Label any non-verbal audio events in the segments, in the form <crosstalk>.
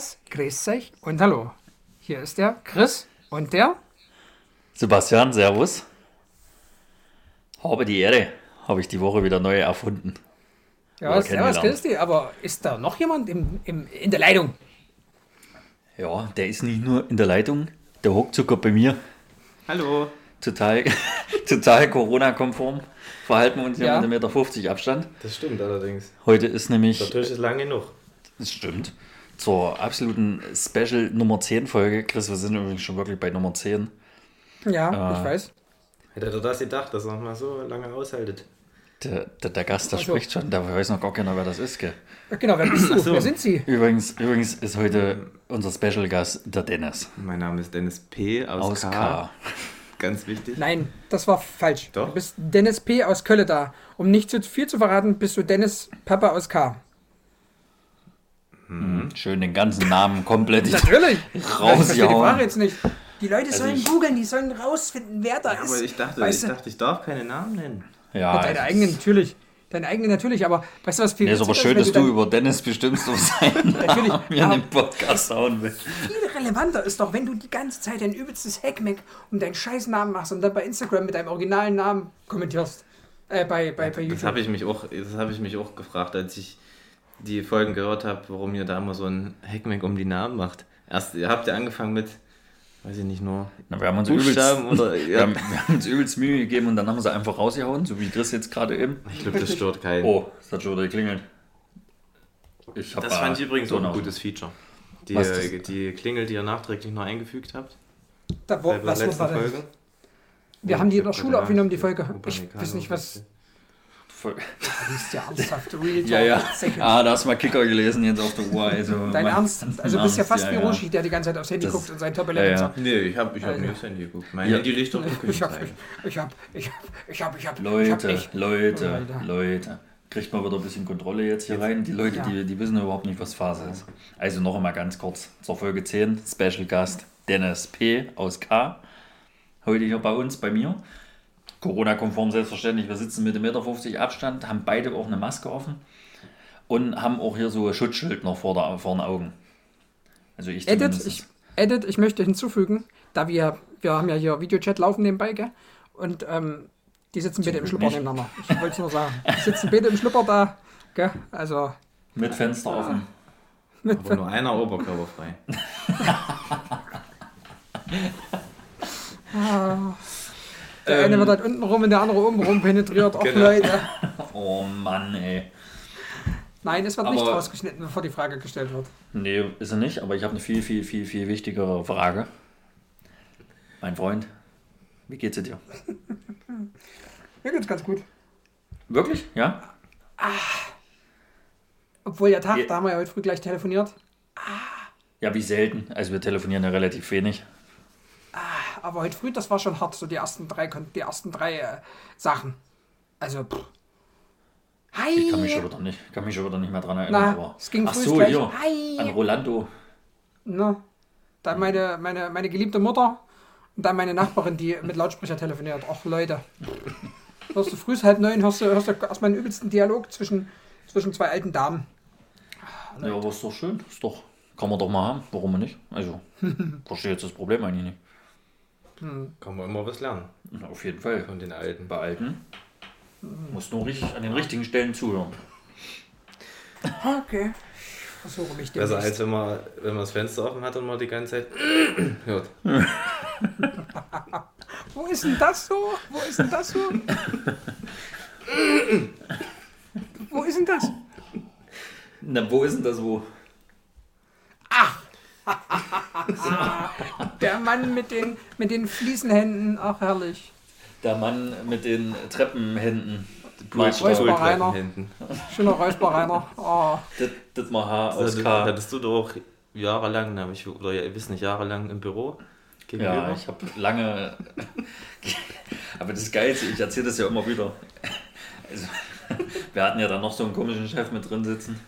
Servus, grüß euch und hallo. Hier ist der Chris und der. Sebastian, Servus. Habe die Ehre, habe ich die Woche wieder neu erfunden. Ja, Oder Servus, dich. Aber ist da noch jemand im, im, in der Leitung? Ja, der ist nicht nur in der Leitung, der hockt sogar bei mir. Hallo. Total, <laughs> total Corona-konform. Verhalten wir uns Ja. ja mit 1,50 Meter Abstand. Das stimmt allerdings. Heute ist nämlich, Der Tisch ist lang genug. das stimmt, zur absoluten Special Nummer 10 Folge. Chris, wir sind übrigens schon wirklich bei Nummer 10. Ja, Ah. ich weiß. Hätte er das gedacht, dass er noch mal so lange aushaltet? Der, der, der Gast, der Also- spricht schon, der weiß noch gar keiner, wer das ist. Gell? Ja, Genau, wer bist du? so. Wer sind Sie? Übrigens, übrigens ist heute unser Special Gast der Dennis Mein Name ist Dennis P. aus, aus K. K. <laughs> Ganz wichtig. Nein, das war falsch. Doch. Du bist Dennis P. aus Kölle da. Um nicht zu viel zu verraten, bist du Dennis Papa aus K. Schön den ganzen Namen komplett <laughs> Natürlich. Ich die rausgehauen. Frage jetzt nicht. Die Leute sollen ich- googeln, die sollen rausfinden, wer da Ja, ist. aber ich dachte, weißt ich du? dachte, ich darf keine Namen nennen. Ja, Ja, deine eigenen natürlich. Deine eigenen natürlich, aber weißt du, was viel Nee, ist aber schön, dass du über Dennis bestimmst, um seinen <laughs> Natürlich, Namen den Podcast hauen willst. viel relevanter ist doch, wenn du die ganze Zeit dein übelstes Hackmack um deinen Scheißnamen machst und dann bei Instagram mit deinem originalen Namen kommentierst. Äh, bei, bei, bei Das YouTube. habe ich mich auch, das habe ich mich auch gefragt, als ich die Folgen gehört habe, warum ihr da immer so ein Hackmack um die Namen macht. Erst, ihr habt ja angefangen mit, weiß ich nicht nur, Na, wir, haben uns übelst, Buchstaben oder. <laughs> wir, Ja, haben, wir haben uns übelst Mühe gegeben und dann haben wir sie einfach rausgehauen, so wie Chris jetzt gerade eben. ich glaube, das stört keinen. Oh, es hat schon wieder geklingelt. Ich Das fand ich übrigens auch ein gutes Feature. Die, Was äh, das? die Klingel, die ihr nachträglich noch eingefügt habt. da, wo, was war denn? Folge. Wir haben die in der Schule aufgenommen, die Folge. Ich weiß nicht, was. Voll- Du bist ja ernsthaft. <laughs> Real Ja, ja. Ah, da hast du mal Kicker gelesen jetzt auf der Uhr. Also, Dein. Ernst? Also du bist ja fast ja, wie ja. Roshi, der die ganze Zeit aufs Handy Das- guckt und sein Top ja, 11 ja. sagt. Nee, ich habe ich hab Alter. mir aufs Handy geguckt. Mein Ja. Handy liegt auf der Ich hab, Küchenzeile. ich hab, ich hab, ich hab, ich hab, ich hab Leute, echt. Leute. Leute. Kriegt mal wieder ein bisschen Kontrolle jetzt hier rein. Die Leute, Ja. die, die wissen überhaupt nicht, was Phase ist. Also noch einmal ganz kurz zur Folge 10. Special Gast Dennis P. aus K. Heute hier bei uns, bei mir. Corona-konform selbstverständlich. Wir sitzen mit 1,50 Meter Abstand, haben beide auch eine Maske offen und haben auch hier so ein Schutzschild noch vor, der, vor den Augen. Also ich Edit, ich, Edit, ich möchte hinzufügen, da wir, wir haben ja hier Videochat laufen nebenbei, gell? Und ähm, die sitzen bitte im Schlupper nicht. nebeneinander. Ich wollte es nur sagen. Die sitzen bitte im Schlupper da, gell? Also, Mit Fenster offen. <laughs> Aber nur einer oberkörperfrei. Der eine wird halt unten rum und der andere oben rum penetriert. Och, Genau. Leute. <laughs> Oh Mann, ey. Nein, es wird nicht Aber- rausgeschnitten, bevor die Frage gestellt wird. Nee, ist er nicht, aber ich habe eine viel, viel, viel, viel wichtigere Frage. Mein Freund, wie geht's dir? <laughs> Mir geht's ganz gut. Wirklich? Ja? Obwohl ja Tag, Ja. da haben wir ja heute früh gleich telefoniert. Ja, wie selten. Also wir telefonieren ja relativ wenig. Aber heute früh, das war schon hart, so die ersten drei, die ersten drei äh, Sachen. Also, pff. Hi! Ich kann mich schon wieder nicht, kann mich schon wieder nicht mehr dran erinnern. Na, aber- es ging Ach so, gleich. hier. Hi! An Rolando. Na, dann meine, meine, meine geliebte Mutter und dann meine Nachbarin, die mit Lautsprecher telefoniert. Och, Leute. Hörst du früh halb neun, hörst du, hörst du erstmal einen übelsten Dialog zwischen, zwischen zwei alten Damen. Ja, aber ist doch schön. Ist doch, kann man doch mal haben. Warum nicht? Also, <laughs> verstehe jetzt das Problem eigentlich nicht. Kann man immer was lernen Auf jeden Fall. von den Alten. Bei Alten muss nur richtig, an den richtigen Stellen zuhören. Okay. Ich versuche mich Besser als wenn man, wenn man das Fenster offen hat und man die ganze Zeit <clears throat> hört. <laughs> Wo ist denn das so? Wo ist denn das so? <clears throat> Wo ist denn das? Na, wo ist denn das wo? Der Mann mit den, mit den Fliesenhänden. Ach, herrlich. Der Mann mit den Treppenhänden. Brötchen- Räusper Brötchen Rainer. hinten. Schöner Räusperreiner. Oh. Das, das mal Haar aus K. hattest du doch jahrelang, hab ich, oder ja, ihr wisst nicht, jahrelang im Büro gegenüber? Ja, ich habe lange. Aber das Geilste, ich erzähle das ja immer wieder. Also, <laughs> wir hatten ja dann noch so einen komischen Chef mit drin sitzen.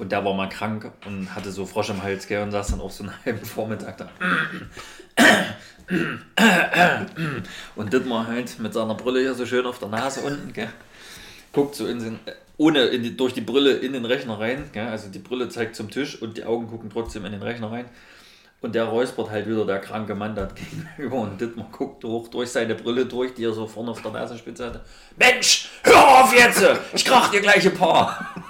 Und der war mal krank und hatte so Frosch im Hals, gell, und saß dann auch so einen <laughs> halben Vormittag da. Und Dittmar halt mit seiner Brille hier so schön auf der Nase unten, gell. guckt so in den, ohne in die, durch die Brille in den Rechner rein. Gell? Also die Brille zeigt zum Tisch und die Augen gucken trotzdem in den Rechner rein. Und der räuspert halt wieder der kranke Mann da <laughs> gegenüber und Dittmar guckt hoch durch seine Brille durch, die er so vorne auf der Nasenspitze hatte. Mensch, hör auf jetzt! Ich krach dir gleich ein paar!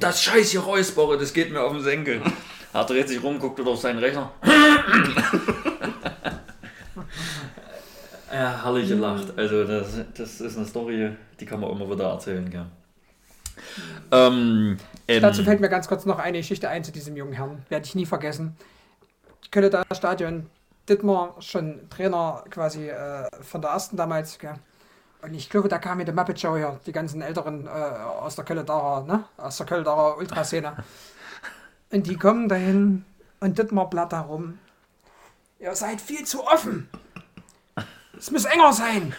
Das scheiß hier Räuspere, das geht mir auf den Senkel. <laughs> Er dreht sich rum, guckt wieder auf seinen Rechner. <laughs> ja, herrlich gelacht. Also das, das ist eine Story, die kann man immer wieder erzählen. Gell? Ähm, ähm, Dazu fällt mir ganz kurz noch eine Geschichte ein zu diesem jungen Herrn. Werde ich nie vergessen. Kölner Stadion, Dittmar, schon Trainer quasi äh, von der ersten damals. Gell? Und ich glaube, da kam mir der Muppet Show her, die ganzen Älteren äh, aus der Kölner, ne? aus der Kölner Ultraszene. <laughs> und die kommen dahin und Dittmar blatt herum. Ihr seid viel zu offen. Es muss enger sein.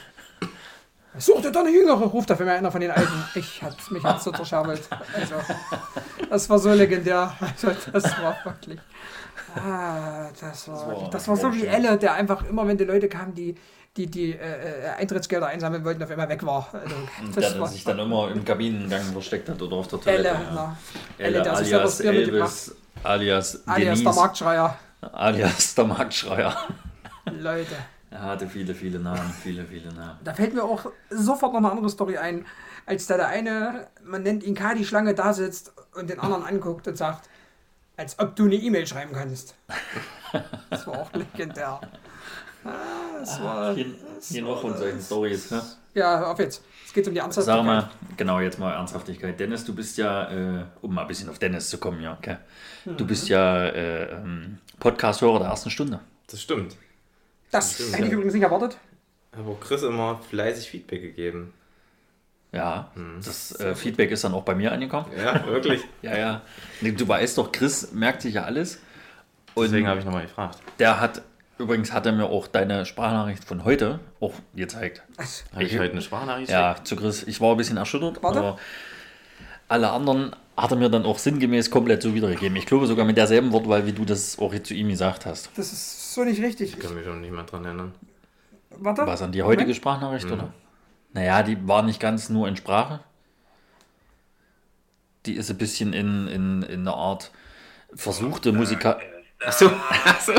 Such dir doch eine jüngere, ruft dafür mir einer von den Alten. Ich hat mich hat's so zerscherbelt. Also, das war so legendär. Also, das war wirklich. Ah, das war, das war so wie. Elle, der einfach immer, wenn die Leute kamen, die die, die äh, äh, Eintrittsgelder einsammeln wollten, auf einmal weg war. Also, <laughs> das der war sich dann immer im Kabinengang versteckt hat oder auf der Toilette. Elle, ja. Elle, Elle, der sich alias selber Bier mitgebracht. Elvis, alias alias der Marktschreier. alias der Marktschreier. Leute. Er hatte viele, viele Namen, viele, viele Namen. Da fällt mir auch sofort noch eine andere Story ein, als da der eine, man nennt ihn K, die Schlange da sitzt und den anderen anguckt und sagt, als ob du eine E-Mail schreiben kannst. Das war auch legendär. Ah, das war, Hier, hier noch von solchen Stories. Ne? ja, auf jetzt. Es geht um die Sag Ernsthaftigkeit. mal, genau, jetzt mal Ernsthaftigkeit. Dennis, du bist ja, äh, um mal ein bisschen auf Dennis zu kommen, ja, okay. Du bist ja äh, ähm, Podcast-Hörer der ersten Stunde. Das stimmt. Das hätte ich übrigens nicht erwartet. Auch Chris immer fleißig Feedback gegeben. Ja, das äh, Feedback ist dann auch bei mir angekommen. Ja, wirklich. <laughs> Ja, ja. Du weißt doch, Chris merkt sich ja alles. Und Deswegen habe ich nochmal gefragt. der hat, übrigens hat er mir auch deine Sprachnachricht von heute auch gezeigt. Habe ich heute eine Sprachnachricht Ja, zu Chris. Ich war ein bisschen erschüttert, Warte. aber alle anderen hat er mir dann auch sinngemäß komplett so wiedergegeben. Ich glaube sogar mit derselben Wortwahl, wie du das auch zu ihm gesagt hast. Das ist so nicht richtig. Ich kann mich schon nicht mehr dran erinnern. Warte. Was an die heutige Sprachnachricht, oder? Naja, die war nicht ganz nur in Sprache. Die ist ein bisschen in, in, in einer Art versuchte Musika. Achso, <laughs> achso.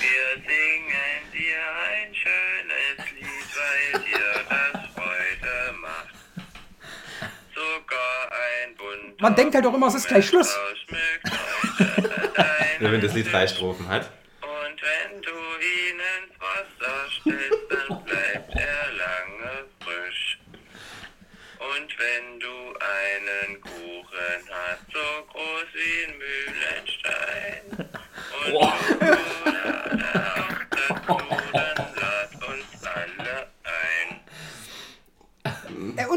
Wir singen dir ein schönes Lied, weil dir das Freude macht. Sogar ein bunter Man denkt halt auch immer, es ist gleich Schluss. Ja, <laughs> wenn das Lied drei Strophen hat. Und wenn du ihn ins Wasser stellst, dann bleibt er lange frisch. Und wenn du einen Kuchen hast, so groß wie ein Mühlenstein, und Schokolade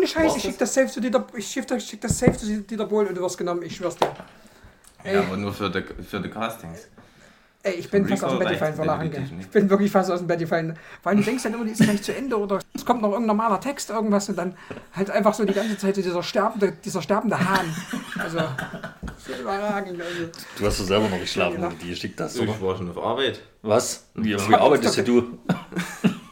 ohne Scheiß, ich schick das safe zu Dieter, ich schick das, schick das safe zu Dieter Bohlen und du wirst genommen, ich schwör's dir. Ey, Ja, aber nur für die, für die Castings. ey ich bin fast aus dem Bett gefallen vor Lachen. Ich bin wirklich fast aus dem Bett gefallen. Weil du denkst dann immer, die ist gleich zu Ende oder es kommt noch irgendein normaler Text, irgendwas und dann halt einfach so die ganze Zeit so dieser sterbende, dieser sterbende Hahn. Also, so überragend. Also. Du hast doch selber noch geschlafen, Ja. die geschickt hast, Ich oder? war schon auf Arbeit. Was? Wie, wie arbeitest du? <laughs> <laughs>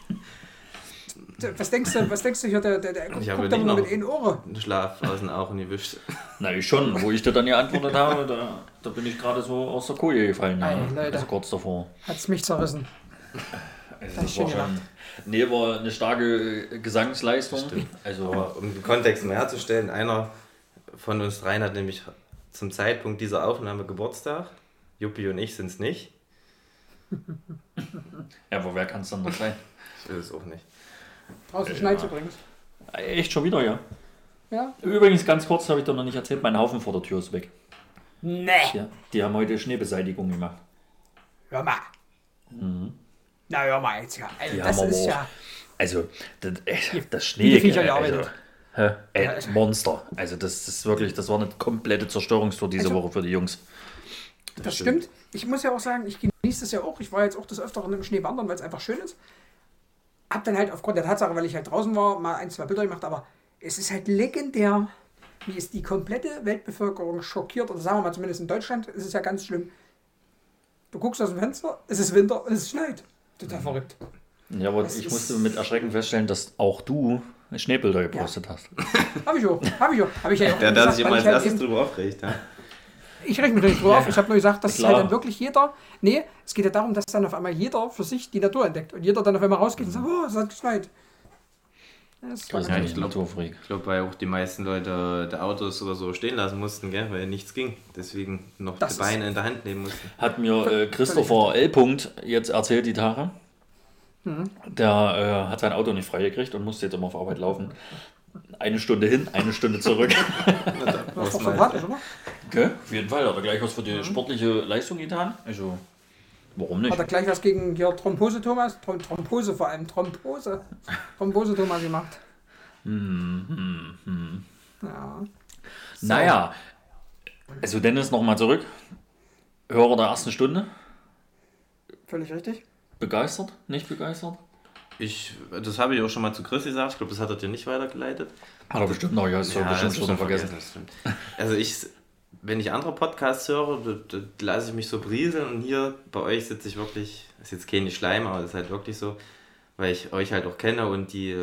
Was denkst du, was denkst du hier, der, der, der Ich habe guckt aber nicht nur noch- mit einem Ohren. Den Schlaf aus den Augen gewischt. Na, ich schon. Wo ich dir dann geantwortet habe, da, da bin ich gerade so aus der Koje gefallen. Ja. Ey, Leute. Also kurz davor. Hat's mich zerrissen. Also Das ist schön gemacht. Nee, war eine starke Gesangsleistung. Also, Aber um den Kontext mehr herzustellen, einer von uns dreien hat nämlich zum Zeitpunkt dieser Aufnahme Geburtstag. Juppie und ich sind es nicht. ja, aber wer kann es dann noch sein? Ich will es auch nicht. Draußen schneit übrigens. Echt schon wieder, ja. Ja? Übrigens, ganz kurz, habe ich dir noch nicht erzählt, mein Haufen vor der Tür ist weg. Nee. Ja, die haben heute Schneebeseitigung gemacht. Hör mal. Na, hör mal jetzt ja. Also, Mhm. Die das haben ist ja. Also, das, das Schnee. die Viecher also, hä? Ey, Ja, Monster. Also, das ist wirklich, das war eine komplette Zerstörungstour diese Also- Woche für die Jungs. Das stimmt. Ich muss ja auch sagen, ich genieße es ja auch. Ich war jetzt auch des Öfteren im Schnee wandern, weil es einfach schön ist. Hab dann halt aufgrund der Tatsache, weil ich halt draußen war, mal ein, zwei Bilder gemacht, aber es ist halt legendär, wie es die komplette Weltbevölkerung schockiert, oder sagen wir mal zumindest in Deutschland, ist es ja ganz schlimm. Du guckst aus dem Fenster, es ist Winter und es schneit. Total verrückt. Ja, aber Es ich musste mit Erschrecken feststellen, dass auch du Schneebilder gepostet hast. Hab ich auch. Hab ich auch. Hab ich ja auch Der, der gesagt, sich immer als halt erstes drüber aufregt. Ja. Ich rechne mich nicht drauf. Ich habe nur gesagt, dass Klar. halt dann wirklich jeder. Nee, es geht ja darum, dass dann auf einmal jeder für sich die Natur entdeckt. Und jeder dann auf einmal rausgeht und sagt, oh, es hat geschneit. Das ist ja nicht ich glaub- Naturfreak. Ich glaube, weil auch die meisten Leute die Autos oder so stehen lassen mussten, gell? weil nichts ging. Deswegen noch Das die Beine in der Hand nehmen mussten. Hat mir äh, Christopher L. Punkt jetzt erzählt, die Tage. Mhm. Der äh, hat sein Auto nicht freigekriegt und musste jetzt immer auf Arbeit laufen. Eine Stunde hin, eine Stunde zurück. Doch Was sympathisch, oder? Okay, auf jeden Fall. Hat er gleich was für die Mhm. sportliche Leistung getan. Also, warum nicht? Hat er gleich was gegen hier Thrombose Thomas? Throm Thrombose vor allem. Thrombose. Thrombose Thomas gemacht. Hm, hm, hm. Ja. Naja, also Dennis nochmal zurück. Hörer der ersten Stunde. Völlig richtig. Begeistert? Nicht begeistert? Ich, das habe ich auch schon mal zu Chris gesagt. Ich glaube, das hat er dir nicht weitergeleitet. Hat er bestimmt noch, ja, ist ja, bestimmt schon vergessen. stimmt. Also ich, wenn ich andere Podcasts höre, da, da lasse ich mich so brieseln und hier bei euch sitze ich wirklich, ist jetzt kein Schleim, aber das ist halt wirklich so, weil ich euch halt auch kenne und die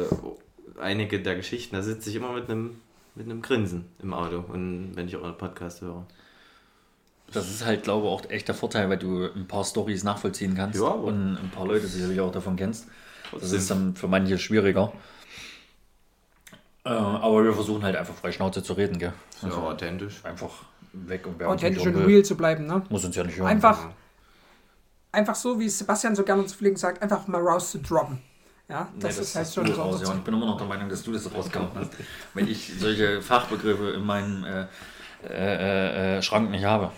einige der Geschichten, da sitze ich immer mit einem mit einem Grinsen im Auto und wenn ich euren Podcast höre. Das ist halt, glaube ich, auch echt der Vorteil, weil du ein paar Stories nachvollziehen kannst Ja, und ein paar Leute sicherlich auch davon kennst. Das ist dann für manche schwieriger. Äh, aber wir versuchen halt einfach frei Schnauze zu reden, gell? Ja, Also authentisch. einfach weg und wer Authentisch und real zu bleiben, ne? muss uns ja nicht hören. Einfach, einfach so, wie Sebastian so gerne zu Pflegen sagt, einfach mal raus zu droppen. Ja, Nee, das, ist halt schon so. raus, ja. Und Ich bin immer noch der Meinung, dass du das rausgehauen hast. <laughs> Wenn ich solche Fachbegriffe in meinem äh, äh, äh, Schrank nicht habe.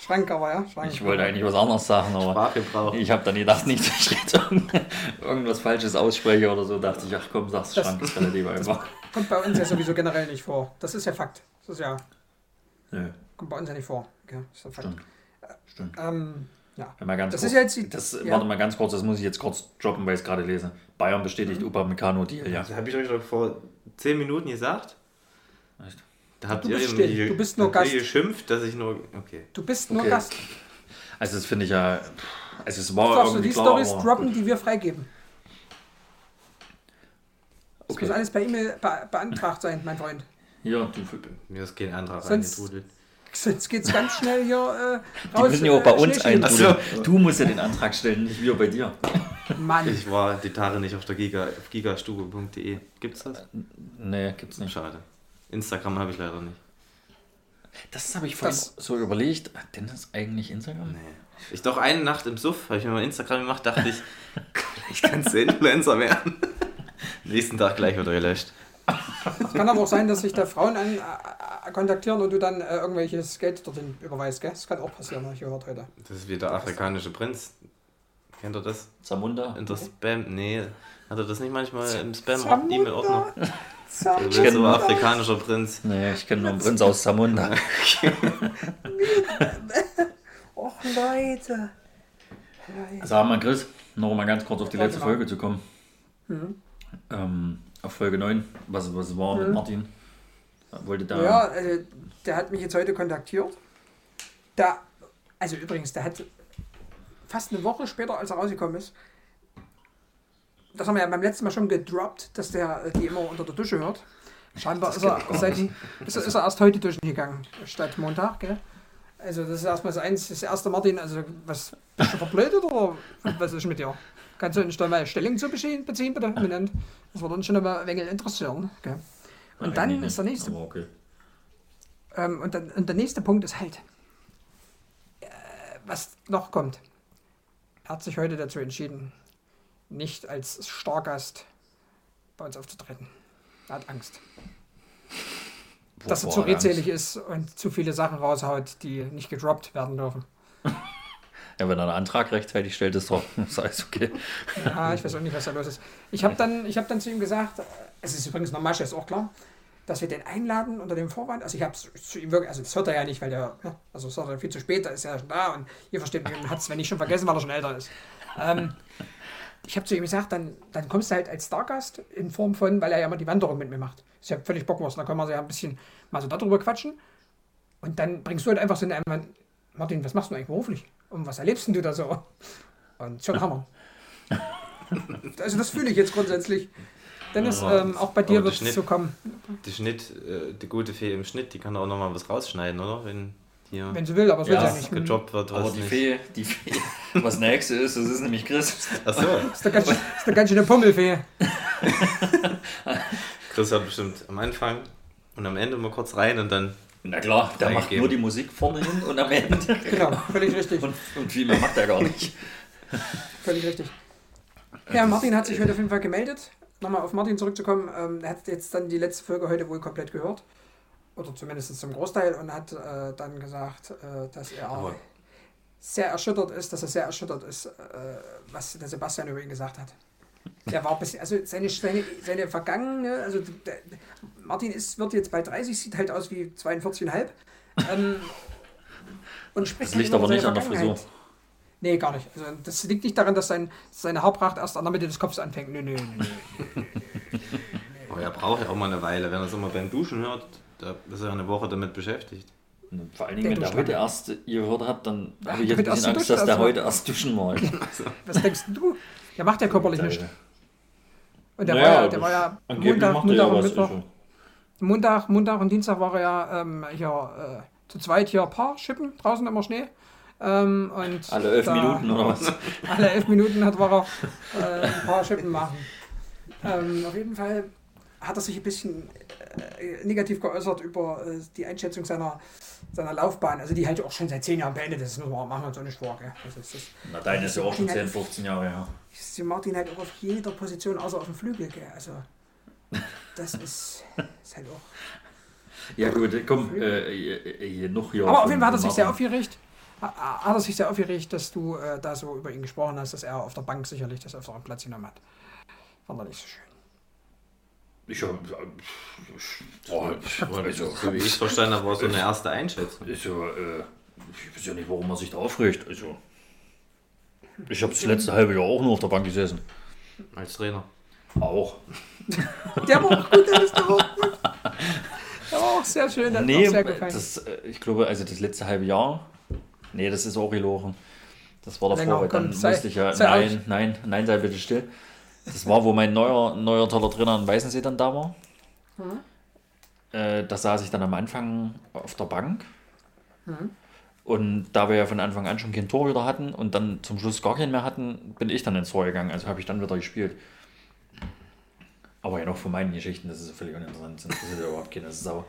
Schrank aber, ja. Schrank. Ich wollte eigentlich was anderes sagen, aber Sprachgebrauch. ich habe dann gedacht, nicht, dass ich <laughs> irgendwas Falsches ausspreche oder so. Dachte ich, ach komm, sag's, Das- Schrank ist <laughs> relativ einfach. Kommt bei uns ja sowieso generell nicht vor. Das ist ja Fakt. Das ist ja, Nö, kommt bei uns ja nicht vor. Okay, ist ja Fakt. stimmt. Stimmt. Ähm, ja. Wenn mal ganz Das kurz, ist ja jetzt die- das, ja. Warte mal ganz kurz, das muss ich jetzt kurz droppen, weil ich es gerade lese. Bayern bestätigt Upamecano Deal, ja. Das habe ich euch doch vor 10 Minuten gesagt. Echt? Da habt Du ihr bist irgendwie Du bist nur habt ihr Gast. geschimpft, dass ich nur. Okay. Du bist nur Okay. Gast. Also das finde ich ja, also es Du war du irgendwie die klar, Stories droppen, gut. die wir freigeben. Das Okay. muss alles per E-Mail be beantragt sein, mein Freund. Hier, die, Mir ist kein anderer Sonst- reingetrudelt. Sonst geht's <laughs> ganz schnell hier äh, die raus. müssen ja auch bei äh, uns eintrudeln. Ach Du musst ja den Antrag stellen, nicht wir bei dir. Mann. Ich war die Tage nicht auf der Giga, auf gigastube.de. Gibt's das? Nee, gibt's nicht. Schade. Instagram habe ich leider nicht. Das habe ich vorhin Das- so überlegt. Hat Dennis eigentlich Instagram? Nee. Ich doch eine Nacht im Suff, habe ich mir mal Instagram gemacht, dachte ich, <laughs> vielleicht kannst du Influencer werden. <laughs> Nächsten Tag gleich wieder gelöscht. Es kann aber auch sein, dass sich da Frauen an, äh, kontaktieren und du dann äh, irgendwelches Geld dorthin überweist, gell? Das kann auch passieren, habe ich gehört heute. Das ist wie der afrikanische Prinz. Kennt ihr das? Zamunda? In der Spam? Nee. Hat er das nicht manchmal im. Spam-E-Mail-Ordner? Zamunda. Ich kenne so afrikanischer Prinz. Nee, ich kenne nur einen Prinz aus Zamunda. <laughs> <laughs> Och Leute. Sag mal, Chris, noch mal ganz kurz auf die Ja, letzte genau. Folge zu kommen. Ähm, auf Folge 9, was, was war mit Mhm. Martin? Wollte da. Ja, also, der hat mich jetzt heute kontaktiert. Da, also übrigens, der hat fast eine Woche später, als er rausgekommen ist, das haben wir ja beim letzten Mal schon gedroppt, dass der äh, die immer unter der Dusche hört. Scheinbar ist er, seit, <laughs> ist, er- ist er erst heute duschen gegangen, statt Montag, gell? Also das ist erstmal das, eins, das erste Martin, also was, bist du verblödet oder was ist mit dir? Kannst du nicht mal Stellung zu beziehen, beziehen bitte? Das würde uns schon aber ein wenig interessieren. Gell? Und dann Eigentlich ist der nächste okay. ähm, und, dann, und der nächste Punkt ist halt, äh, was noch kommt. Er hat sich heute dazu entschieden, nicht als Stargast bei uns aufzutreten. Er hat Angst, dass er zu redselig ist und zu viele Sachen raushaut, die nicht gedroppt werden dürfen. <laughs> Ja, wenn er einen Antrag rechtzeitig stellt, ist doch <laughs> ist alles okay. Ja, ich weiß auch nicht, was da los ist. Ich habe dann, ich hab dann zu ihm gesagt, es ist übrigens noch Masche, ist auch klar, dass wir den einladen unter dem Vorwand. Also ich habe es zu ihm wirklich, also das hört er ja nicht, weil der, ja, also das hört er viel zu spät, da ist er ja schon da und ihr versteht hat es, wenn nicht schon vergessen, weil er schon älter ist. Ähm, ich habe zu ihm gesagt, dann, dann kommst du halt als Stargast in Form von, weil er ja immer die Wanderung mit mir macht. Ist ja völlig Bockwurst, da können wir so ja ein bisschen mal so darüber quatschen. Und dann bringst du halt einfach so eine Einwand, Martin, was machst du eigentlich beruflich? Und was erlebst denn du da so? Und schon Hammer. <laughs> Also das fühle ich jetzt grundsätzlich. Dennis, Ja, ähm, auch bei dir wird es so kommen. Die Schnitt, äh, die gute Fee im Schnitt, die kann auch nochmal was rausschneiden, oder? Wenn hier Wenn sie will, aber es Ja, sie ja was nicht. gedroppt wird, was Aber die nicht. Fee, die Fee, <laughs> was nächste ist, das ist nämlich Chris. Achso, Das ist eine ganz, das ist eine ganz schöne Pummelfee. <laughs> Chris hat bestimmt am Anfang und am Ende mal kurz rein und dann. Na klar, der macht nur die Musik vorne hin und am Ende. Genau, völlig richtig. Und, und viel mehr macht er gar nicht. Völlig richtig. Ja, Martin hat sich heute auf jeden Fall gemeldet. Nochmal auf Martin zurückzukommen. Ähm, er hat jetzt dann die letzte Folge heute wohl komplett gehört. Oder zumindest zum Großteil. Und hat äh, dann gesagt, äh, dass er Aber- sehr erschüttert ist, dass er sehr erschüttert ist, äh, was der Sebastian über ihn gesagt hat. Der war ein bisschen, also seine, seine, seine vergangene, also der, Martin ist, wird jetzt bei 30, sieht halt aus wie 42,5. Ähm, und spricht Das liegt halt über aber nicht an der. Frisur. Nee, gar nicht. Also das liegt nicht daran, dass sein, seine Haarpracht erst an der Mitte des Kopfes anfängt. Nö, nö, nö. nö. Aber er braucht ja auch mal eine Weile. Wenn er es immer beim Duschen hört, da ist er eine Woche damit beschäftigt. Und Vor allen Dingen, Der wenn der Duschlange. heute erst gehört hat, dann Ach, habe ich jetzt ein bisschen Angst, dass der mal. heute erst duschen wollte. <laughs> Was denkst du? Der macht ja körperlich nichts. Und der, Naja, war ja, der war ja Montag, er ja Montag und was, Mittwoch. also. Montag, Montag und Dienstag war er ja ähm, hier äh, zu zweit hier Paar schippen, draußen immer Schnee. Ähm, und Alle elf da- Minuten oder was? <laughs> Alle elf Minuten hat war er äh, ein paar Schippen machen. Ähm, auf jeden Fall hat er sich ein bisschen negativ geäußert über äh, die Einschätzung seiner, seiner Laufbahn, also die halt auch schon seit zehn Jahren beendet ist. Das muss man machen wir uns auch nicht vor. Gell? Das ist, das Na, deine ist ja auch schon 10, 15 Jahre her. ist Martin halt auch auf jeder Position, außer auf dem Flügel. Gell? Also das ist, ist halt auch. Ja gut, komm, äh, hier- noch hier. Aber auf jeden Fall hat er sich sehr aufgeregt. Ha- Hat er sich sehr aufgeregt, dass du äh, da so über ihn gesprochen hast, dass er auf der Bank sicherlich das öfteren Platz genommen hat. Fand er nicht so schön. Ich hab, oh, also, So wie ich es verstanden habe, war so eine erste Einschätzung. ist ja, äh, ich weiß ja nicht, warum man sich da aufregt. Also, ich habe das letzte halbe Jahr auch nur auf der Bank gesessen. Als Trainer. Auch. <laughs> Der war auch gut, der ist doch auch gut. Der war auch sehr schön, der hat mir Nee, sehr gefallen. das, äh, ich glaube, also das letzte halbe Jahr, nee, das ist auch gelogen. Das war davor, Länger, weil dann komm, sei- musste ich ja, nein, nein, nein, sei bitte still. Das war, wo mein neuer, neuer toller Trainer in Weißensee dann da war. Mhm. Äh, da saß ich dann am Anfang auf der Bank. Mhm. Und da wir ja von Anfang an schon kein Tor wieder hatten und dann zum Schluss gar keinen mehr hatten, bin ich dann ins Tor gegangen. Also habe ich dann wieder gespielt. Aber ja noch von meinen Geschichten, das ist ja völlig uninteressant. Das interessiert ja überhaupt keine Sau.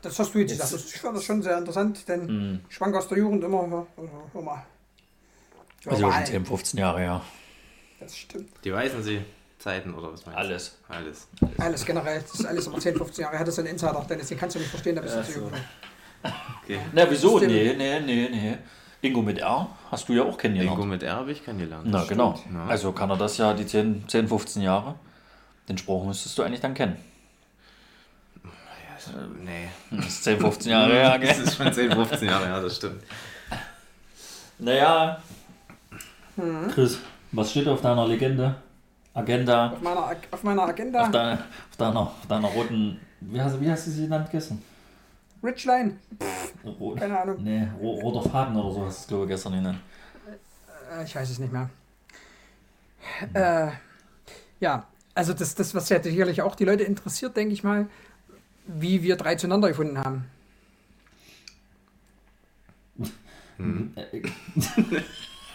Das hast du jetzt Jetzt- gesagt. Ich fand das schon sehr interessant, denn Mhm. ich schwank aus der Jugend immer. ja, hör mal. Ja, Also schon 10, 15 Jahre, ja. Das stimmt. Die weißen Sie Zeiten oder was meinst du? Alles. Alles. Alles generell. Das ist alles immer 10, 15 Jahre. Er hat das ein Insider, Dennis. Den kannst du nicht verstehen, da bist du zu jung. Okay. Na, wieso? Das Nee, nee, nee, nee. Ingo mit R hast du ja auch kennengelernt. Ingo mit R habe ich kennengelernt. Na, genau. Ja. Also kann er das ja die 10, 10, 15 Jahre. Den Spruch müsstest du eigentlich dann kennen. Nee. Das ist 10, 15 Jahre her, <laughs> Das gell? ist schon 10, 15 Jahre her, das stimmt. Naja. Chris, was steht auf deiner Legende? Agenda? Auf meiner, auf meiner Agenda, Auf deiner, auf deiner, auf deiner roten. Wie hast, wie hast du sie genannt gestern? Richline. Rot, Keine Ahnung. nee, ro- roter Faden oder so hast du es, glaube ich, gestern genannt. Äh, ich weiß es nicht mehr. Äh, ja, also das, das, was ja sicherlich auch die Leute interessiert, denke ich mal, wie wir drei zueinander gefunden haben. Äh, <laughs>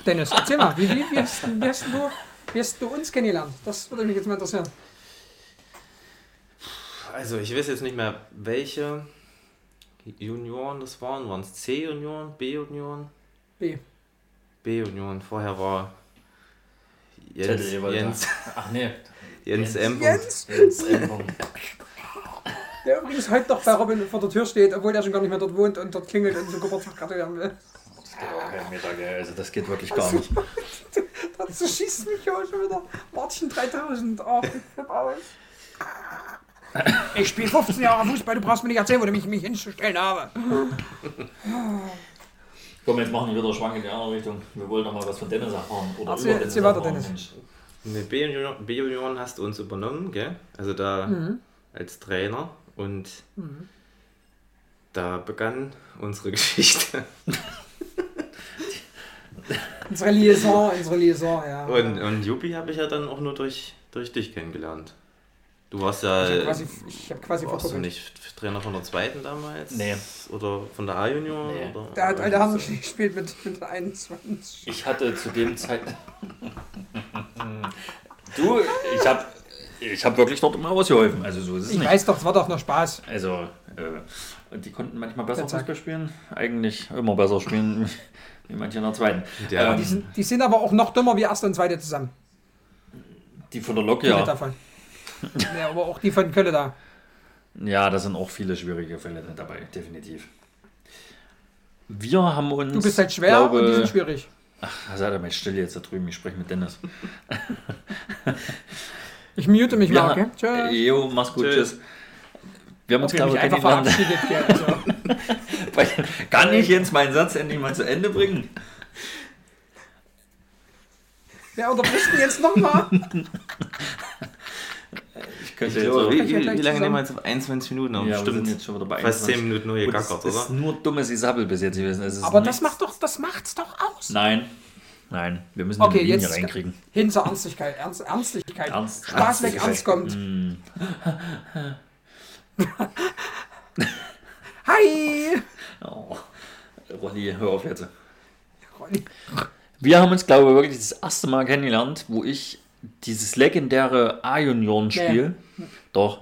Dennis, erzähl mal, wie, wie, wie, hast, wie, hast du, wie hast du uns kennengelernt? Das würde mich jetzt mal interessieren. Also ich weiß jetzt nicht mehr, welche Junioren das waren. Waren es C-Junioren, B-Junioren? B. B-Junioren. Vorher war Jens. Jens, Ach nee. Jens Jens. M. Jens, Jens M. der übrigens heute noch bei Robin vor der Tür steht, obwohl der schon gar nicht mehr dort wohnt und dort klingelt und so Geburtstag gratulieren will. Das geht auch keinen Meter, gell? Also das geht wirklich gar nicht. <laughs> Dazu schießt mich ja schon wieder Martin 3000. Oh, ich. Ich spiele 15 Jahre Fußball, du brauchst mir nicht erzählen, wo du mich, mich hinzustellen habe. <laughs> Komm, jetzt machen wir wieder Schwank in die andere Richtung. Wir wollen noch mal was von Dennis erfahren. Oder Erzähl- über Dennis erzähl weiter, Dennis. B-Junioren B-Junioren hast du uns übernommen, gell? Also da als Trainer und da begann unsere <laughs> Geschichte. Unsere Liaison, unsere Liaison, ja. Und, und Juppie habe ich ja dann auch nur durch, durch dich kennengelernt. Du warst ja. ich habe quasi, ich hab quasi warst du nicht Trainer von der zweiten damals? Nee. Oder von der A-Junior? Nee. Oder? Der hat, Alter, haben wir gespielt mit, mit 21. Ich hatte zu dem Zeitpunkt. <laughs> du, ich habe ich hab wirklich dort immer ausgeholfen. Also so ist es Ich nicht. weiß doch, es war doch nur Spaß. Also, äh, und die konnten manchmal besser. Fußball spielen. Eigentlich immer besser spielen <laughs> wie manche in der zweiten. Ja, Ähm, Die sind, die sind aber auch noch dümmer wie erste und zweite zusammen. die von der Lok, ja. davon. Ja, aber auch die von Kölle da. Ja, da sind auch viele schwierige Fälle dabei, definitiv. Wir haben uns. Du bist halt schwer glaube, und die sind schwierig. Ach, seid ihr mal still jetzt da drüben, ich spreche mit Dennis. Ich mute mich mal, okay? Tschüss. Jo, mach's gut, Tschüss. tschüss. Wir haben uns, glaube ich, einfach verabschiedet. Also. <laughs> Weil- Kann ich jetzt meinen Satz endlich mal zu Ende bringen? Wer unterbricht denn jetzt nochmal? <laughs> Ich könnte Ich jetzt auch- wie, ja wie, wie lange nehmen wir jetzt auf 21 Minuten auf? Ja, wir sind Stimmt. jetzt schon wieder bei Fast 10 21. Minuten nur gegackert, es ist oder? nur dummes Isabbel bis jetzt gewesen. Es ist Aber das nichts- macht doch, das macht's doch aus. Nein, nein, wir müssen Okay, eine Linie jetzt- reinkriegen. Hin zur Ernstlichkeit. Ernst, Ernstlichkeit. Ernst- Spaß weg, Ernstlichkeit. Ernst kommt. Mm. <laughs> <laughs> Hi! Oh. Ronny, hör auf jetzt. Ronny. Wir haben uns, glaube ich, wirklich das erste Mal kennengelernt, wo ich dieses legendäre A-Junioren-Spiel. Doch,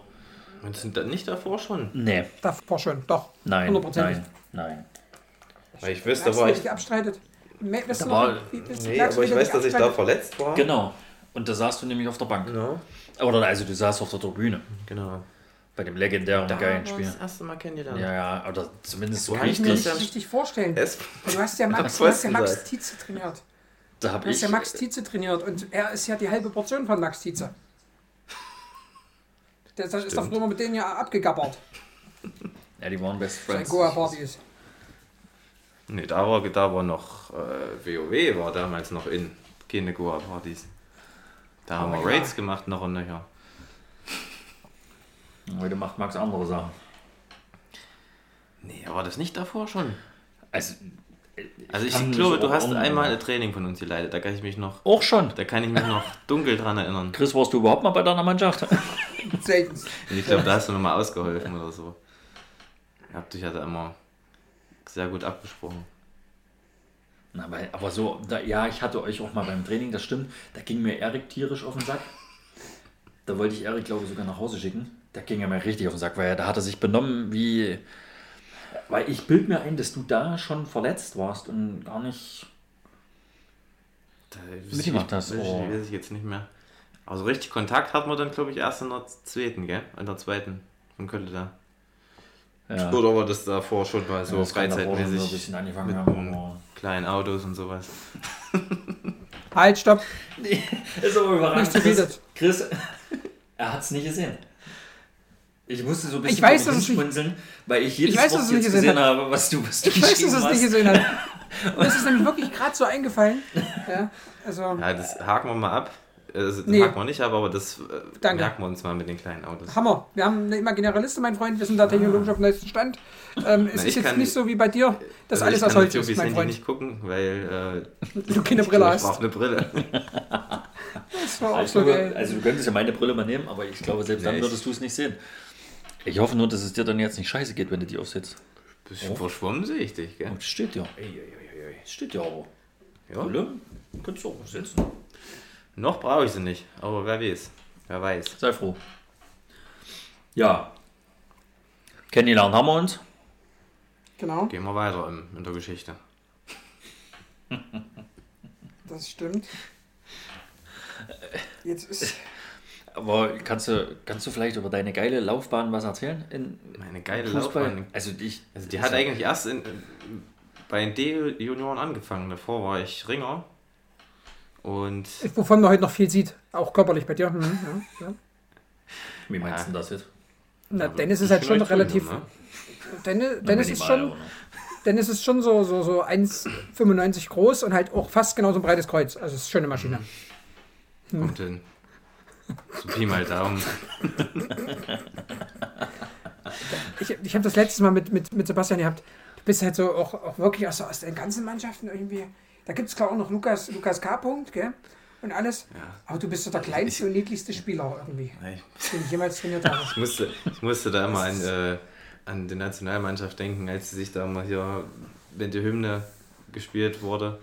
Und sind dann nicht davor schon? nee, Davor schon, doch. nein, Hundertprozentig. nein, nein. Weil ich wüsste, da war ich. abstreitet? Da du war- Nee, du, aber ich weiß, dass ich da verletzt war. Genau. Und da saßt du nämlich auf der Bank. Genau. Oder also du saßt auf der Tribüne. genau. Bei dem legendären Da geilen haben wir Spiel. das erste Mal kennengelernt. Ja, ja, oder zumindest so Kann ich mir richtig. nicht richtig vorstellen. Es, Du hast ja <laughs> Max, du hast ja Max? Tietze trainiert. Da hab Du hast ich. ja Max Tietze trainiert und er ist ja die halbe Portion von Max Tietze. <laughs> Der ist, ist doch früher mit denen ja abgegabbert. Ja, die waren Best Bei Friends. Goa-Partys. nee, da war, da war noch äh, WoW war damals noch in. Keine Goa-Partys. Da haben Oh wir ja. Raids gemacht noch und nöcher. Heute macht Max andere Sachen. Nee, war das nicht davor schon? Also, Also ich, kann mich glaube, du hast einmal ein Training von uns geleitet. Da kann ich mich noch, auch schon. da kann ich mich noch <laughs> dunkel dran erinnern. Chris, warst du überhaupt mal bei deiner Mannschaft? <laughs> Ich glaube, da hast du nochmal ausgeholfen oder so. Ihr habt dich ja da immer sehr gut abgesprochen. Na, weil, aber so, da, ja, ich hatte euch auch mal beim Training, das stimmt. Da ging mir Erik tierisch auf den Sack. Da wollte ich Erik, glaube ich, sogar nach Hause schicken. Da ging er mir richtig auf den Sack, weil er, da hat er sich benommen wie. Weil ich bild mir ein, dass du da schon verletzt warst und gar nicht. Da Mitgemacht hast, oh. weiß ich jetzt nicht mehr. Also richtig Kontakt hatten wir dann, glaube ich, erst in der zweiten, gell? In der zweiten von Köln da. Ja, Oder war das davor schon mal so so ein freizeitmäßig bisschen angefangen mit haben. Aber kleinen Autos und sowas? Halt, stopp. <laughs> ist aber überraschend. Nicht zu viel Chris. Chris, er hat es nicht gesehen. Ich musste so ein bisschen Ich weiß, dass es nicht- hinschmunzeln, weil ich jedes Ich weiß, Wort dass es nicht jetzt gesehen gesehen habe, was du, was du Ich weiß, dass geschrieben es hast. nicht gesehen hat. <laughs> Und das ist nämlich wirklich gerade so eingefallen. Ja, also, Ja, das haken wir mal ab. Also, das Nee. haken wir nicht ab, aber das äh, Danke. merken wir uns mal mit den kleinen Autos. Hammer. Wir haben eine imaginäre Liste, mein Freund. Wir sind da technologisch auf dem neuesten Stand. Ähm, es Na, ist ich jetzt kann- nicht so wie bei dir, dass Also alles ich kann aus Holz ist, mein Handy Freund. nicht gucken, weil äh, Du keine Brille ich hast. brauche eine Brille. Das war auch Also, so geil. also du könntest ja meine Brille mal nehmen, aber ich glaube, selbst dann Nee, ich- würdest du es nicht sehen. Ich hoffe nur, dass es dir dann jetzt nicht scheiße geht, wenn du die aufsetzt. Bisschen verschwommen sehe ich dich, gell? Und steht ja. Ey, ey, ey, ey. Steht ja aber. Ja. Brille kannst du auch aufsetzen. Noch brauche ich sie nicht, aber wer weiß. Wer weiß. Sei froh. Ja. Kennengelernt haben wir uns. Genau, Gehen wir weiter in, in der Geschichte. das stimmt. Jetzt ist. Aber kannst du, kannst du vielleicht über deine geile Laufbahn was erzählen? In Meine geile Fußball? Laufbahn. Also ich. Also die hat eigentlich erst in, bei den D-Junioren angefangen. Davor war ich Ringer. Und Wovon man heute noch viel sieht. Auch körperlich bei dir. Mhm, ja, ja. Wie meinst Ja. du denn das jetzt? Na, Aber Dennis ist halt schon relativ. Junior, ne? Dennis, Dennis ist schon. noch. Dennis ist schon so, so, so 1,95 groß und halt auch fast genauso ein breites Kreuz. Also es ist eine Maschine. Kommt hin. So Pi mal Daumen. Ich, ich habe das letztes Mal mit, mit, mit Sebastian gehabt. Du bist halt so auch, auch wirklich aus, aus den ganzen Mannschaften irgendwie Da gibt es klar auch noch Lukas, Lukas K. Punkt, gell? Und alles. Ja. Aber du bist so der kleinste und niedlichste Spieler irgendwie, Nee, den ich jemals trainiert habe. Ich musste, ich musste da immer an, äh, an die Nationalmannschaft denken, als sie sich da mal hier, wenn die Hymne gespielt wurde,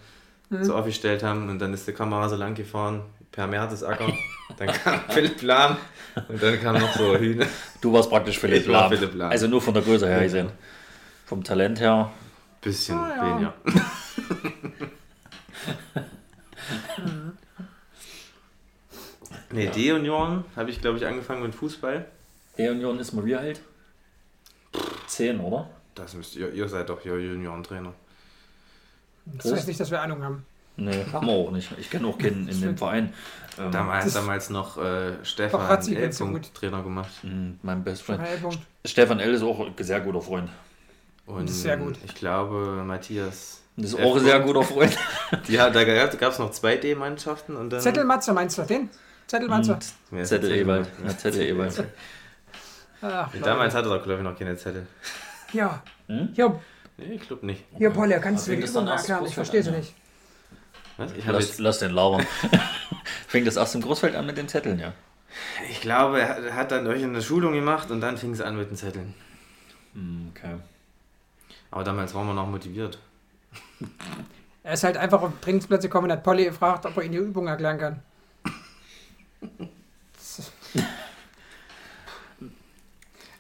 so aufgestellt haben und dann ist die Kamera so lang gefahren, per Mertesacker, dann kam <laughs> Philipp Lahm und dann kam noch so Hühner. Du warst praktisch Philipp Ich war Lahm. Philipp Lahm. Also nur von der Größe her gesehen. Vom Talent her. Bisschen Ah, ja. weniger. <laughs> nee, D-Union habe ich, glaube ich, angefangen mit Fußball. E-Union ist mal wie alt? Zehn, oder? Das müsst ihr, ihr seid doch hier Juniorentrainer. Das heißt nicht, dass wir Ahnung haben. Nee, haben wir auch nicht. Ich kenne auch keinen in dem Verein. Ähm, Damals, damals noch äh, Stefan kennst du gut. Trainer gemacht. mh, mein Best Friend. Stefan L. ist auch ein sehr guter Freund. Und Das ist sehr gut. ich glaube, Matthias. Das ist F. auch ein sehr guter Freund. <laughs> Hat- da gab es noch zwei D-Mannschaften und dann. Zettelmatze meinst du den? Zettelmatze? Ist Zettel Ewald. Zettel? Ja, Zettel Ewald. Ach, Damals hatte er, glaube ich, noch keine Zettel. Ja. Hm? Hier, Nee, ich glaube nicht. hier Polle, kannst du mir das dann erklären? Ich verstehe sie an, nicht. Was? Ich, Lass, jetzt, lass den labern. <laughs> Fängt das erst im Großfeld an mit den Zetteln, ja. ich glaube, er hat- dann euch eine Schulung gemacht und dann fing es an mit den Zetteln. Hm, Okay. Aber damals waren wir noch motiviert. Er ist halt einfach auf Trainingsplätze gekommen und hat Polly gefragt, ob er ihm die Übung erklären kann.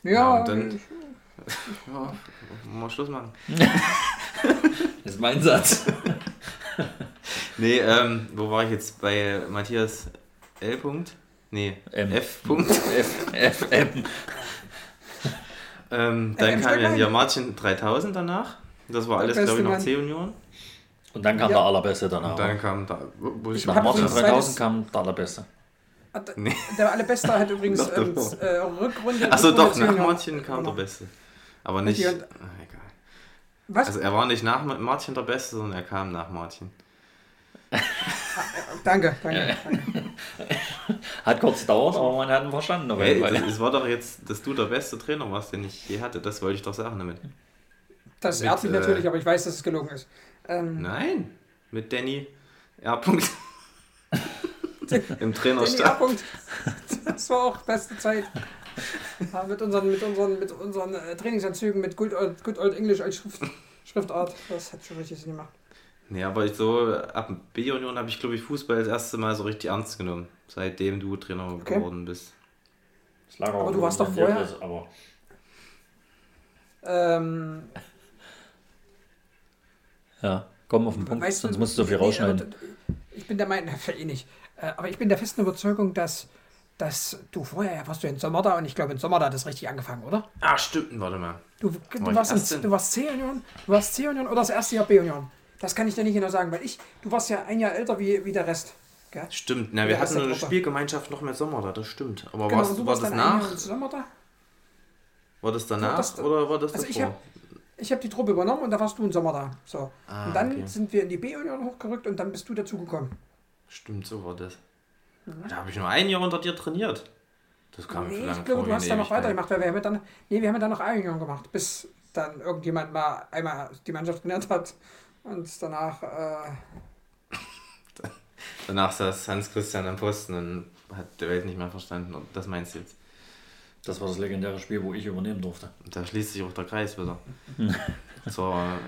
Ja, <laughs> Ja, und dann- <laughs> Ja, mal Schluss machen. Das ist mein Satz. Nee, ähm, wo war ich jetzt? Bei Matthias L. Punkt? Nee, M. F. Punkt. <laughs> F, F, M. Ähm, dann Ähm, kam ja hier Martin 3000 danach. Das war alles, glaube ich, noch C-Union. Und dann kam Ja. der Allerbeste danach. Und dann kam da, wo, ich Nach Martin übrigens 3000 zweites- kam der Allerbeste. hat- Nee. Der Allerbeste hat übrigens <laughs> ähm, äh, Rückrunde. Achso, doch, nach Martin kam der gewonnen. Beste. Aber nicht. Ah, egal. Was? Also er war nicht nach Martin der Beste, sondern er kam nach Martin. <laughs> danke, danke. danke. <laughs> Hat kurz gedauert, aber man hat ihn verstanden. Hey, es war doch jetzt, dass du der beste Trainer warst, den ich je hatte. Das wollte ich doch sagen damit. Das ehrt mich äh, natürlich, aber ich weiß, dass es gelogen ist. Ähm, Nein, mit Danny R. Punkt. <laughs> Im Danny Trainerstab. Das war auch beste Zeit. Ja, mit unseren, mit unseren, mit unseren äh, Trainingsanzügen mit Good Old, Good Old English als Schrift, Schriftart. Das hat schon richtig Sinn gemacht. Nee, aber ich so, ab B-Union habe ich, glaube ich, Fußball das erste Mal so richtig ernst genommen. Seitdem du Trainer Okay. geworden bist. Das lag auch Aber du warst doch vorher- Chris, Aber Ähm, ja, komm auf den Punkt, weißt sonst musst du so viel rausschneiden. Ich bin der Meinung, für eh nicht. Äh, Aber ich bin der festen Überzeugung, dass, dass du vorher, ja, warst du in Sommer da und ich glaube, in Sommer da hat das richtig angefangen, oder? Ah, stimmt, warte mal. Du, du warst, in, in- du warst C-Union, du warst C-Union oder das erste Jahr B-Union. Das kann ich dir nicht genau sagen, weil ich, du warst ja ein Jahr älter wie, wie der Rest. Gell? Stimmt, na, wir hatten der eine Gruppe. Spielgemeinschaft noch mit Sommer da, das stimmt. Aber Genau, warst, war das ein nach? Jahr da. War das danach das- oder war das Also ich davor? hab- Ich habe die Truppe übernommen und da warst du im Sommer da. So. Ah, und dann okay. sind wir in die B-Union hochgerückt und dann bist du dazugekommen. Stimmt, so war das. Da habe ich nur ein Jahr unter dir trainiert. Das kam mir Nee, lange ich glaube, du hast da noch weitergemacht, weil wir haben dann, nee, wir haben dann noch A-Union gemacht, bis dann irgendjemand mal einmal die Mannschaft trainiert hat und danach, äh, Danach saß Hans-Christian am Posten und hat der Welt nicht mehr verstanden. Und das meinst du jetzt? Das war das legendäre Spiel, wo ich übernehmen durfte. Und da schließt sich auch der Kreis wieder. <laughs> Zur,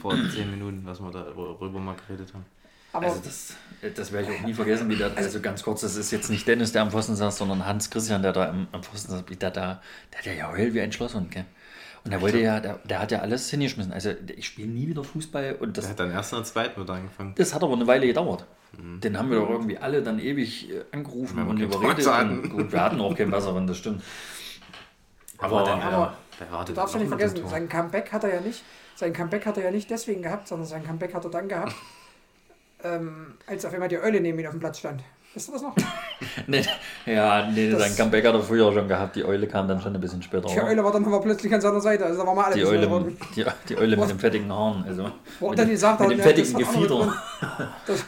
vor zehn Minuten, was wir darüber mal geredet haben. aber Also das, das werde ich auch nie vergessen, wie der, also ganz kurz, das ist jetzt nicht Dennis, der am Pfosten saß, sondern Hans Christian, der da am, am Pfosten saß, wie der da, der hat ja geheult wie ein Schlosshund, gell? Und der wollte ja, der, der hat ja alles hingeschmissen. Also ich spiele nie wieder Fußball und Der das, hat dann erst in der zweiten wieder angefangen. das hat aber eine Weile gedauert. Den haben wir doch irgendwie alle dann ewig äh, angerufen und überredet. Und, gut, wir hatten auch keinen besseren, das stimmt. Aber, Aber- dann, aber ja, der du darfst ja nicht vergessen, sein Comeback hat er ja nicht, sein Comeback hat er ja nicht deswegen gehabt, sondern sein Comeback hat er dann gehabt, <laughs> ähm, als auf einmal die Eule neben ihm auf dem Platz stand. Wisst ihr das noch? <laughs> Nee, ja, nee, Das- sein Comeback hat er früher schon gehabt. Die Eule kam dann schon ein bisschen später. Die Eule war dann aber plötzlich an seiner Seite, also da waren wir alle Die Eule, die, die Eule mit den fettigen Haaren. Also, Wo mit dann dem- gesagt mit dem ja, fettigen Gefieder. Das,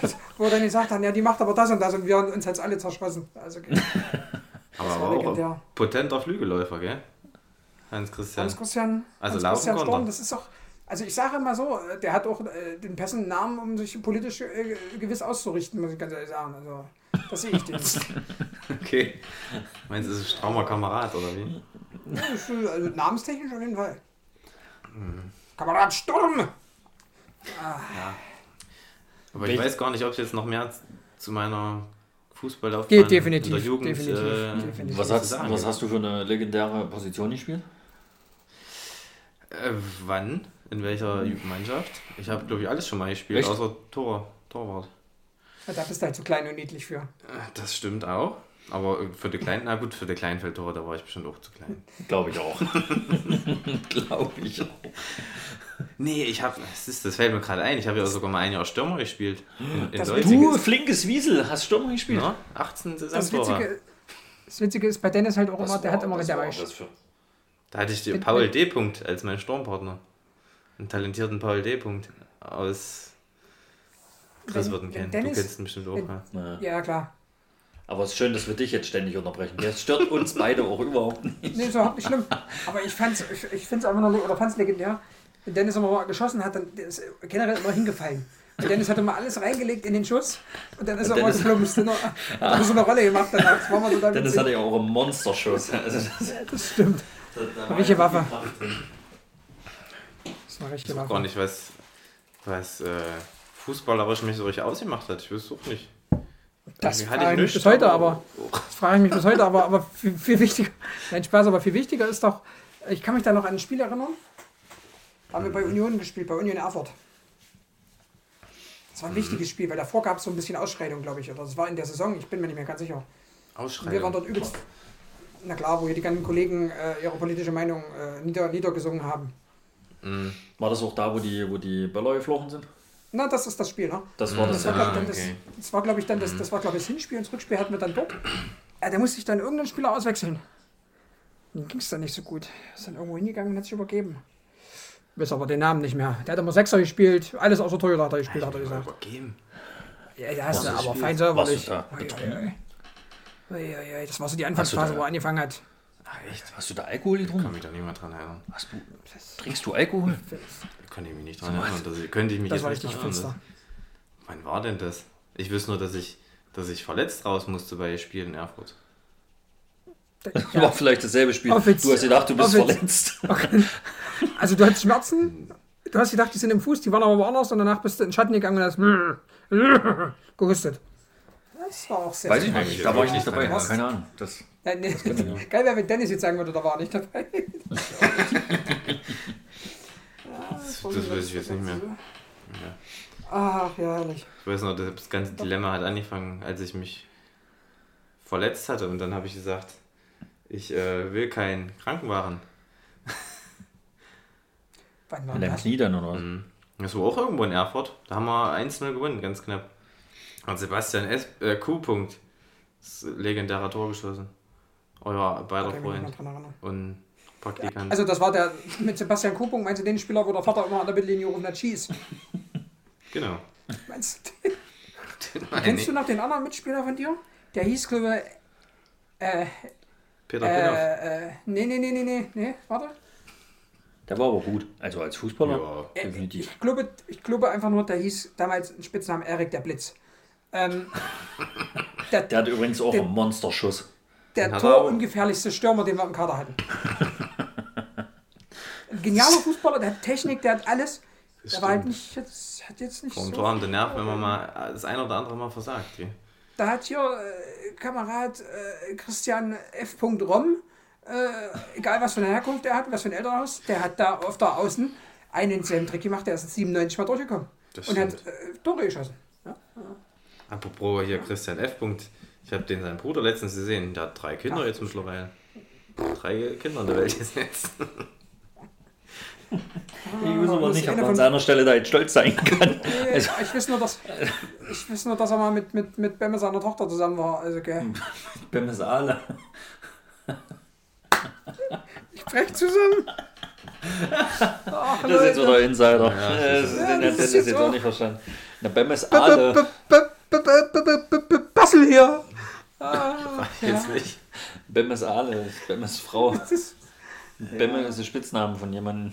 das, wo er dann gesagt hat, ja, die macht aber das und das und wir haben uns jetzt alle zerschossen. Also, okay. <laughs> Aber war war auch legendär. ein potenter Flügelläufer, gell? Hans-Christian. Hans Christian, Also Hans Christian Storm, das ist auch, Also ich sage mal so, äh, der hat auch äh, den passenden Namen, um sich politisch äh, gewiss auszurichten, muss ich ganz ehrlich sagen. Also das sehe ich <laughs> den. Okay. Meinst du, das ist ein straumer Kamerad oder wie? Ja, also namenstechnisch auf jeden Fall. Kamerad Sturm! Aber ich Welch- weiß gar nicht, ob es jetzt noch mehr zu meiner Fußballlaufbahn Geht definitiv, in der Jugend definitiv, äh, definitiv. Was, hast, was hast du für eine legendäre Position gespielt? Äh, wann? In welcher Mannschaft? Ich habe, glaube ich, alles schon mal gespielt, Echt? außer Tor, Torwart. Ja, Da bist du halt zu klein und niedlich für. Äh, Das stimmt auch. Aber äh, für die kleinen, na gut, für die Kleinfeldtore, da war ich bestimmt auch zu klein. Glaube ich auch. <laughs> Glaube ich auch. Nee, ich habe, das, ist- das fällt mir gerade ein, ich habe ja sogar mal ein Jahr Stürmer gespielt. In, in Das Du, flinkes Wiesel, hast Stürmer gespielt? Ja, 18 Das Saisontore. Witzige, das Witzige ist bei Dennis halt auch Was immer, der war- hat immer was mit der war Weich. das für- Da hatte ich den Wenn- Paul wenn- D. Punkt als mein Sturmpartner. Einen talentierten Paul D. Punkt aus wenn kennen. Dennis- du kennst ihn bestimmt auch. wenn- ja. Ja. Klar. Aber es ist schön, dass wir dich jetzt ständig unterbrechen. Das stört uns beide auch überhaupt nicht. Nee, ist überhaupt nicht schlimm. Aber ich fand's, ich, ich find's einfach nur, oder fand's legendär. Wenn Dennis immer mal geschossen hat, dann ist generell immer hingefallen. Und Dennis hat immer alles reingelegt in den Schuss und dann ist er immer Dennis- geflumpst. Und hat er <laughs> so eine Rolle gemacht danach. Das war total Dennis hatte ja auch einen Monsterschuss. Also das, Das stimmt. Welche Waffe? Richtig Ich weiß Waffe. gar nicht, was, was äh, fußballerisch mich so richtig ausgemacht hat. Ich wüsste auch nicht. Das frage ich mich bis heute, aber das frage ich mich bis heute, aber, aber viel, viel wichtiger, nein Spaß, aber viel wichtiger ist doch, ich kann mich da noch an ein Spiel erinnern, haben wir bei Union gespielt, bei Union Erfurt. Das war ein wichtiges Spiel, weil davor gab es so ein bisschen Ausschreitung, glaube ich, oder das war in der Saison, ich bin mir nicht mehr ganz sicher. Und wir waren dort übelst, na klar, wo hier die ganzen Kollegen äh, ihre politische Meinung äh, nieder, niedergesungen haben. Mhm. War das auch da, wo die, wo die Böller geflogen sind? Na, das ist das Spiel, ne? Das war das, Das war, ja. dann okay. das, das war, glaube ich, dann das, das war, glaube ich, das Hinspiel und das Rückspiel hatten wir dann dort. Ja, da musste ich dann irgendeinen Spieler auswechseln. Dann ging es dann nicht so gut. Ist dann irgendwo hingegangen und hat sich übergeben. Weiß aber den Namen nicht mehr. Der hat immer Sechser gespielt, alles außer Torhüter hat er gespielt, hat er gesagt. Übergeben. Ja, der hast du Was aber gespielt? fein säuberlich. da Ui, ui, ui. Das war so die Anfangsphase, wo er angefangen hat. Ach echt? Hast du da Alkohol Kann getrunken? mich da nicht mehr dran erinnern. Hast du, trinkst du Alkohol? Kann ich mich nicht dran erinnern. Das, könnte ich mich Das jetzt war nicht dran erinnern. Wann war denn das? Ich wüsste nur, dass ich, dass ich verletzt raus musste bei Spielen in Erfurt. <laughs> War vielleicht dasselbe Spiel. Offiz- Du hast gedacht, du bist Offiz- verletzt. <laughs> Okay. Also du hattest Schmerzen, du hast gedacht, die sind im Fuß, die waren aber woanders und danach bist du in den Schatten gegangen und hast <laughs> gehustet. Das war auch sehr Weiß ich nicht. Da war ich nicht dabei. dran Keine Ahnung. Das, Ja, nee. <laughs> Geil wäre, wenn Dennis jetzt sagen würde, da war er nicht dabei. Das weiß ich jetzt nicht mehr. Ja. Ach, ja, herrlich. Ich weiß noch, das ganze Dilemma hat angefangen, als ich mich verletzt hatte und dann habe ich gesagt, ich äh, will keinen Krankenwagen. Wann war an deinem das? Knie dann oder was? Mhm. Das war auch irgendwo in Erfurt. Da haben wir 1-0 gewonnen, ganz knapp. Und Sebastian S. Äh, Q. Punkt. Das legendärer Tor geschossen. Euer beider Kann ich mich nicht mehr Freund und Praktikant. Also das war der mit Sebastian Kupung, meinst du den Spieler, wo der Vater immer an der Mittellinie gerufen hat, schieß? <laughs> genau. Meinst du den? Kennst du noch den anderen Mitspieler von dir? Der hieß, glaube ich, äh, Peter Pinnoff. äh, äh, nee, nee, nee, nee, nee, nee, warte. Der war aber gut. Also als Fußballer. Ja. Äh, Definitiv. Ich glaube, ich glaube einfach nur, der hieß damals ein Spitzname Erik der Blitz. Ähm, <laughs> der Der hat übrigens auch Der- einen Monsterschuss. der hat er auch. torungefährlichste Stürmer, den wir im Kader hatten. <laughs> Ein genialer Fußballer, der hat Technik, der hat alles. Das Der war halt nicht, jetzt, hat jetzt nicht Vor dem so. Tor haben den Nerv, wenn man mal das ein oder andere Mal versagt. Gell? Da hat hier äh, Kamerad äh, Christian F. Rom, äh, egal was für eine Herkunft er hat, was für ein Elternhaus, der hat da auf der Außen einen selben Trick gemacht, der ist in 97 mal durchgekommen. Das und hat stimmt. äh, Tore geschossen. Apropos hier Christian F. Punkt. Ich habe den seinen Bruder letztens gesehen. Der hat drei Kinder Ach. jetzt mittlerweile. Drei Kinder in der Welt ist jetzt. <laughs> Ich weiß aber das nicht, ob man an seiner Stelle da jetzt stolz sein <laughs> kann. Nee, ich weiß nur, dass ich weiß nur, dass er mal mit, mit, mit Bemme seiner Tochter zusammen war. Also gell. Beim Saale. Ich brech zusammen. Ach, Das ist jetzt wieder Insider. Ja, das das ist, Ja, das hat ist jetzt auch- auch nicht verstanden. Na, Bem ist Aale. Bassel hier. Ah, Jetzt nicht. Bem ist Aale. Bem ist Frau. das ist, Bemme ist der Spitzname von jemandem.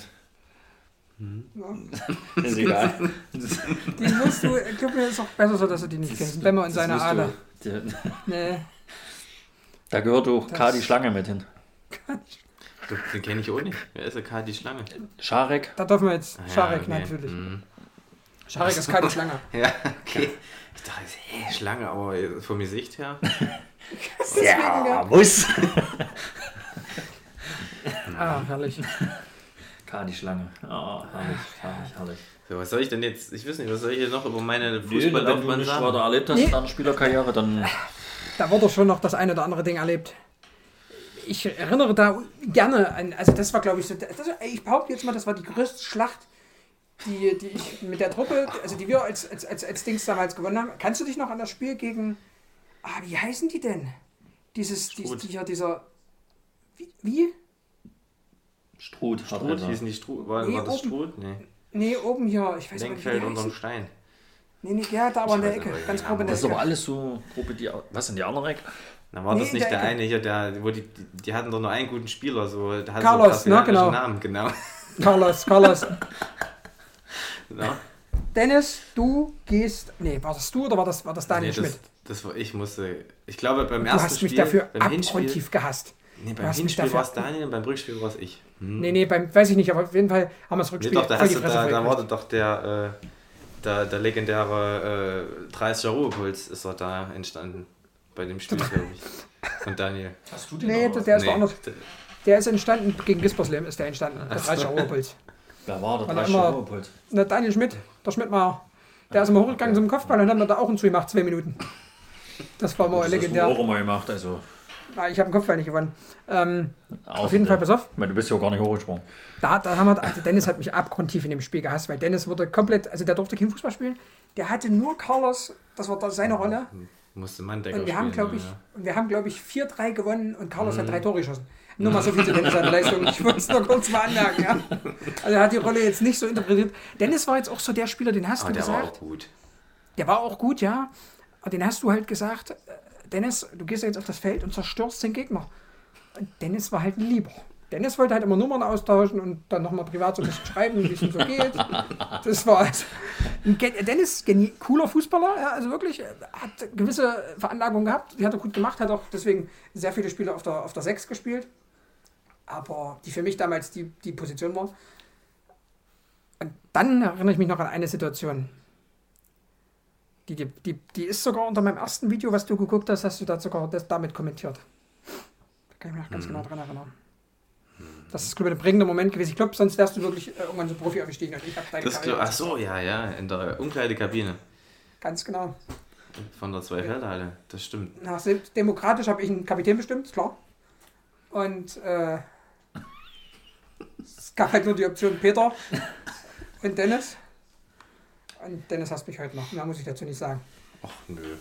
Ja. Ist egal. Die musst du, ich glaube, es ist auch besser so, dass du die nicht kennst. Benno und seine Das musst Aale. du- der- Nee. Da gehört auch K die Schlange mit hin. Den kenne ich auch nicht. Wer ist der K. die Schlange? Scharek. Da dürfen wir jetzt. Ah, Scharek okay. natürlich. Mhm. Scharek ist keine Schlange. <laughs> Ja, okay. Ich dachte, hä, Schlange, aber vom Gesicht her. <laughs> Ja, muss. <laughs> Ah, herrlich. K die Schlange. Oh, herrlich, herrlich, herrlich. So, was soll ich denn jetzt? Ich weiß nicht, was soll ich hier noch über meine wenn du Fußballlaufbahn sagen? weiter erlebt hast Nee. in deiner Spielerkarriere, dann Da wurde schon noch das eine oder andere Ding erlebt. Ich erinnere da gerne an, also das war glaube ich so, das, ich behaupte jetzt mal, das war die größte Schlacht, die, die ich mit der Truppe, also die wir als, als, als, als Dings damals gewonnen haben. Kannst du dich noch an das Spiel gegen, ah, wie heißen die denn? Dieses, dies, Struth. die hier, dieser, wie? wie? Struth. Struth hießen die Struth. War, Nee, war das oben. Struth? Nee. Nee, oben hier, ich weiß nicht, Denkfeld unterm. Stein. Nee, nee, ja, da aber in der Ecke, aber ganz nicht, grob in der Das ist aber Ecke. alles so Gruppe, die. Was sind die anderen Eck? Na, war Nee, das in nicht der der Ecke. eine hier, der, wo die, die, die hatten doch nur einen guten Spieler, so, der hat Carlos, so ne, genau. Namen, genau. Carlos, Carlos. <laughs> Ja. <laughs> Dennis, du gehst, nee, war das du oder war das, war das Daniel Nee, Schmidt? das, das war ich, musste, ich glaube beim Du ersten hast mich Spiel, dafür beim Hinspiel, abgrundtief gehasst. nee, du beim Hinspiel dafür war es Daniel und beim Rückspiel war es ich. Hm. Nee, nee, beim, weiß ich nicht, aber auf jeden Fall haben wir das Nee, Rückspiel doch, da, hast die du, da, da gekriegt. doch der, äh, der, der legendäre äh, 30er Ruhepuls ist er da entstanden. Bei dem Spiel, <laughs> glaube ich. Von Daniel. Hast du den? Nee, das, was? der ist Nee, d- Der ist entstanden, gegen Gisperslem ist der entstanden, der 30er Ruhrpuls. <laughs> Wer war der Weil 30 immer- Ruhrpuls? Na, Daniel Schmidt, der Schmidtmeier, der ist immer hochgegangen zum Kopfball und hat mir da auch einen zugemacht, zwei Minuten. Das war mal Das hast du legendär. auch immer gemacht, also. Ich habe den Kopfball nicht gewonnen. Ähm, Auch auf jeden Fall, pass auf. Meine, du bist ja gar nicht hochgesprungen. Da, da haben wir, also Dennis hat mich abgrundtief in dem Spiel gehasst, weil Dennis wurde komplett, also der durfte kein Fußball spielen. Der hatte nur Carlos, das war da seine Rolle. Musste Manndecker Und wir haben, glaube ich, ja. und wir haben, glaube ich, 4-3 gewonnen und Carlos hat drei Tore geschossen. Nur mal so viel zu Dennis seiner Leistung. Ich wollte es nur kurz mal anmerken. Ja. Also er hat die Rolle jetzt nicht so interpretiert. Dennis war jetzt auch so der Spieler, den hast Aber du der war gesagt. auch gut. Der war auch gut, ja. Aber den hast du halt gesagt, äh, Dennis, du gehst ja jetzt auf das Feld und zerstörst den Gegner. Dennis war halt ein Lieber. Dennis wollte halt immer Nummern austauschen und dann nochmal privat so ein bisschen schreiben, wie es ihm so geht. Das war also Dennis, cooler Fußballer, ja, also wirklich, äh, hat gewisse Veranlagungen gehabt, die hat er gut gemacht, hat auch deswegen sehr viele Spiele auf der, auf der 6 gespielt. Aber die für mich damals die, die Position war. Und dann erinnere ich mich noch an eine Situation. Die, die, die, die ist sogar unter meinem ersten Video, was du geguckt hast, hast du da sogar das damit kommentiert. Da kann ich mich noch ganz genau dran erinnern. Das ist, glaube ich, ein prägender Moment gewesen. Ich glaube, sonst wärst du wirklich äh, irgendwann so Profi aufgestiegen. Und ich habe deine Das, glaub- ach so, ja, ja, in der Umkleidekabine Ganz genau. von der Zweifeldhalle. Das stimmt. Na, demokratisch habe ich einen Kapitän bestimmt, klar. Und äh, es gab halt nur die Option Peter und Dennis. Und Dennis hasst mich heute noch. Mehr muss ich dazu nicht sagen. Ach, nö.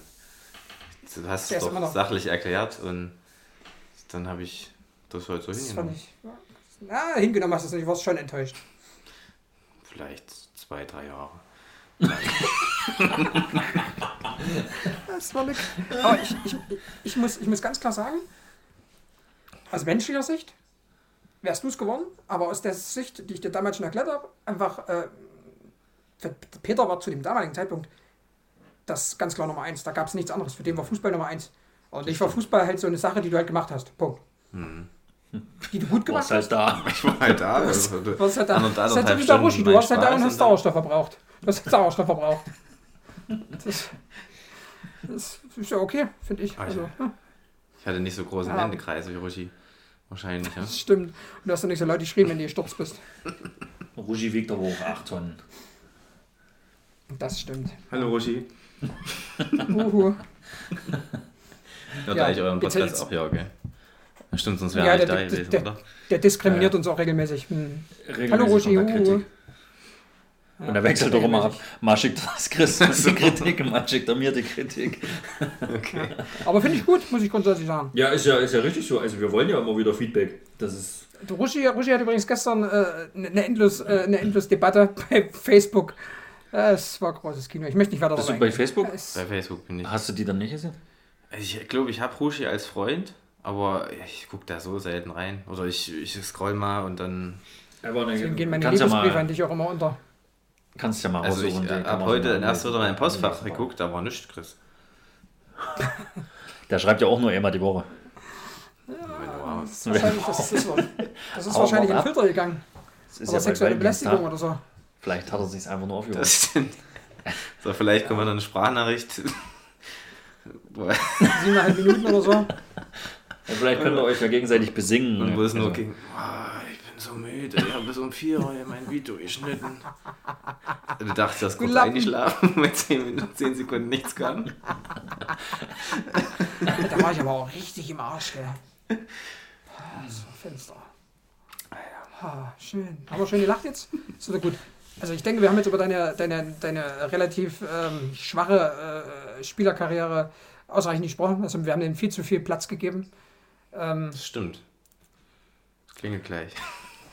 Du hast Der es doch sachlich erklärt und dann habe ich das heute so Das fand hingenommen. ich. Na, hingenommen hast du es nicht, warst schon enttäuscht. Vielleicht zwei, drei Jahre. Das war nix. Aber ich, ich, ich, muss, ich muss ganz klar sagen, aus menschlicher Sicht wärst du es geworden, aber aus der Sicht, die ich dir damals schon erklärt habe, einfach, äh, für Peter war zu dem damaligen Zeitpunkt das ganz klar Nummer eins. Da gab es nichts anderes. Für den war Fußball Nummer eins. Und ich war Fußball halt so eine Sache, die du halt gemacht hast. Punkt. Die du gut gemacht Warst hast. halt da. <laughs> Ich war halt da. <laughs> Also, Du warst halt da. Ander- Das ist halt wie der Ruschi. Du warst halt da und hast Sauerstoff verbraucht. Du hast Sauerstoff verbraucht. <laughs> Das, das ist ja okay, finde ich. Ah. Also, ich hatte nicht so große Ja. Wie Ruschi. Wahrscheinlich, ja. das stimmt. Und du hast doch nicht so laut geschrien, wenn du gestürzt bist. Rugi wiegt aber auch 8 Tonnen. Das stimmt. Hallo Ruschi. Uhu. Hört Ja, eigentlich euren Podcast jetzt- auch, ja, okay. Ja, stimmt, sonst wäre Ja, er nicht der- da der- gewesen, der- oder? Der diskriminiert Ja. uns auch regelmäßig. Hm. Regelmäßig Hallo Ruschi. da Uhu. Und er wechselt doch immer ab. Mal schickt das Chris <laughs> die Kritik mal schickt er mir die Kritik. Aber finde ich gut, muss ich grundsätzlich sagen. Ja, ist ja, ist ja richtig so. Also wir wollen ja immer wieder Feedback. Das ist. Ruschi, Ruschi hat übrigens gestern äh, eine, endlos, äh, eine endlos Debatte <laughs> bei Facebook. Äh, Es war großes Kino. Ich möchte nicht weiter Bist du bei. Facebook? Es- Bei Facebook bin ich. Hast du die dann nicht gesehen? Also Ich glaube, ich habe Ruschi als Freund, aber ich gucke da so selten rein. Oder ich, ich scroll mal und dann. Aber ne, Deswegen gehen meine kannst, ja Liebesbriefe an dich auch immer unter. Kannst ja mal Also ich raussuchen. die äh, habe heute so erst wieder mein Postfach geguckt, <laughs> da war nichts, Chris. Der schreibt ja auch nur einmal die Woche. Das ist wahrscheinlich, das ist, das ist Aber wahrscheinlich in den Filter gegangen. Das ist Oder ja sexuelle. Belästigung oder so. Vielleicht hat er sich einfach nur stimmt. So, vielleicht kommt dann eine Sprachnachricht. Siebeneinhalb Minuten oder so. Ja, vielleicht könnt ihr euch ja gegenseitig besingen. Und wo es nur Also, ging, "Ah, ich bin so müde, ich habe bis um 4 Uhr mein Video geschnitten. Du dachtest, du hast kurz Lappen. eingeschlafen, mit 10, Minuten, 10 Sekunden nichts kam. Da war ich aber auch richtig im Arsch, gell. So Fenster. Ah, schön. Haben wir schön gelacht jetzt? Ist wieder gut. Also ich denke, wir haben jetzt über deine, deine, deine relativ ähm, schwache äh, Spielerkarriere ausreichend gesprochen. Also wir haben denen viel zu viel Platz gegeben. Ähm, Das stimmt. Das klingelt gleich.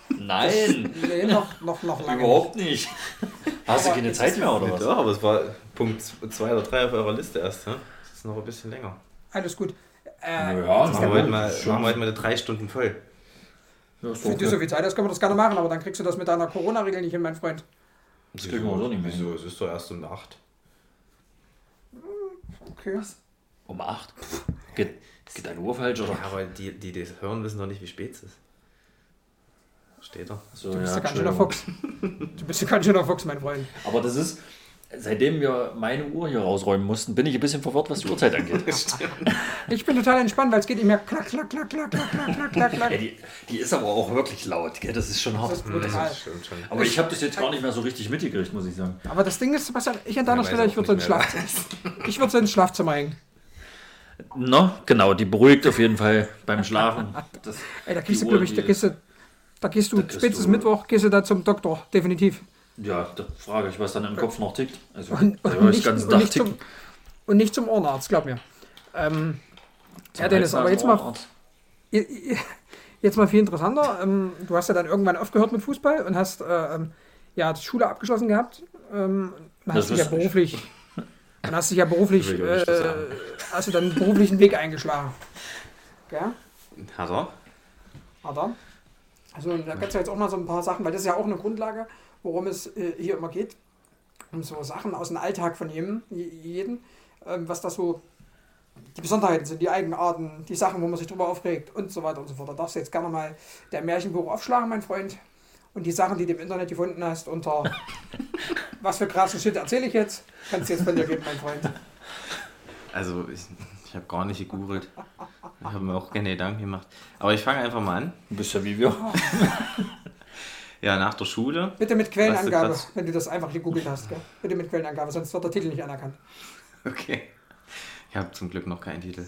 Nein, <laughs> nee, noch, noch, noch lange. überhaupt nicht. <laughs> Hast du keine Zeit mehr oder was? Doch, aber es war Punkt 2 oder 3 auf eurer Liste erst. Ne? Das ist noch ein bisschen länger. Alles gut. Äh, Ja, Machen wir heute mal, machen wir heute mal drei Stunden voll. Ja, ist Wenn du so okay. viel Zeit hast, können wir das gerne machen, aber dann kriegst du das mit deiner Corona-Regel nicht hin, mein Freund. Das kriegen wir so nicht mehr. hin. Wieso? Es ist doch erst um 8. Okay. Um 8? Geht, geht deine Uhr falsch oder? Ja, aber die, die das hören, wissen doch nicht, wie spät es ist steht er. So, du bist ja, ein ganz schöner Fuchs. <laughs> Du bist ja ganz schöner Fuchs, mein Freund. Aber das ist, seitdem wir meine Uhr hier rausräumen mussten, bin ich ein bisschen verwirrt, was die Uhrzeit angeht. <laughs> ich bin total entspannt, weil es geht immer klack, klack, klack, klack, klack, klack, klack, klack. Ja, die, die, ist aber auch wirklich laut, gell? das ist schon hart. Das ist brutal. Das stimmt schon. Aber ich habe das jetzt gar nicht mehr so richtig mitgekriegt, muss ich sagen. Aber das Ding ist, Sebastian, ich an deiner ja, Stelle, ich würde so ins Schlafzimmer, <laughs> ich würde so ins Schlafzimmer hängen. No, genau, die beruhigt auf jeden Fall beim Schlafen. Das, Ey, da kriegst, du, ich, da kriegst du da gehst du spätestens Mittwoch, gehst du da zum Doktor, definitiv. Ja, da frage ich, was dann im Kopf noch tickt. Also, Und, und, nicht, den ganzen und, Tag nicht zum, und nicht zum Ohrenarzt, glaub mir. Ähm, ja, Dennis, aber jetzt mal, Ohrenarzt. jetzt mal viel interessanter. Ähm, du hast ja dann irgendwann aufgehört mit Fußball und hast äh, ähm, ja, die Schule abgeschlossen gehabt. Ähm, und hast dich ja beruflich, und hast dich ja beruflich, äh, hast du dann beruflichen Weg eingeschlagen. Gell? Hat er? Hat er. Also da kannst du jetzt auch mal so ein paar Sachen, weil das ist ja auch eine Grundlage, worum es äh, hier immer geht. Um so Sachen aus dem Alltag von jedem, je- jeden, ähm, was das so die Besonderheiten sind, die Eigenarten, die Sachen, wo man sich drüber aufregt und so weiter und so fort. Da darfst du jetzt gerne mal der Märchenbuch aufschlagen, mein Freund. Und die Sachen, die du im Internet gefunden hast, unter <laughs> was für krassen Shit erzähle ich jetzt, kannst du jetzt von dir geben, mein Freund. Also, ich, ich habe gar nicht gegoogelt. Ich habe mir auch keine Gedanken gemacht. Aber ich fange einfach mal an. Du bist ja wie wir. Ja, nach der Schule. Bitte mit Quellenangabe, grad- wenn du das einfach gegoogelt hast. Gell? Bitte mit Quellenangabe, sonst wird der Titel nicht anerkannt. Okay. Ich habe zum Glück noch keinen Titel.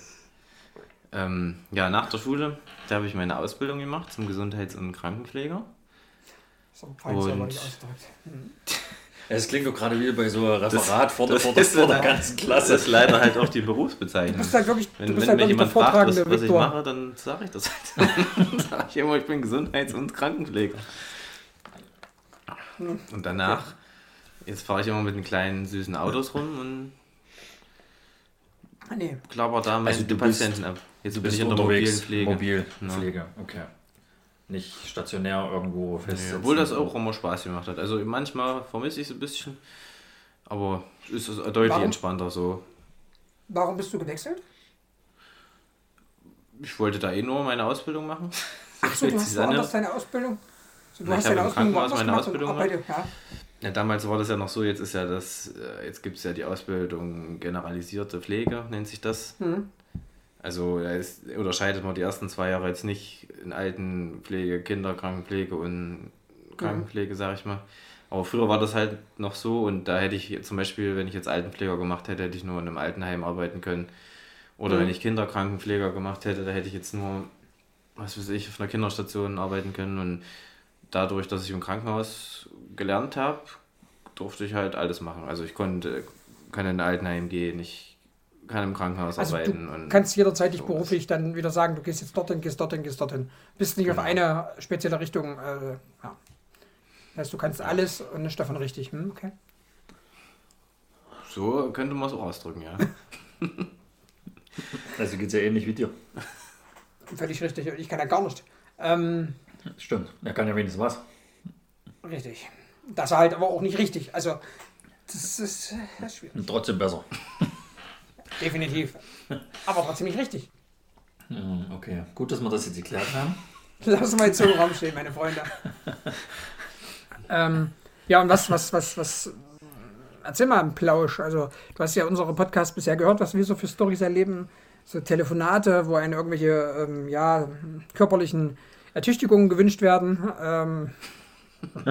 Ähm, ja, nach der Schule, da habe ich meine Ausbildung gemacht zum Gesundheits- und Krankenpfleger. So fein Und- säuberlich ausgedrückt. Es klingt doch gerade wie bei so einem Referat vor, der, das vor, ist vor der ja- ganzen Das Klasse. ist leider halt auch die Du Berufsbezeichnung. bist halt wirklich, Wenn, du bist wenn halt mich wirklich jemand fragt, was, was ich mache, dann sage ich das halt. <laughs> dann sage ich immer, ich bin Gesundheits- und Krankenpfleger. Und danach, jetzt fahre ich immer mit den kleinen süßen Autos rum und Ah, nee. klapper da meine Also du bist- Patienten ab. Jetzt Du bin bist ich in der mobilen Pflege. Mobilpflege, okay. Nicht stationär irgendwo fest. Nee, obwohl das auch immer Spaß gemacht hat. Also manchmal vermisse ich es ein bisschen, aber es ist deutlich Warum? entspannter so. Warum bist du gewechselt? Ich wollte da eh nur meine Ausbildung machen. Ach so, <laughs> du hast woanders deine Ausbildung. So, du Na, hast ich habe deine im Ausbildung Krankenhaus meine gemacht Ausbildung arbeitet, ja. Ja, damals war das ja noch so, jetzt ist ja das, äh, jetzt gibt es ja die Ausbildung generalisierte Pflege, nennt sich das. Mhm. Also da ist, unterscheidet man die ersten zwei Jahre jetzt nicht in Altenpflege, Kinderkrankenpflege und Krankenpflege, sag ich mal. Aber früher war das halt noch so und da hätte ich zum Beispiel, wenn ich jetzt Altenpfleger gemacht hätte, hätte ich nur in einem Altenheim arbeiten können. Oder Mhm. wenn ich Kinderkrankenpfleger gemacht hätte, da hätte ich jetzt nur, was weiß ich, auf einer Kinderstation arbeiten können. Und dadurch, dass ich im Krankenhaus gelernt habe, durfte ich halt alles machen. Also ich konnte, kann in ein Altenheim gehen, ich kann im Krankenhaus Also arbeiten. du und kannst jederzeit dich so beruflich dann wieder sagen, du gehst jetzt dorthin, gehst dorthin, gehst dorthin. Bist nicht auf Genau. eine spezielle Richtung. Äh, ja. Das heißt, du kannst alles und nicht davon richtig. Hm, okay. So könnte man es auch ausdrücken, ja. <laughs> Also geht es ja ähnlich wie dir. Völlig richtig. Ich kann ja gar nicht. Ähm, Stimmt. Er kann ja wenigstens was. Richtig. Das war halt aber auch nicht richtig. Also, das ist, äh, das ist schwierig. Und trotzdem besser. Definitiv. Aber trotzdem nicht richtig. Okay, gut, dass wir das jetzt geklärt haben. Lass mal jetzt so im Raum stehen, meine Freunde. ähm, ja, und was, was, was, was, erzähl mal im Plausch. Also, du hast ja unsere Podcasts bisher gehört, was wir so für Storys erleben. So Telefonate, wo einem irgendwelche, ähm, ja, körperlichen Ertüchtigungen gewünscht werden. Ähm, <laughs>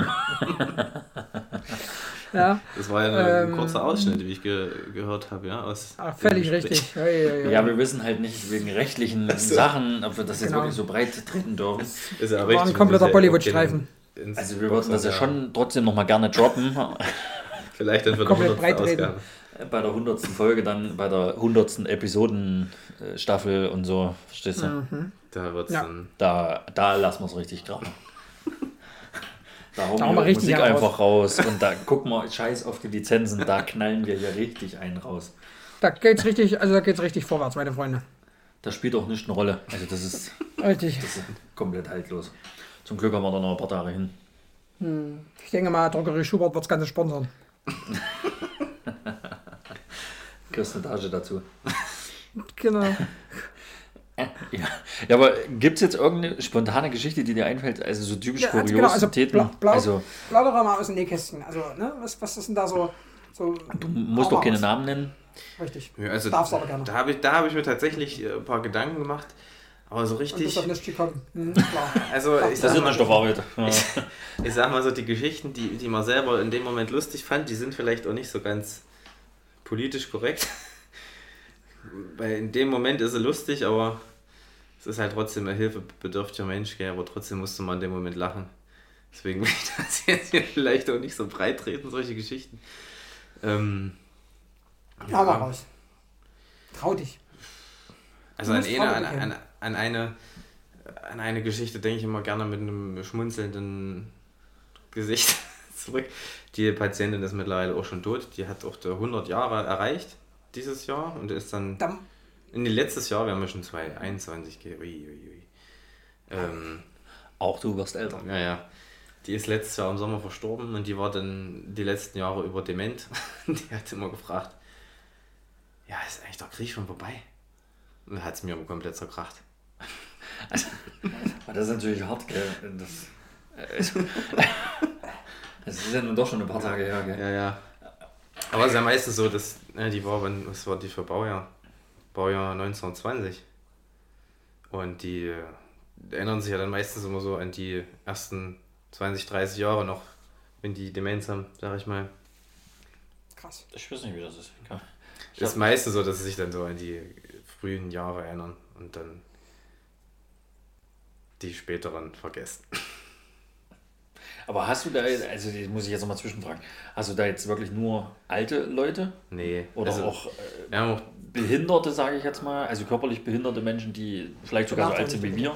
ja, <laughs> Das war ja nur ein Ähm, kurzer Ausschnitt, wie ich ge gehört habe, ja. Aus ach, dem völlig richtig. Ja, ja, ja. Ja, wir wissen halt nicht wegen rechtlichen so. Sachen, ob wir das jetzt Genau. wirklich so breit treten dürfen. Ist ja War richtig, ein kompletter Bollywood-Streifen. Also wir würden das ja schon trotzdem nochmal gerne droppen. <laughs> Vielleicht dann für die Komplett 100. breitreten. Ausgabe. Bei der 100. Folge, dann bei der 100. Episoden-Staffel und so, verstehst du? Mhm. Da wird es Ja. dann. Da, da lassen wir es richtig krachen. Da hauen Da hauen wir richtig Musik einen raus. einfach raus und da gucken wir, scheiß auf die Lizenzen, da knallen wir hier richtig einen raus. Da geht's richtig, also da geht's richtig vorwärts, meine Freunde. Das spielt auch nicht eine Rolle. Also das ist, Richtig. das ist komplett haltlos. Zum Glück haben wir da noch ein paar Tage hin. Ich denke mal, Drogerie Schubert wird das Ganze sponsern. <laughs> Kriegst eine Tasche dazu. Genau. Ja, ja aber gibt es jetzt irgendeine spontane Geschichte, die dir einfällt? Also so typisch Ja, also genau, also blau, blau, also Plaudere mal aus dem Nähkästchen. Also, ne, was, was ist denn da so? so du musst doch keine Namen. Namen nennen. Richtig. Ja, also, Darfst aber gerne. Da habe ich, da hab ich mir tatsächlich äh, ein paar Gedanken gemacht. Aber so Und bist richtig. auf nichts gekommen. Hm, <laughs> klar. Also, ich Das ist mal, nicht Wahrheit. Ja. ich sag mal so, die Geschichten, die, die man selber in dem Moment lustig fand, die sind vielleicht auch nicht so ganz politisch korrekt. Weil in dem Moment ist sie lustig, aber es ist halt trotzdem ein hilfebedürftiger Mensch, gell? aber trotzdem musste man in dem Moment lachen. Deswegen <laughs> will ich das jetzt hier vielleicht auch nicht so breit treten, solche Geschichten. Ähm, Ja, mal raus. Trau dich. Also an eine, an, an, an, eine, an eine Geschichte denke ich immer gerne mit einem schmunzelnden Gesicht <laughs> zurück. Die Patientin ist mittlerweile auch schon tot. Die hat auch die 100 Jahre erreicht dieses Jahr und ist dann Dann, in den letztes Jahr, wir haben ja schon 2021, ge- ui. Ähm, Auch du wirst älter. ja, ja. Die ist letztes Jahr im Sommer verstorben und die war dann die letzten Jahre über dement. <laughs> Die hat immer gefragt, ja, ist eigentlich der Krieg schon vorbei? Und hat es mir aber komplett zerkracht. Also, <laughs> aber das ist natürlich hart, gell? Das, <laughs> das ist ja nun doch schon ein paar Tage her, gell? Ja, ja. Aber es ist ja meistens so, dass ja, die war, wann- was war die für Baujahr? Baujahr 1920. Und die äh, erinnern sich ja dann meistens immer so an die ersten 20, 30 Jahre noch, wenn die Demenz haben, sag ich mal. krass. Ich weiß nicht, wie das ist. Ich ist meistens so, dass sie sich dann so an die frühen Jahre erinnern und dann die späteren vergessen. Aber hast du da, also muss ich jetzt nochmal zwischenfragen, hast du da jetzt wirklich nur alte Leute Nee. oder also, auch äh, wir haben auch Behinderte, sage ich jetzt mal, also körperlich behinderte Menschen, die vielleicht sogar so alt sind wie wir?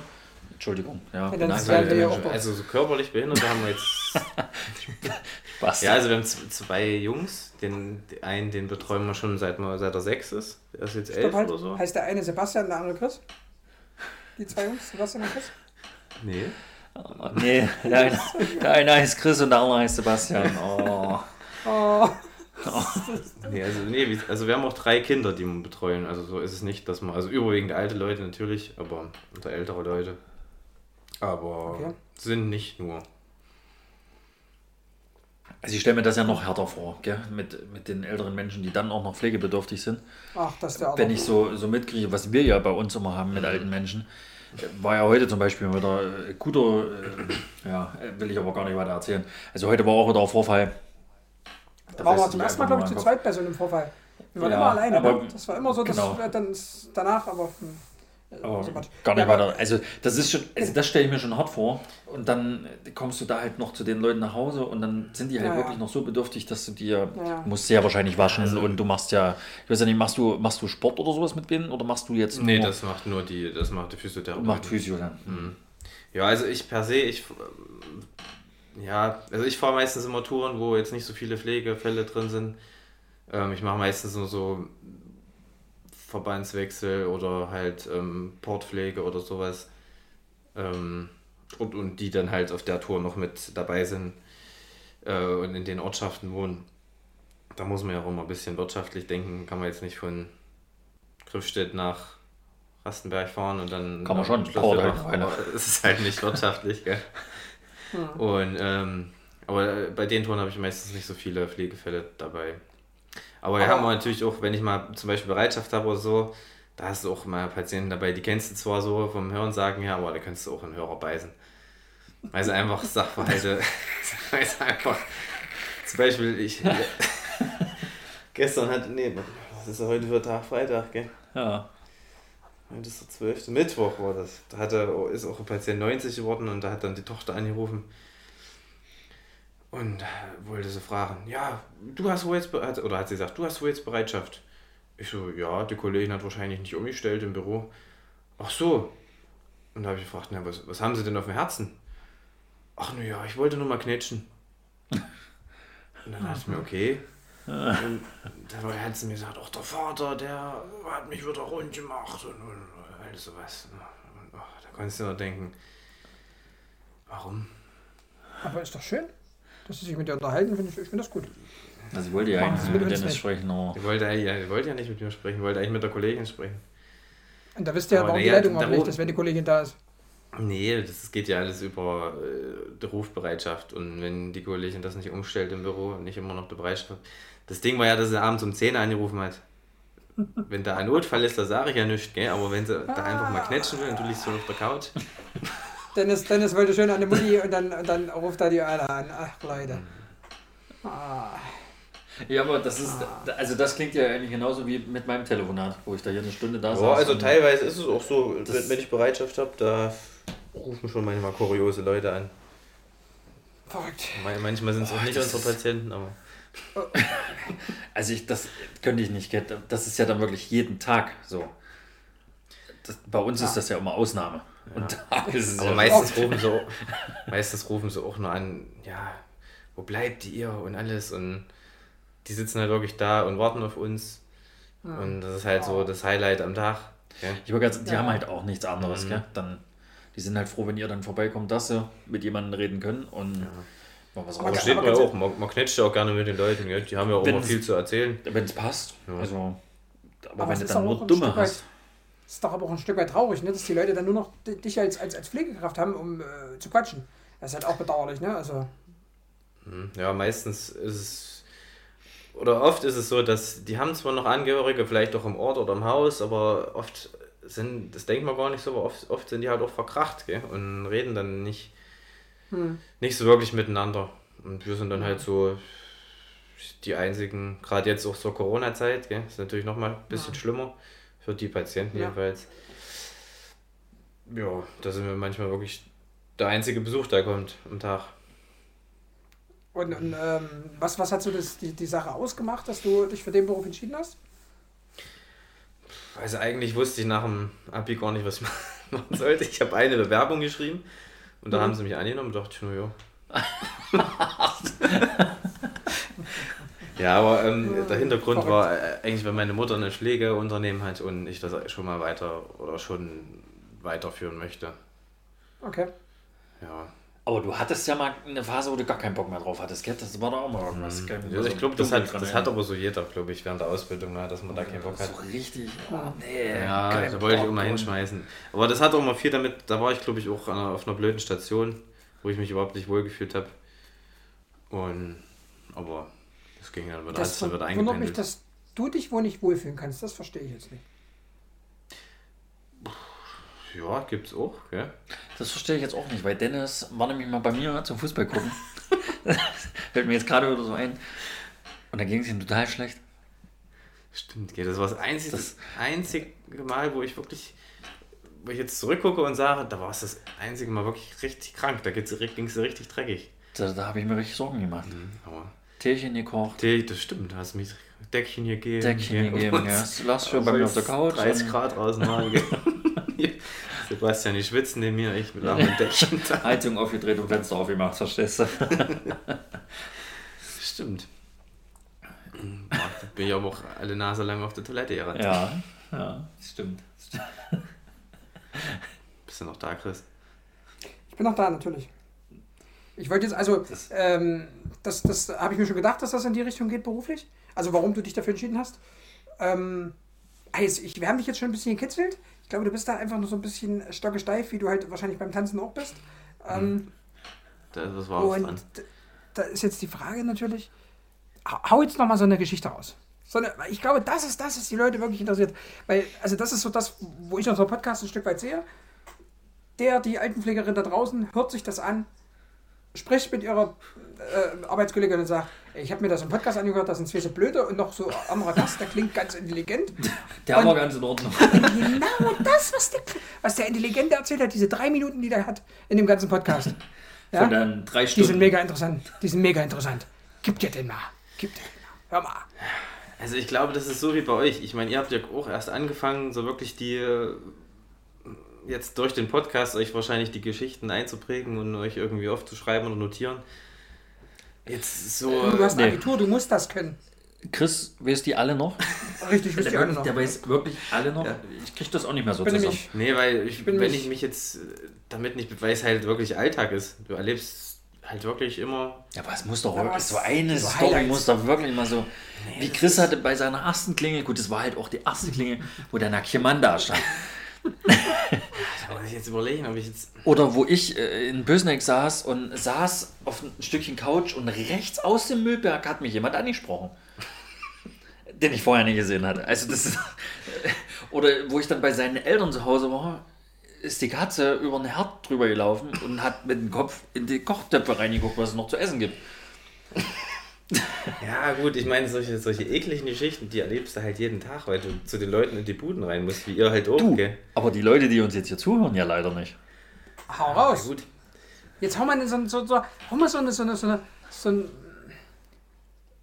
Entschuldigung, ja. Ja, also, also, so körperlich Behinderte haben wir jetzt <laughs> Was? Ja, also wir haben zwei Jungs. Den den einen, den betreuen wir schon seit, seit er sechs ist. Der ist jetzt Ich elf halt, oder so. heißt der eine Sebastian, der andere Chris? Die zwei Jungs, Sebastian und Chris? Nee. Nee, der eine, der eine heißt Chris und der andere heißt Sebastian. <laughs> Oh. Oh, <laughs> nee, also, nee also wir haben auch drei Kinder, die wir betreuen. Also so ist es nicht, dass man, also überwiegend alte Leute natürlich, aber unter ältere Leute. Aber Okay. sind nicht nur. Also ich stelle mir das ja noch härter vor, gell? Mit, mit den älteren Menschen, die dann auch noch pflegebedürftig sind. ach, das ist der Wenn ich so, so mitkriege, was wir ja bei uns immer haben mit alten Menschen, äh, war ja heute zum Beispiel wieder äh, guter, äh, ja, äh, will ich aber gar nicht weiter erzählen. Also heute war auch wieder ein Vorfall. Da wir fässt zum ersten Mal, glaube ich, zu zweit bei so einem Vorfall. Wir waren Ja, immer alleine. aber- ne? Das war immer so, dass genau. dann danach, aber. Hm, Aber so gar nicht Ja, weiter. Also das ist schon, also das stelle ich mir schon hart vor. Und dann kommst du da halt noch zu den Leuten nach Hause und dann sind die halt Ja, ja. wirklich noch so bedürftig, dass du dir Ja, ja. musst sehr wahrscheinlich waschen und du machst ja, ich weiß ja nicht, machst du, machst du Sport oder sowas mit denen oder machst du jetzt Nee, das macht nur die, das macht die Physiotherapie. macht Physio dann? Ja, also ich per se, ich ähm, ja, also ich fahre meistens immer Touren, wo jetzt nicht so viele Pflegefälle drin sind. Ähm, ich mache meistens nur so Verbandswechsel oder halt ähm, Portpflege oder sowas. Ähm, und, und die dann halt auf der Tour noch mit dabei sind. äh, und in den Ortschaften wohnen, da muss man ja auch immer ein bisschen wirtschaftlich denken. Kann man jetzt nicht von Griffstedt nach Rastenberg fahren und dann. Kann man schon, dauert halt eine <laughs> Es ist halt nicht <laughs> wirtschaftlich, gell? Und, ähm, aber bei den Touren habe ich meistens nicht so viele Pflegefälle dabei. Aber wir haben natürlich auch, wenn ich mal zum Beispiel Bereitschaft habe oder so, da hast du auch mal Patienten dabei, die kennst du zwar so vom Hörensagen her, aber da kannst du auch einen Hörer beißen. Weil sie einfach Sachverhalte, <laughs> <laughs> weil sie einfach, zum Beispiel, ich, <laughs> gestern hat, nee, was ist heute für Tag? Freitag, gell? Ja. Heute ist der 12. Mittwoch war das. Da hat er, ist auch ein Patient 90 geworden und da hat dann die Tochter angerufen und äh, wollte sie fragen, ja, du hast wohl jetzt, oder hat sie gesagt, du hast wohl jetzt Bereitschaft? Ich so, ja, die Kollegin hat wahrscheinlich nicht umgestellt im Büro. Ach so. Und da habe ich gefragt, na, was, was haben sie denn auf dem Herzen? Ach, na ja, ich wollte nur mal knetschen. <laughs> Und dann dachte ich mir, okay. Und da hat sie mir gesagt, ach, der Vater, der hat mich wieder rund gemacht und, und alles sowas. Und, ach, da konntest du nur denken, warum? Aber ist doch schön, dass sie sich mit dir unterhalten, finde ich, ich finde das gut. Also ich wollte ja eigentlich mit mit Dennis nicht. sprechen, aber Die wollte, ja, die wollte ja nicht mit mir sprechen, wollte eigentlich mit der Kollegin sprechen. Und da wisst ihr ja, Aber warum nee, die Leitung aufgelegt oben- ist, wenn die Kollegin da ist. Nee, das geht ja alles über äh, die Rufbereitschaft. Und wenn die Kollegin das nicht umstellt im Büro und nicht immer noch die Bereitschaft. Das Ding war ja, dass sie abends um 10 angerufen hat. Wenn da ein Notfall ist, da sage ich ja nichts, gell? Aber wenn sie da einfach mal knetschen will und du liegst so auf der Couch. Dennis, Dennis wollte schön an die Mutti und dann, und dann ruft er die alle an. Ach, Leute. Ah, Ja, aber das ist, also das klingt ja eigentlich genauso wie mit meinem Telefonat, wo ich da hier eine Stunde da Ja, saß. also und- teilweise ist es auch so, wenn, wenn ich Bereitschaft habe, da rufen schon manchmal kuriose Leute an. verrückt. Man- Manchmal sind es auch nicht das unsere Patienten, aber. <laughs> Also ich, das könnte ich nicht, das ist ja dann wirklich jeden Tag so. Das, bei uns ist das ja immer Ausnahme. Und da ist es Aber ja meistens rufen, sie, meistens rufen sie auch nur an, ja, wo bleibt ihr und alles. Und die sitzen halt wirklich da und warten auf uns. Und das ist halt so das Highlight am Tag. gell? Ich wollte ganz, die Ja. haben halt auch nichts anderes, Mhm. gell? Dann, die sind halt froh, wenn ihr dann vorbeikommt, dass sie mit jemandem reden können und mal was Aber Ja, steht aber man auch, man, man knetscht ja auch gerne mit den Leuten, gell? die haben ja auch immer viel zu erzählen. Wenn es passt. Ja. Also, aber, Aber wenn es du ist dann nur Dumme Stück hast. Ist doch aber auch ein Stück weit traurig, ne, dass die Leute dann nur noch di- dich als, als, als Pflegekraft haben, um äh, zu quatschen. Das ist halt auch bedauerlich, ne? Also, Hm, Ja, meistens ist es, oder oft ist es so, dass die haben zwar noch Angehörige, vielleicht auch im Ort oder im Haus, aber oft sind, das denkt man gar nicht so, aber oft, oft sind die halt auch verkracht gell? und reden dann nicht, hm. nicht so wirklich miteinander. Und wir sind dann halt so die einzigen, gerade jetzt auch zur Corona-Zeit, ist natürlich nochmal ein bisschen schlimmer für die Patienten Ja. jedenfalls. Ja, da sind wir manchmal wirklich der einzige Besuch, der kommt am Tag. Und, und ähm, was, was hat so das, die, die Sache ausgemacht, dass du dich für den Beruf entschieden hast? Also eigentlich wusste ich nach dem Abi gar nicht, was ich <laughs> machen sollte. Ich habe eine Bewerbung geschrieben und da Mhm. haben sie mich angenommen und dachte ich nur, <laughs> <laughs> ja. ja, aber ähm, der Hintergrund Verrückt. war äh, eigentlich, wenn meine Mutter ein Pflegeunternehmen hat und ich das schon mal weiter oder schon weiterführen möchte. Okay. Ja, Aber du hattest ja mal eine Phase, wo du gar keinen Bock mehr drauf hattest, gell? Das war doch auch mal irgendwas. gell? also ich glaube, das, hat, das hat aber so jeder, glaube ich, während der Ausbildung, ne, dass man da keinen Bock hat. So richtig. Oh, nee. Ja, da wollte ich Bock immer und- hinschmeißen. Aber das hat auch mal viel damit, da war ich glaube ich auch an einer- auf einer blöden Station, wo ich mich überhaupt nicht wohlgefühlt habe. Und, aber das ging dann wieder, Das alles wieder wundert mich, dass du dich wohl nicht wohlfühlen kannst. Das verstehe ich jetzt nicht. Ja, gibt's auch, gell? Das verstehe ich jetzt auch nicht, weil Dennis war nämlich mal bei mir zum Fußball gucken. <laughs> Fällt mir jetzt gerade wieder so ein. Und da ging es ihm total schlecht. Stimmt, gell? Das war das einzige, Das- das einzige Mal, wo ich wirklich, wo ich jetzt zurückgucke und sage, da war es das einzige Mal wirklich richtig krank. Da ging es richtig dreckig. Da, da habe ich mir richtig Sorgen gemacht. Aber, Teechen gekocht, Tee, das stimmt, du hast mich Deckchen gegeben. Deckchen gell? gegeben. Ja. <laughs> Lass schon bei mir auf der Couch. 30 und Grad draußen gell? <laughs> Sebastian, die schwitzen neben mir, ich mit einem Deckchen da. <laughs> Heizung aufgedreht und Fenster aufgemacht, verstehst du? Stimmt. Bin ich aber auch alle Nase lang auf der Toilette gerannt. Ja, ja, stimmt. Bist du noch da, Chris? Ich bin noch da, natürlich. Ich wollte jetzt also, ähm, das, das habe ich mir schon gedacht, dass das in die Richtung geht beruflich. Also warum du dich dafür entschieden hast. Ähm, also ich, wir haben dich jetzt schon ein bisschen gekitzelt. Ich glaube, du bist da einfach nur so ein bisschen stockesteif, wie du halt wahrscheinlich beim Tanzen auch bist. Ähm, Da ist was Wahres und da ist jetzt die Frage natürlich, hau- jetzt nochmal so eine Geschichte raus. So eine, ich glaube, das ist das, was die Leute wirklich interessiert. Weil, also das ist so das, wo ich unseren Podcast ein Stück weit sehe. Der, die Altenpflegerin da draußen, hört sich das an, spricht mit ihrer äh, Arbeitskollegin und sagt, ich habe mir das im Podcast angehört, das sind zwei so blöde und noch so anderer Gast, der klingt ganz intelligent. <laughs> Der Und- war ganz in Ordnung. <laughs> Genau das, was der, was der Intelligente erzählt hat, diese drei Minuten, die der hat in dem ganzen Podcast. Ja? Von dann drei Die sind Stunden. mega interessant. Die sind mega interessant. Gib dir den mal. Gib dir den mal. Hör mal. Also ich glaube, das ist so wie bei euch. Ich meine, ihr habt ja auch erst angefangen, so wirklich die jetzt durch den Podcast euch wahrscheinlich die Geschichten einzuprägen und euch irgendwie aufzuschreiben oder notieren. Jetzt so. Du hast nee. Abitur, du musst das können. Chris, weißt die alle noch? Richtig, wisst Der, ihr alle noch. der weiß wirklich alle noch. Ich krieg das auch nicht mehr so bin zusammen. nämlich, Nee, weil ich, bin wenn mich- ich mich jetzt äh, damit nicht, weil es halt wirklich Alltag ist. Du erlebst halt wirklich immer. Ja, aber es muss doch Ja, wirklich, was- so eine so Story Highlights. muss doch wirklich mal so, wie Chris hatte bei seiner ersten Klingel, gut, das war halt auch die erste Klingel, wo der nackte Mann da stand. Muss ich jetzt überlegen, ob ich jetzt. Oder wo ich äh, in Bösneck saß und saß auf ein Stückchen Couch und rechts aus dem Müllberg hat mich jemand angesprochen. <laughs> Den ich vorher nicht gesehen hatte. Also das ist, <laughs> Oder wo ich dann bei seinen Eltern zu Hause war, ist die Katze über den Herd drüber gelaufen und hat mit dem Kopf in die Kochtöpfe reingeguckt, was es noch zu essen gibt. <laughs> Ja, gut, ich meine, solche, solche ekligen Geschichten, die erlebst du halt jeden Tag, weil du zu den Leuten in die Buden rein musst, wie ihr halt auch, Du, gell? aber die Leute, die uns jetzt hier zuhören, ja leider nicht. hau raus. Gut. Jetzt hau mal so, so, so, hau mal so eine, so eine, so eine, so ein,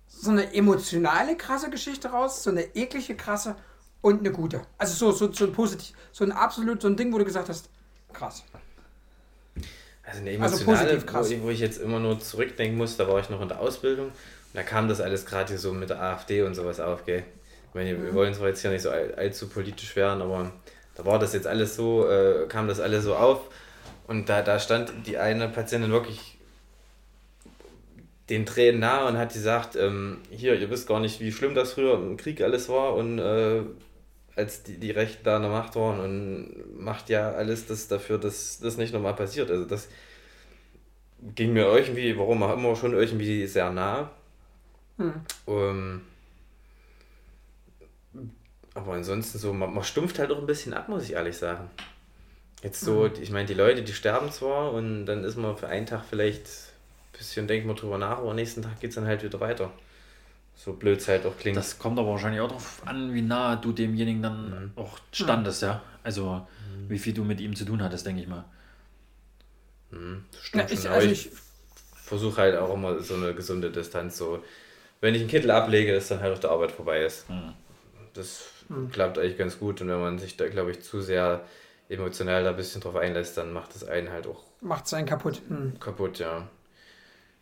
so eine emotionale, krasse Geschichte raus, so eine eklige, krasse und eine gute. Also so, so, so ein positiv, so ein absolut, so ein Ding, wo du gesagt hast, krass. Also eine Also emotionale, positiv krass. wo, ich, wo ich jetzt immer nur zurückdenken muss, da war ich noch in der Ausbildung da kam das alles gerade hier so mit der AfD und sowas auf, gell? Ich meine, Mhm. wir wollen zwar jetzt hier nicht so all, allzu politisch werden, aber da war das jetzt alles so, äh, kam das alles so auf und da, da stand die eine Patientin wirklich den Tränen nahe und hat gesagt, ähm, hier, ihr wisst gar nicht, wie schlimm das früher im Krieg alles war und äh, als die, die Rechten da an der Macht waren und macht ja alles das dafür, dass das nicht nochmal passiert. Also das ging mir irgendwie, warum auch immer, schon irgendwie sehr nah. Hm. Ähm, aber ansonsten so, man, man stumpft halt auch ein bisschen ab, muss ich ehrlich sagen. Jetzt so, ich meine, die Leute, die sterben zwar und dann ist man für einen Tag vielleicht ein bisschen, denkt man drüber nach, aber am nächsten Tag geht es dann halt wieder weiter. So blöd es halt auch klingt. Das kommt aber wahrscheinlich auch darauf an, wie nah du demjenigen dann auch standest, ja. Also wie viel du mit ihm zu tun hattest, denke ich mal. Mhm, das Ja, stimmt ich, schon, also aber ich, versuche halt auch immer so eine gesunde Distanz. So, wenn ich einen Kittel ablege, dass dann halt auf der Arbeit vorbei ist. Mhm. Das klappt eigentlich ganz gut. Und wenn man sich da, glaube ich, zu sehr emotional da ein bisschen drauf einlässt, dann macht das einen halt auch macht sein kaputt. Hm. kaputt, ja.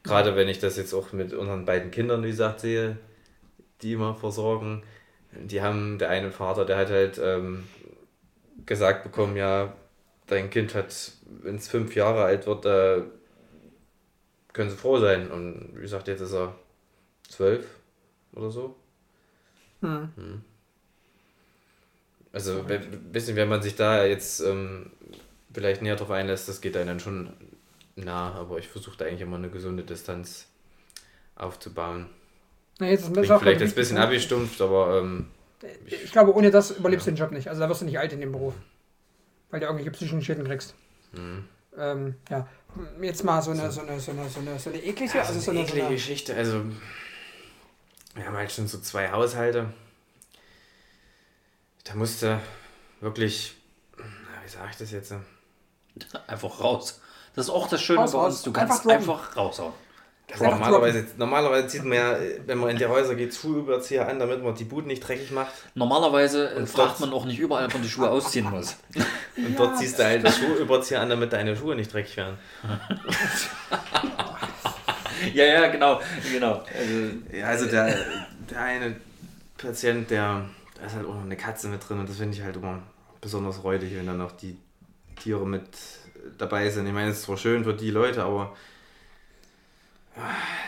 Gerade wenn ich das jetzt auch mit unseren beiden Kindern, wie gesagt, sehe, die immer versorgen. Die haben, der eine Vater, der hat halt ähm, gesagt bekommen, ja, dein Kind hat, wenn es fünf Jahre alt wird, da können sie froh sein. Und wie gesagt, jetzt ist er zwölf oder so. Hm. Also ein bisschen, wenn man sich da jetzt ähm, vielleicht näher drauf einlässt, das geht einem dann schon nah, aber ich versuche da eigentlich immer eine gesunde Distanz aufzubauen. Na, jetzt ist Klingt auch vielleicht jetzt ein bisschen ne? abgestumpft, aber ähm, Ich glaube, ohne das überlebst du den Job nicht. Also da wirst du nicht alt in dem Beruf. Weil du irgendwelche psychischen Schäden kriegst. Mhm. Ähm, ja. Jetzt mal so eine, so eine, so eine, so eine, so eine eklige, also so eine, so eklige eine Geschichte. Also, wir haben halt schon so zwei Haushalte. Da musste wirklich, wie sage ich das jetzt? Einfach raus. Das ist auch das Schöne Raus, bei uns. Du Einfach kannst droppen. einfach raushauen. Normalerweise, normalerweise zieht man ja, wenn man in die Häuser geht, Schuhüberzieher an, damit man die Buden nicht dreckig macht. Normalerweise äh, Und fragt dort- man auch nicht überall, ob man die Schuhe ausziehen muss. <laughs> Und dort ziehst du halt das Schuhüberzieher an, damit deine Schuhe nicht dreckig werden. <laughs> ja, ja, genau. genau. Also, Ja, also der, der eine Patient, der, da ist halt auch noch eine Katze mit drin und das finde ich halt immer besonders räudig, wenn dann auch die Tiere mit dabei sind. Ich meine, es ist zwar schön für die Leute, aber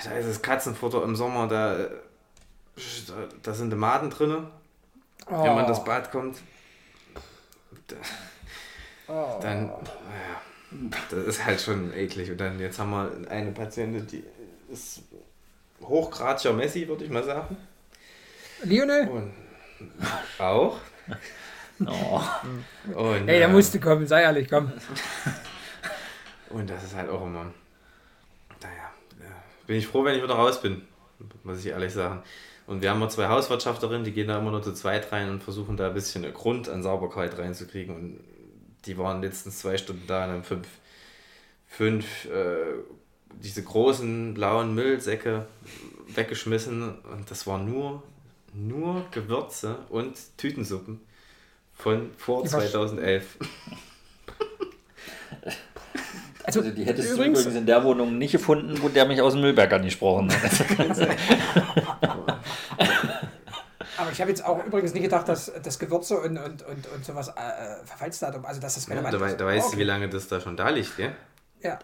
Da ist das Katzenfutter im Sommer, da, da, sind die Maden drin, Oh. wenn man in das Bad kommt. Da, Oh. dann, naja, das ist halt schon eklig. Und dann, jetzt haben wir eine Patientin, die ist hochgradiger Messi, würde ich mal sagen. Lionel? Und auch. <laughs> Oh. Und, Ey, der äh, musste kommen, sei ehrlich, komm. <laughs> Und das ist halt auch immer. Naja, ja. bin ich froh, wenn ich wieder raus bin, muss ich ehrlich sagen. Und wir haben noch zwei Hauswirtschafterinnen, die gehen da immer nur zu zweit rein und versuchen da ein bisschen einen Grund an Sauberkeit reinzukriegen. Und die waren letztens zwei Stunden da und haben fünf, fünf äh, diese großen blauen Müllsäcke weggeschmissen. Und das waren nur, nur Gewürze und Tütensuppen von vor Die war- 2011. <laughs> Also, Also die hättest du übrigens, übrigens in der Wohnung nicht gefunden, wo der mich aus dem Müllberg angesprochen hat. <laughs> aber ich habe jetzt auch übrigens nicht gedacht, dass das Gewürze und, und, und, und sowas äh, Verfallsdatum, also dass das Ja, relevant da, wei- ist. da weißt du, Okay. wie lange das da schon da liegt, gell? Ja.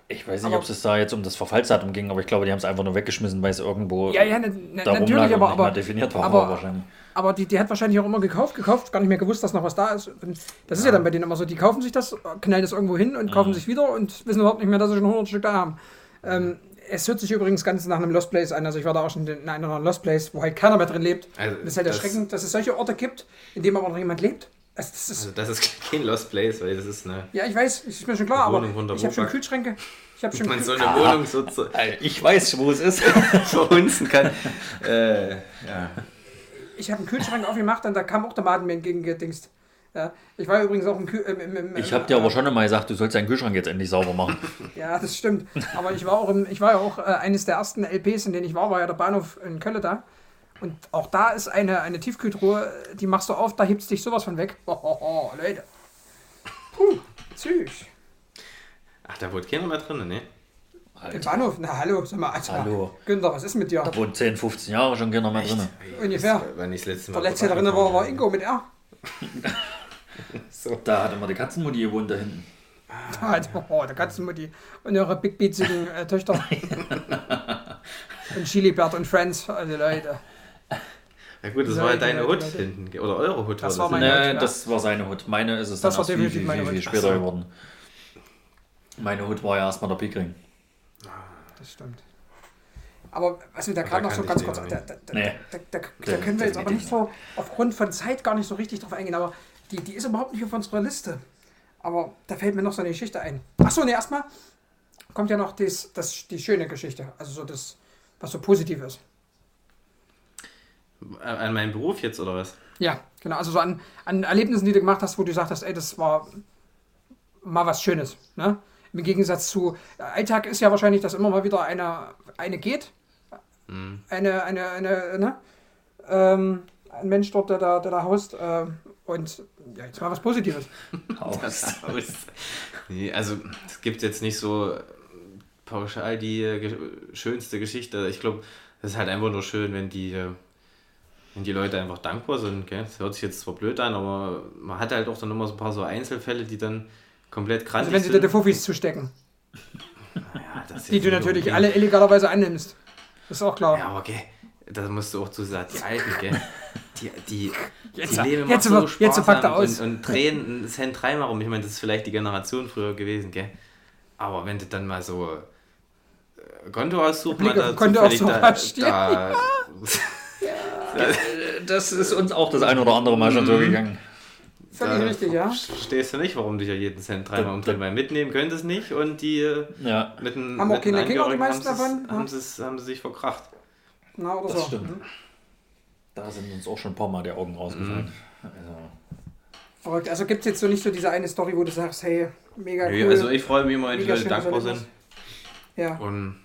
Ich weiß nicht, ob es da jetzt um das Verfallsdatum ging, aber ich glaube, die haben es einfach nur weggeschmissen, weil es irgendwo Ja, ja, ne, ne, darum natürlich, lag aber, nicht aber, definiert war aber- wahrscheinlich. aber die, die hat wahrscheinlich auch immer gekauft, gekauft, gar nicht mehr gewusst, dass noch was da ist. Das ist ja dann bei denen immer so, die kaufen sich das, knallen das irgendwo hin und kaufen sich wieder und wissen überhaupt nicht mehr, dass sie schon 100 Stück da haben. Ähm, es hört sich übrigens ganz nach einem Lost Place an. Also ich war da auch schon in anderen Lost Place, wo halt keiner mehr drin lebt. Also das ist halt das- erschreckend, dass es solche Orte gibt, in denen aber noch jemand lebt. Also das ist, Also das ist <laughs> kein Lost Place, weil das ist eine. ja, ich weiß, ist mir schon klar, aber ich habe schon. Kühlschränke. Ich habe schon Man Kühl- so eine Wohnung so zu, <laughs> Ich weiß, wo es ist. <laughs> verhunzen kann. Äh, ja. ich habe einen Kühlschrank aufgemacht und da kam auch der Maden mir entgegengedingst. Ja, ich war übrigens auch im, Kühl, im, im, im Ich habe dir aber schon einmal gesagt, du sollst deinen Kühlschrank jetzt endlich sauber machen. Ja, das stimmt. Aber ich war auch, im, ich war ja auch äh, eines der ersten LPs, in denen ich war, war ja der Bahnhof in Köln da. Und auch da ist eine, eine Tiefkühltruhe, die machst du auf, da hebst dich sowas von weg. <laughs> Hohoho, Leute. Puh, Psych. Ach, da wohnt keiner mehr drin, ne? Im Bahnhof, na hallo, sag mal, Alter. Hallo. Günther, was ist mit dir? Da wohnt 10, 15 Jahre schon keiner mehr drin. Ungefähr. Wann ich das letzte Mal. Der letzte, der drin war, war Ingo mit R. <laughs> So. Da hat immer die Katzenmutti gewohnt da hinten. Halt, <laughs> oh, der Katzenmutti. Und ihre big beatsigen äh, Töchter. und Chilibert und Friends, also Leute. Ja gut, das war ja deine Hut hinten. Oder eure Hut Das war war meine- Nee, Hut, ja. das war seine Hut. Meine ist es Das dann war erst viel, viel, meine viel, viel später geworden. Meine Hut war ja erstmal der Pickring. Das stimmt. Aber was wir da gerade noch so ganz kurz. Da, da, da, Nee. da, da, da Der- können wir jetzt aber nicht so aufgrund von Zeit gar nicht so richtig drauf eingehen. Aber die, die ist überhaupt nicht auf unserer Liste. Aber da fällt mir noch so eine Geschichte ein. Achso, ne, erstmal kommt ja noch das, das, die schöne Geschichte. Also so das, was so positiv ist. An meinem Beruf jetzt, oder was? Ja, genau. Also so an, an Erlebnissen, die du gemacht hast, wo du gesagt hast, ey, das war mal was Schönes. Ne? Im Gegensatz zu Alltag ist ja wahrscheinlich, dass immer mal wieder eine, eine geht. Eine, eine, eine, ne? Ähm, ein Mensch dort, der da, der da haust. Äh, und ja, jetzt mal was Positives. <laughs> Aus. Aus. Nee, also es gibt jetzt nicht so pauschal die äh, schönste Geschichte. Ich glaube, es ist halt einfach nur schön, wenn die, äh, wenn die Leute einfach dankbar sind. Gell? Das hört sich jetzt zwar blöd an, aber man hat halt auch dann immer so ein paar so Einzelfälle, die dann komplett Also krank wenn sie dir Fuffis zustecken, ja, das ist die du natürlich okay. alle illegalerweise annimmst. Das ist auch klar. Ja, aber okay, da musst du auch zu sagen, die Alten, gell? Die, die, Jetzt- die leben jetzt immer so jetzt packt er aus. Und, und drehen einen Cent dreimal rum. Ich meine, das ist vielleicht die Generation früher gewesen, gell? Aber wenn du dann mal so äh, Kontoauszug mal da Kontoauszug da, <laughs> da <laughs> Das ist uns auch das ein oder andere Mal schon so gegangen. Völlig da richtig, ja. Verstehst du nicht, warum du ja jeden Cent dreimal umdrehen, weil mitnehmen könntest nicht und die äh, Ja, mit den Haben auch keine Kinder, die meisten davon, ja. haben sie's- haben sie sich verkracht. Na, oder das so. stimmt. Da sind uns auch schon ein paar Mal die Augen rausgefallen. Mhm. Also, Verrückt. Also gibt es jetzt so nicht so diese eine Story, wo du sagst, hey, mega Nö, cool. Also ich freue mich immer, wenn die Leute dankbar sind ja. und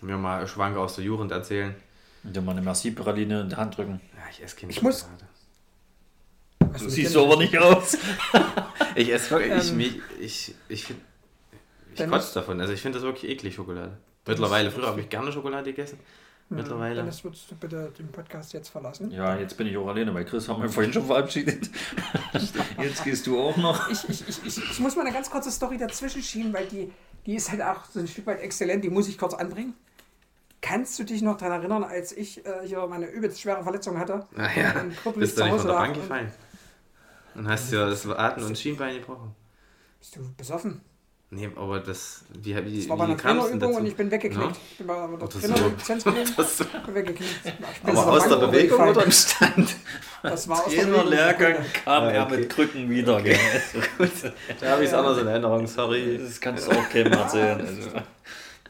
mir mal Schwank aus der Jugend erzählen. Dir mal eine Merci-Praline in die Hand drücken. Ja, ich esse keine Ich muss- Schokolade. Was Du siehst denn- aber nicht aus. <laughs> Ich esse wirklich, ich, Ähm, ich, ich, ich Dennis? kotze davon. Also ich finde das wirklich eklig, Schokolade. Mittlerweile, früher habe ich gerne Schokolade gegessen. Mittlerweile. Dennis, würdest du bitte den Podcast jetzt verlassen? Ja, jetzt bin ich auch alleine, weil Chris haben wir vorhin schon verabschiedet. <laughs> Jetzt gehst du auch noch. Ich, ich, ich, ich, ich muss mal eine ganz kurze Story dazwischen schieben, weil die, die ist halt auch so ein Stück weit exzellent, die muss ich kurz anbringen. Kannst du dich noch daran erinnern, als ich äh, hier meine übelst schwere Verletzung hatte? Naja, Und bist zu du nicht Hause von der Bank und- gefallen. Dann hast du ja das Atem- und Schienbein gebrochen. Bist du besoffen? Nee, aber das, wie, wie, Das war bei einer Trainerübung und ich bin weggeknickt. Ja? Ich bin bei der Das ist Trainer so- Lizenz genommen, <laughs> Das, bin weggeknickt. Aber aus der Bewegung oder im Stand? Das war aus der Jeder Bewegung. Lehrgang kam Ah, er okay. mit Krücken wieder. Gell? <laughs> Da habe ich es anders in Erinnerung, sorry. Das kannst du auch keinem erzählen. Also.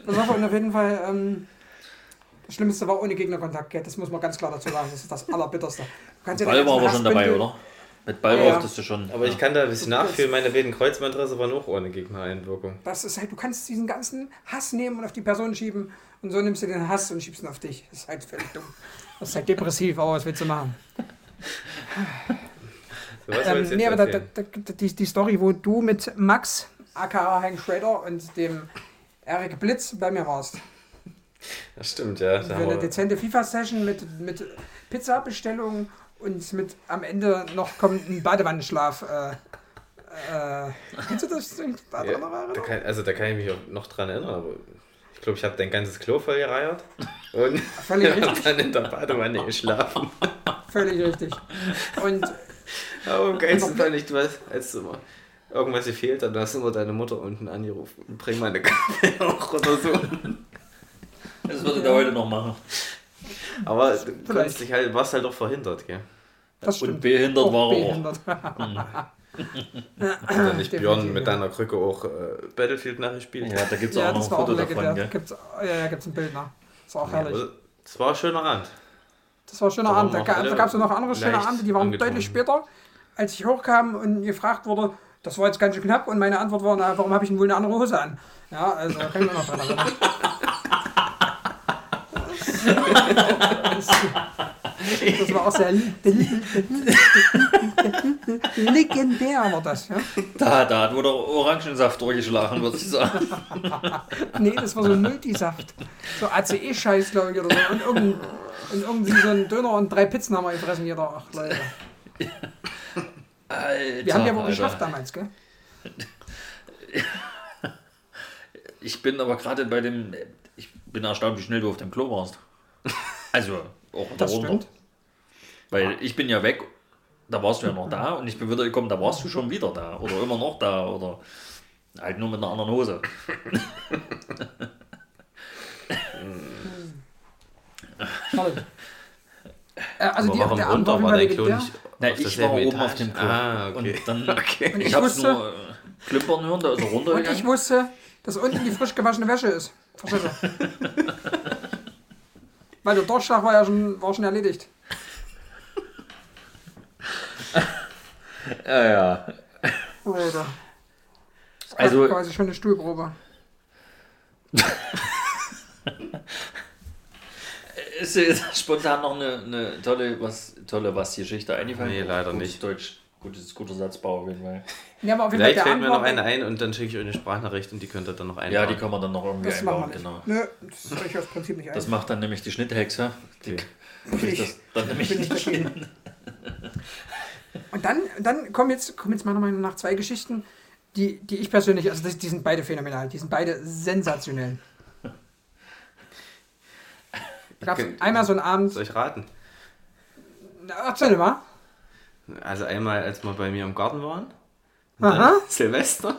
Das war und auf jeden Fall, ähm, das Schlimmste war ohne Gegnerkontakt, gell? das muss man ganz klar dazu sagen, das ist das Allerbitterste. Du kannst ja Ball war aber schon dabei, oder? Mit Ball Ja, ja. brauchtest du schon. Aber ich kann da ein bisschen nachfühlen, meine beiden Kreuzbandrisse waren auch ohne Gegnereinwirkung. Das ist halt, du kannst diesen ganzen Hass nehmen und auf die Person schieben und so nimmst du den Hass und schiebst ihn auf dich. Das ist halt völlig dumm. Das ist halt depressiv, aber was willst du machen? So, Ähm, nee, aber da, da, die, die Story, wo du mit Max, aka Hank Schrader und dem Erik Blitz bei mir warst. Das stimmt, ja. Da eine dezente FIFA-Session mit, mit Pizza-Bestellung und mit am Ende noch kommt ein Badewannenschlaf. Äh, äh, kennst du das? Da ja, da kann, also da kann ich mich auch noch dran erinnern, aber ich glaube, ich habe dein ganzes Klo voll gereiert und <laughs> Völlig <laughs> richtig. dann in der Badewanne geschlafen. Völlig richtig. Und <laughs> Aber am geilsten fand ich, du hast, als du immer irgendwas gefehlt hat, hast du immer deine Mutter unten angerufen. Bring mal eine Kaffee auch oder so. Das würde der heute noch machen. Aber du Vielleicht. konntest dich halt, warst halt auch verhindert, gell? das Und stimmt. behindert Auch war er auch. behindert. <laughs> Hat dann nicht Björn mit ja. deiner Krücke auch äh, Battlefield nachgespielt? Ja, da gibt es Ja, auch noch das ein war auch Foto legendär. davon. Gell? Gibt's, ja, ja, gibt's ein Bild nach. Das war auch Ja, herrlich. Das war ein schöner Abend. Das war ein schöner Da Abend. Da, da gab es noch andere schöne Abende, die waren angetrunken. deutlich später, als ich hochkam und gefragt wurde, das war jetzt ganz schön knapp und meine Antwort war, na, warum habe ich denn wohl eine andere Hose an? Ja, also da kann ich mich noch dran erinnern. <laughs> Das, war auch sehr legendär war das, ja. Da, da hat wohl der Orangensaft durchgeschlagen, würde ich sagen. Nee, das war so Multisaft. So ACE-Scheiß, glaube ich, oder so. Und, irgend, und irgendwie so ein Döner und drei Pizzen haben wir gefressen, jeder. Ach, Leute. Alter, Wir haben ja wohl geschafft damals, gell? Ich bin aber gerade bei dem. Ich bin erstaunt, wie schnell du auf dem Klo warst. Also, auch Das darunter. stimmt. Weil ich bin ja weg, da warst du ja noch da und ich bin wieder gekommen, da warst du schon wieder da. Oder immer noch da. Oder halt nur mit einer anderen Hose. Toll. Äh, also die, warum der runter war dein Klo nicht Na, auf ich war oben auf dem Klo. Ah, okay. Und dann. <laughs> okay. Und Ich, ich hab's wusste- nur klimpern hören, da ist er Und ich runtergegangen. wusste, dass unten die frisch gewaschene Wäsche ist. Verstehst du? <laughs> Weil der Durchschlag war ja schon, war schon erledigt. Ja, ja. Leute. <laughs> Also- quasi schon eine Stuhlprobe. Ist dir jetzt spontan noch eine, eine tolle, was, tolle was Geschichte eingefallen? Nee, leider Gutes nicht. Deutsch, gutes, guter Satzbau auf jeden Fall. Ja, aber auf jeden Vielleicht Fall fällt mir noch eine ein und dann schicke ich euch eine Sprachnachricht und die könnt ihr dann noch einbauen. Ja, die kann man dann noch irgendwie Das machen einbauen, genau. Nö, das soll ich aus Prinzip nicht Das ein. macht dann nämlich die Schnitthexe. Die Okay. kriegt das dann nämlich bin ich nicht hin. Und dann, dann kommen jetzt, kommen jetzt meiner Meinung nach zwei Geschichten, die, die ich persönlich, also die, die sind beide phänomenal, die sind beide sensationell. Gab es Okay. einmal so einen Abend, Soll ich raten? Erzähl mal. Also einmal, als wir bei mir im Garten waren. Aha. <laughs> Silvester.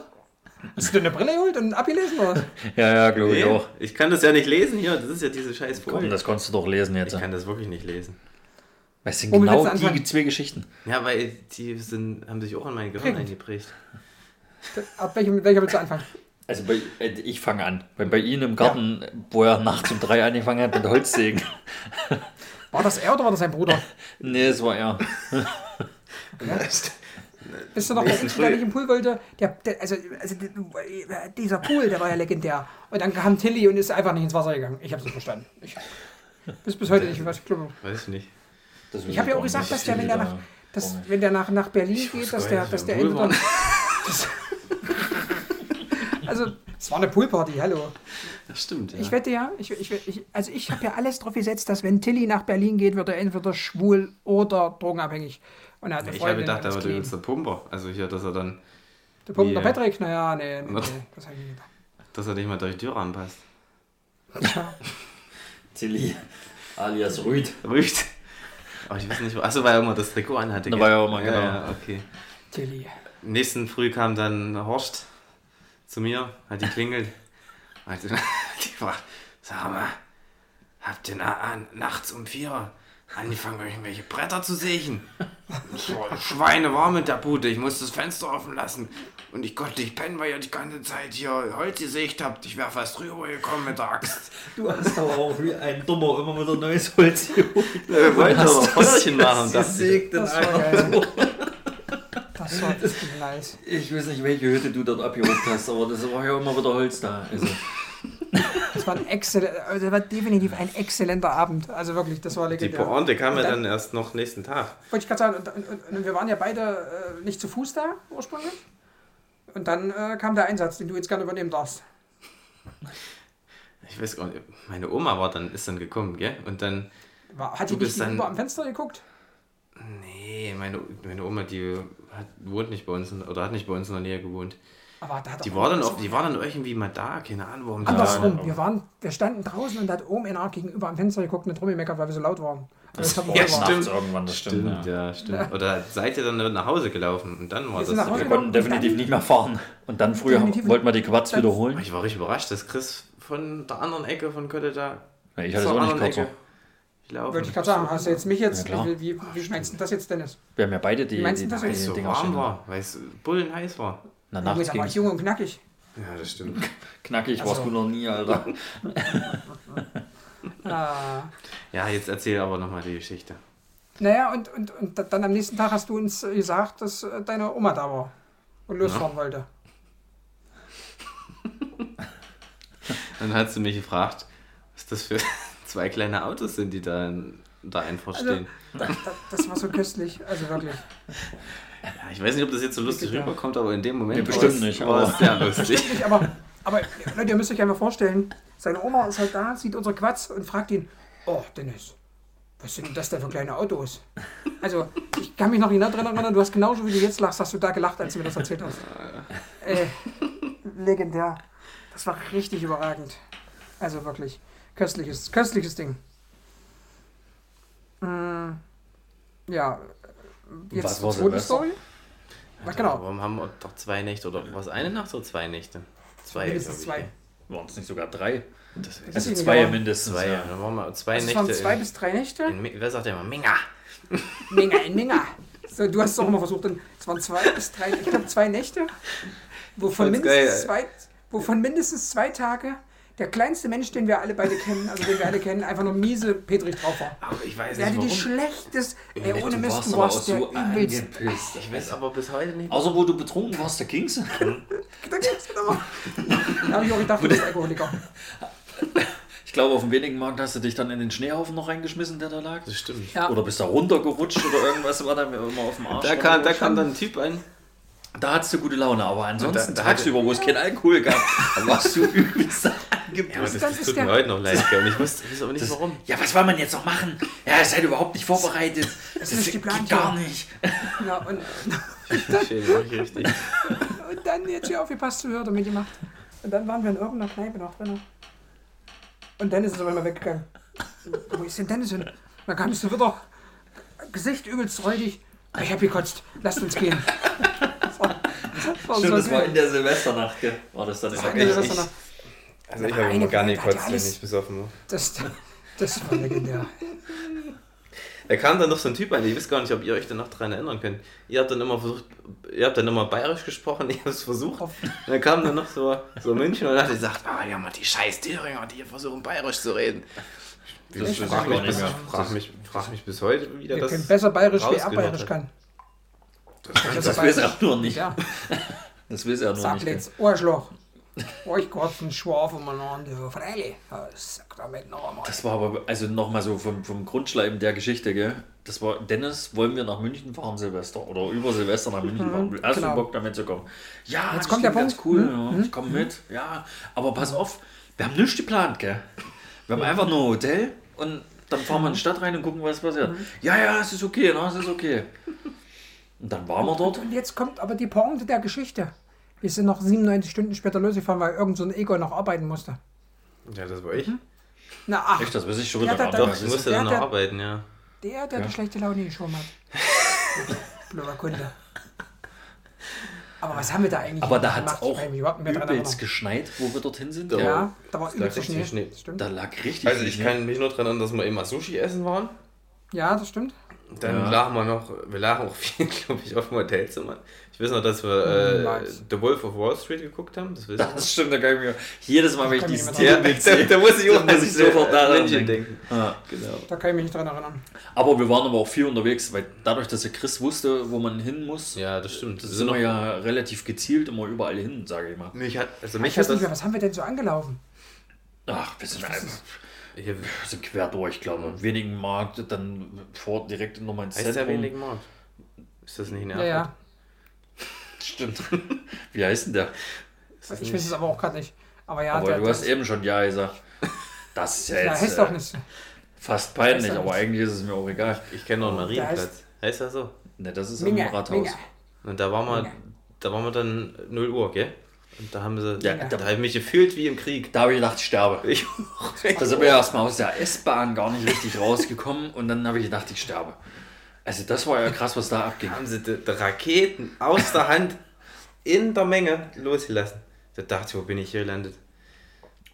Hast du dir eine Brille geholt und abgelesen? Oder? <laughs> Ja, ja, glaube ich Nee, auch. ich kann das ja nicht lesen hier. Das ist ja diese scheiß Komm, Folie. das konntest du doch lesen jetzt. Ich kann das wirklich nicht lesen. Was sind Womit genau du die anfangen? zwei Geschichten? Ja, weil die sind, haben sich auch in mein Gehirn Prägend. eingeprägt. Ab welchem, mit welcher willst du anfangen? Also bei, äh, ich fange an. Weil bei Ihnen im Garten, wo er nachts um drei angefangen hat mit Holzsägen. War das er oder war das sein Bruder? <laughs> nee, es war er. Bist <laughs> du noch der Einzige, der nicht im Pool wollte? Der, der, also, also dieser Pool, der war ja legendär. Und dann kam Tilly und ist einfach nicht ins Wasser gegangen. Ich hab's nicht verstanden. Ich, bis, bis heute nicht. Ich weiß, ich glaube, Weiß ich nicht. Ich habe ja auch gesagt, dass der, wenn der nach, dass, wenn der nach, nach Berlin geht, dass der, dass der entweder. Das, <laughs> also, es war eine Poolparty, hallo. Das stimmt, ja. Ich wette ja, ich, ich, ich, also ich habe ja alles drauf gesetzt, dass wenn Tilly nach Berlin geht, wird er entweder schwul oder drogenabhängig. Und er hat eine ich habe gedacht, er wird Clean. übrigens der Pumper. Also hier, dass er dann, Der Wie, äh, Patrick, naja, nee, nee, <laughs> nee das habe ich nicht gedacht. dass er nicht mal durch die Tür anpasst. Ja. <laughs> Tilly, alias Rüd. Rücht. Aber ich weiß nicht, achso, weil er immer das Trikot anhatte. Da war er immer, ja, genau. Ja, okay. Tilly. Nächsten Früh kam dann Horst zu mir, hat <laughs> die klingelt. Hat die gefragt, sag mal, habt ihr na, an, nachts um vier angefangen, irgendwelche Bretter zu sägen? Es war in der Bude, ich musste das Fenster offen lassen. Und ich konnte nicht pennen, weil ihr die ganze Zeit hier Holz gesägt habt. Ich wäre fast rübergekommen mit der Axt. Du hast aber auch wie ein Dummer immer wieder neues Holz geholt. Wir wollten aber Feuerchen machen. Das gesägt in Das war geil. Das war richtig nice. Ich weiß nicht, welche Hütte du dort abgeholt hast, aber das war ja immer wieder Holz da. Also, Das war ein also das war definitiv ein exzellenter Abend. Also wirklich, das war Die legendär. Pointe kam ja dann- dann erst noch nächsten Tag. Wollte ich gerade sagen, und, und, und wir waren ja beide äh, nicht zu Fuß da ursprünglich. Und dann äh, kam der Einsatz, den du jetzt gerne übernehmen darfst. Ich weiß gar nicht, meine Oma war dann, ist dann gekommen, gell? Und dann, War, hat die nicht dann- am Fenster geguckt? nee, meine, meine Oma, die hat, wohnt nicht bei uns, oder hat nicht bei uns in der Nähe gewohnt. Aber da hat Die war dann, auch, die war dann irgendwie mal da, keine Ahnung, warum die Andersrum, da wir, waren, wir standen draußen und da hat oben einer gegenüber am Fenster geguckt und rumgemeckert, weil wir so laut waren. Also das Ja, stimmt. irgendwann, das stimmt. Stimmt, ja. ja, stimmt. Oder seid ihr dann nach Hause gelaufen und dann war Wir das. Wir konnten definitiv nicht mehr fahren. Und dann früher Definitiv. wollten wir die Dann- wiederholen. Ich war richtig überrascht, dass Chris von der anderen Ecke von Kötte da. Ja, ich hatte es auch nicht kürzer. Laufen. Wollte ich gerade sagen, hast du jetzt mich jetzt, Ja, wie, wie, wie meinst du das jetzt, Dennis? Wir haben ja beide die, Wie meinst die, die, es so Dinger warm war, weil es bullen heiß war. Na, Du nachts bist aber jung und knackig. Ja, das stimmt. <laughs> Knackig warst Also- du noch nie, Alter. <laughs> Ah. Ja, jetzt erzähl aber nochmal die Geschichte. Naja, und, und, und dann am nächsten Tag hast du uns äh, gesagt, dass äh, deine Oma da war und losfahren wollte. <laughs> Dann hast du mich gefragt, was das für zwei kleine Autos sind, die da in der Einfahrt Also- stehen. Da, da, das war so köstlich, also wirklich. Ja, ich weiß nicht, ob das jetzt so lustig Ja. rüberkommt, aber in dem Moment Nee, bestimmt war es- nicht, war aber- es sehr lustig. Nicht, aber, aber Leute, ihr müsst euch einfach vorstellen, seine Oma ist halt da, sieht unsere Quatsch und fragt ihn, oh Dennis, was sind denn das denn für kleine Autos? Also, ich kann mich noch genau daran erinnern, du hast genauso wie du jetzt lachst, hast du da gelacht, als du mir das erzählt hast. Äh, legendär. Das war richtig überragend. Also wirklich. Köstliches, köstliches Ding. Mm, ja. Jetzt Was war? Story? Na, genau. Warum haben wir doch zwei Nächte oder was? Eine Nacht oder zwei Nächte? Zwei, Mindestens zwei. Waren es nicht sogar drei? Das weiß Also zwei aber- mindestens. Zwei, ja. ja. Dann waren wir zwei Also es Nächte. waren zwei in, bis drei Nächte. in, wer sagt ja immer? Minga! <laughs> Minga, in Minga. So, du hast es auch immer versucht. Es waren zwei bis drei, ich glaube zwei Nächte, wovon mindestens, geil, zwei, wovon mindestens zwei Tage der kleinste Mensch, den wir alle beide kennen, also den wir alle kennen, einfach nur miese Petrich drauf war. Aber ich weiß Der nicht hatte die schlechteste, ey, ohne du Mist, warst du aber warst der so übelste. angepisst. Ich weiß aber bis heute nicht. Außer wo du betrunken warst, <laughs> da ging's. Da gibt's wieder Da habe ich auch gedacht, du bist Alkoholiker. Ich glaube, auf dem wenigen Markt hast du dich dann in den Schneehaufen noch reingeschmissen, der da lag. Das stimmt. Ja. Oder bist da runtergerutscht oder irgendwas war da immer auf dem Arsch. Da kam, da kam dann ein Typ an. Da hattest du gute Laune, aber ansonsten da- da tagsüber, wo es kein Alkohol gab, da <laughs> warst du übelst Ja, aber angepisst. das, dann das ist tut mir heute noch leid. Und ich wusste, ich weiß aber nicht Das- warum. Ja, was will man jetzt noch machen? Ja, ihr seid überhaupt nicht vorbereitet. Das, ist nicht geht geplant, gar ja. nicht. Ja, und, <laughs> Schön, wirklich richtig. und dann jetzt hier aufgepasst zu hören, damit gemacht. Und dann waren wir in irgendeiner Kneipe noch drin. Und Dennis ist aber immer weggegangen. Wo ist denn Dennis hin? Und dann kamst du wieder, Gesicht übelst räudig. Ich hab gekotzt, lasst uns gehen. <laughs> Das war, das war Stimmt, so das war in der Silvesternacht, gell? War das dann der in der? Silvesternacht. Also ich habe immer gar nicht gekotzt, wenn ich besoffen war. Das, das war legendär. <laughs> Da kam dann noch so ein Typ an, ich weiß gar nicht, ob ihr euch dann noch daran erinnern könnt. Ihr habt dann immer versucht, ihr habt dann immer bayerisch gesprochen, <laughs> ich habe es versucht. Und dann kam dann noch so, so München und hat gesagt, ah ja, mal die scheiß Thüringer, die hier versuchen bayerisch zu reden. Das Ich frag ich mich, bis, frag, mich, frag mich bis heute, wie der Wir das können besser bayerisch wie er bayerisch kann. Das weiß er nur nicht. Ja, Das weiß er nur sag nicht. jetzt, Arschloch. Euch Gott ein Schwaf umeinander. Freilich. Ja, Sag damit noch einmal. Das war aber, also nochmal so vom, vom Grundschleim der Geschichte, gell? Das war, Dennis, wollen wir nach München fahren, Silvester? Oder über Silvester nach München fahren? Hast genau. du Bock damit zu kommen? Ja, Jetzt das kommt der klingt ganz Punkt. cool. Ja, ich komme mit. Ja, aber pass auf, wir haben nichts geplant, gell? Wir haben einfach nur ein Hotel und dann fahren wir in die Stadt rein und gucken, was passiert. Ja, ja, es ist okay, ne? es ist okay. Und dann waren wir dort. Und jetzt kommt aber die Pointe der Geschichte. Wir sind noch 97 Stunden später losgefahren, weil irgend so ein Ego noch arbeiten musste. Ja, das war ich. Na, ach, Echt, das weiß ich schon Ja, wieder da- nicht. Ich musste dann noch arbeiten, ja. der, der die schlechte Laune schon hat. <laughs> Blöder Kunde. Aber was haben wir da eigentlich Aber da hat es? Ich auch übelst geschneit, wo wir dorthin sind. Da- Ja, da war lag übelst richtig Schnee. Schnee. Da lag richtig Also ich Schnee. kann mich nur daran erinnern, dass wir immer Sushi essen waren. Ja, das stimmt. Dann Ja. lagen wir noch, wir lagen auch viel, <laughs> glaube ich, auf dem Hotelzimmer. Ich weiß noch, dass wir äh, Nice. The Wolf of Wall Street geguckt haben. Das Das stimmt, da kann ich mir jedes Mal, wenn ich diesen nicht wir. mehr Titel Ja, da, muss ich auch muss ich sofort an daran denken. denken. Ja. Genau. Da kann ich mich nicht dran erinnern. Aber wir waren aber auch viel unterwegs, weil dadurch, dass der Chris wusste, wo man hin muss, Ja, das stimmt. das Wir sind sind wir ja relativ gezielt immer überall hin, sage ich mal. mich hat, also Ich mich weiß hat nicht mehr, das, was haben wir denn so angelaufen? Ach, wir sind einfach hier, wir sind quer durch, glaube ich. Wenigen Markt, dann vor direkt nochmal ins heißt Zentrum. wenig Markt? Ist das nicht in Ja, Erfurt? ja. Stimmt. <laughs> Wie heißt denn der? Ich nicht- weiß es aber auch gerade nicht. Aber ja, aber der, du hast eben schon Ja gesagt. Das ist ja ja, jetzt heißt äh, doch nicht. fast peinlich, Heißt aber eigentlich ist es mir auch egal. Ich kenne noch einen Marienplatz. Heißt das so? Ne, das ist Minge, am Rathaus. Minge. Und da waren wir, da waren wir dann 0 Uhr, gell? Und da haben sie, Ja, da, habe ich mich gefühlt wie im Krieg. Da habe ich gedacht, ich sterbe. <laughs> Ich, Da sind wir erstmal aus der S-Bahn gar nicht richtig rausgekommen und dann habe ich gedacht, ich sterbe. Also das war ja krass, was da abging. haben sie die, die Raketen aus der Hand in der Menge losgelassen. Da dachte ich, wo bin ich hier gelandet?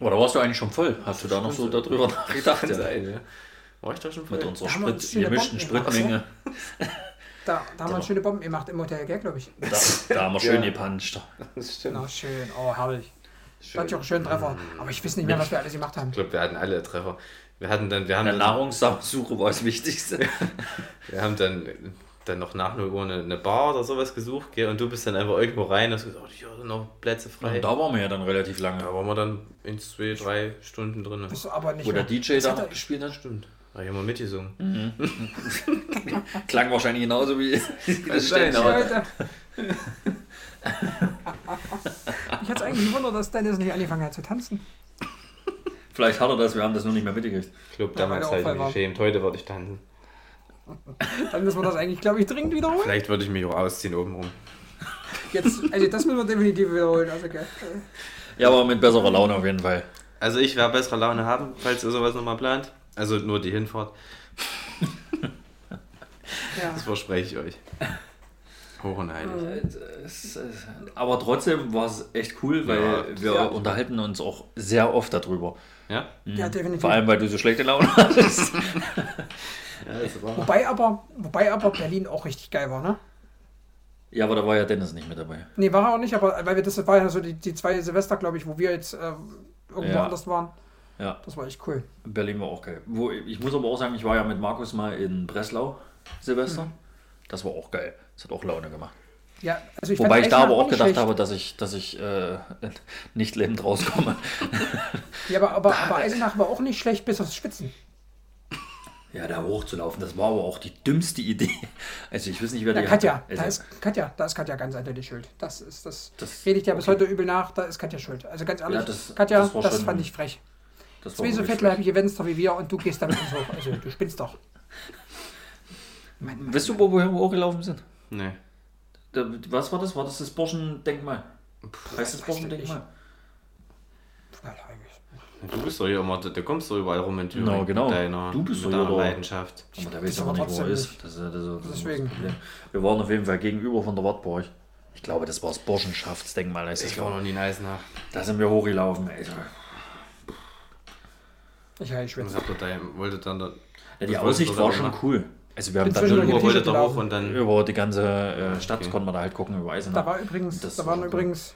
Aber da warst du eigentlich schon voll. Hast du da noch so darüber nachgedacht? Ja. sein, ja. War ich doch schon voll? Mit unserer Da haben wir uns Sprit, schöne gemischten Bomben gemacht, Spritmenge. <laughs> Da, da haben wir schöne Bomben gemacht im Hotel, gell, glaube ich. Da, da haben wir <laughs> schön Ja. gepanscht. Das stimmt. Na, schön. Oh, herrlich. Da hatte ich auch einen schönen Treffer. Aber ich weiß nicht mehr, was wir alles gemacht haben. Ich glaube, wir hatten alle Treffer. Wir hatten dann, wir haben Der dann, Nahrungssuche war das Wichtigste. <laughs> wir haben dann, dann noch nach 0 Uhr eine, eine Bar oder sowas gesucht, gell? Und du bist dann einfach irgendwo rein und hast gesagt, oh, hier sind noch Plätze frei. Und da waren wir ja dann relativ lange. Da waren wir dann in zwei, drei Stunden drin. Das ist aber nicht Wo der. DJ da hat noch gespielt hat. Stimmt. Da haben wir mitgesungen. <laughs> Klang wahrscheinlich genauso wie wie das <laughs> aber- Leute. Ich hatte es eigentlich gewundert, dass Dennis nicht angefangen hat zu tanzen. Vielleicht hat er das, wir haben das nur nicht mehr mitgekriegt. Ich glaube, Ja, damals weil habe der ich mich geschämt. Heute würde ich tanzen. <laughs> Dann müssen wir das eigentlich, glaube ich, dringend wiederholen. Vielleicht würde ich mich auch ausziehen obenrum. Jetzt, also das müssen wir definitiv wiederholen. Also, okay. Ja, aber mit besserer Laune auf jeden Fall. Also ich werde bessere Laune haben, falls ihr sowas nochmal plant. Also nur die Hinfahrt. ja. Das verspreche ich euch. Hoch und heilig. Es- es- Aber trotzdem war es echt cool, weil Ja, wir ja. unterhalten uns auch sehr oft darüber. Ja? ja, definitiv. Vor allem, weil du so schlechte Laune <laughs> hattest. Wobei aber, wobei aber Berlin auch richtig geil war, ne? Ja, aber da war ja Dennis nicht mit dabei. Nee, war er auch nicht, aber weil wir das war ja so die, die zwei Silvester, glaube ich, wo wir jetzt äh, irgendwo Ja. anders waren. Ja, Das war echt cool. Berlin war auch geil. Wo, ich muss aber auch sagen, ich war ja mit Markus mal in Breslau Silvester. Das war auch geil. Das hat auch Laune gemacht. Ja, also ich Wobei ich da aber auch gedacht schlecht. habe, dass ich, dass ich äh, <laughs> nicht lebend rauskomme. <laughs> Ja, aber, aber, aber Eisenach war auch nicht schlecht bis aufs Spitzen. Ja, da hochzulaufen, das war aber auch die dümmste Idee. Also ich weiß nicht, wer Ja, die Katja, hatte. da Also, ist Katja, da ist Katja ganz eindeutig schuld. Das ist das. Das- rede ich dir bis heute übel nach, da ist Katja schuld. Also ganz ehrlich, Ja, das- Katja, das das, schon- fand ich frech. das Zwei so wirklich fettleibige Fenster wie wir und du gehst damit ins Hoch. Also du spinnst doch. Schlecht. mein, Weißt du, wo wir hochgelaufen sind? Nee. Da- Was war das? War das das Borschen-Denkmal? Heißt das Borschen-Denkmal? Du bist doch hier immer, du kommst doch überall rum in Thüringen. Genau, genau. Mit deiner, Du bist mit doch deiner da. Leidenschaft. Aber da Das weiß aber aber nicht, wo er ist. Das, ist- das, das, ist Deswegen. Wir waren auf jeden Fall gegenüber von der Wartburg. Ich glaube, das war das Burschenschaftsdenkmal. das, Ich war noch nie in Eisenach. Da sind wir hochgelaufen. Ey. ich Was schwitze. wolltet dann da, Ja, die Aussicht war schon machen? cool. Also wir haben dann ihr hoch gelaufen. und dann. über die ganze äh, Stadt Okay. konnte man da halt gucken über Eisenach. Da war übrigens, Das da waren war- übrigens,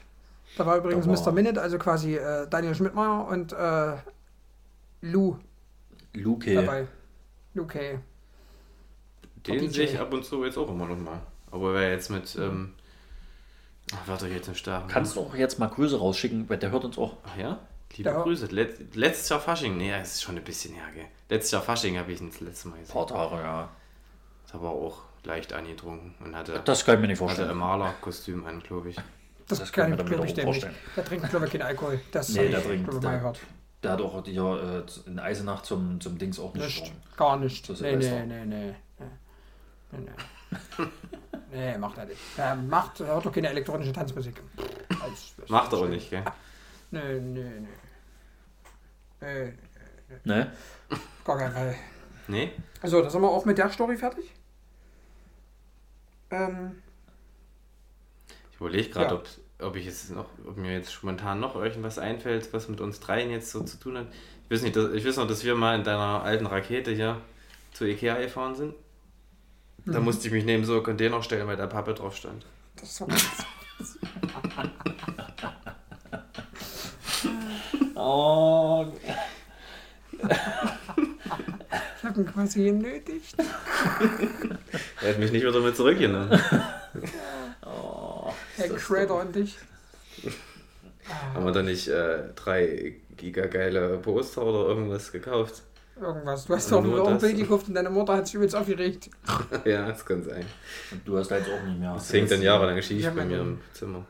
da war übrigens Da war- Mr. Minute, also quasi äh, Daniel Schmidtmeier und äh, Lou Luke. dabei. Luke. Den sehe ich ab und zu jetzt auch immer noch mal. Aber wer jetzt mit. Ähm, ach, warte jetzt im Start. Kannst du auch jetzt mal Grüße rausschicken, weil der hört uns auch. Ach ja? Liebe Ja. Grüße. Let, letztes Jahr Fasching. Nee, es ist schon ein bisschen her, gell? Letztes Jahr Fasching habe ich ihn das letzte Mal gesehen. paar Tage, ja. Ist aber auch leicht angetrunken und hatte, Das kann ich mir nicht hatte ein vorstellen. Malerkostüm an, glaube ich. Das, Das kann kann ich mir nicht. vorstellen. Der trinkt, glaube ich, keinen Alkohol. Das Nee, der ich, trinkt- glaube ich, der- gehört. Der hat auch hier äh, in Eisenach zum, zum Dings auch nicht Nicht, gar nicht. Zu Nee, nee, nee, nee. Nee, nee. <laughs> nee macht er nicht. Er macht, hört doch keine elektronische Tanzmusik. Als- Macht er auch nicht, gell? Nee, nee, nee. nee. Ne? Gar kein Fall. Nee? Also, da sind wir auch mit der Story fertig. Ähm, Ich überlege gerade, Ja. ob, ob ich jetzt noch, ob mir jetzt spontan noch irgendwas einfällt, was mit uns dreien jetzt so zu tun hat. Ich weiß nicht, dass, ich weiß noch, dass wir mal in deiner alten Rakete hier zu Ikea gefahren sind. Da musste ich mich neben so einen Container stellen, weil da Pappe drauf stand. das war ganz, <laughs> Oh, <laughs> ich habe ihn quasi genötigt. <laughs> Er hat mich nicht wieder mit zurückgenommen. Herr Crater und dich. <laughs> Haben wir da nicht äh, drei gigageile Poster oder irgendwas gekauft? Irgendwas. Du hast doch Nur ein. Bild gekauft und deine Mutter hat sich übelst aufgeregt. <laughs> ja, das kann sein. und du hast jetzt auch nicht mehr. Das hängt dann jahrelang schief Ja, bei mir im Zimmer.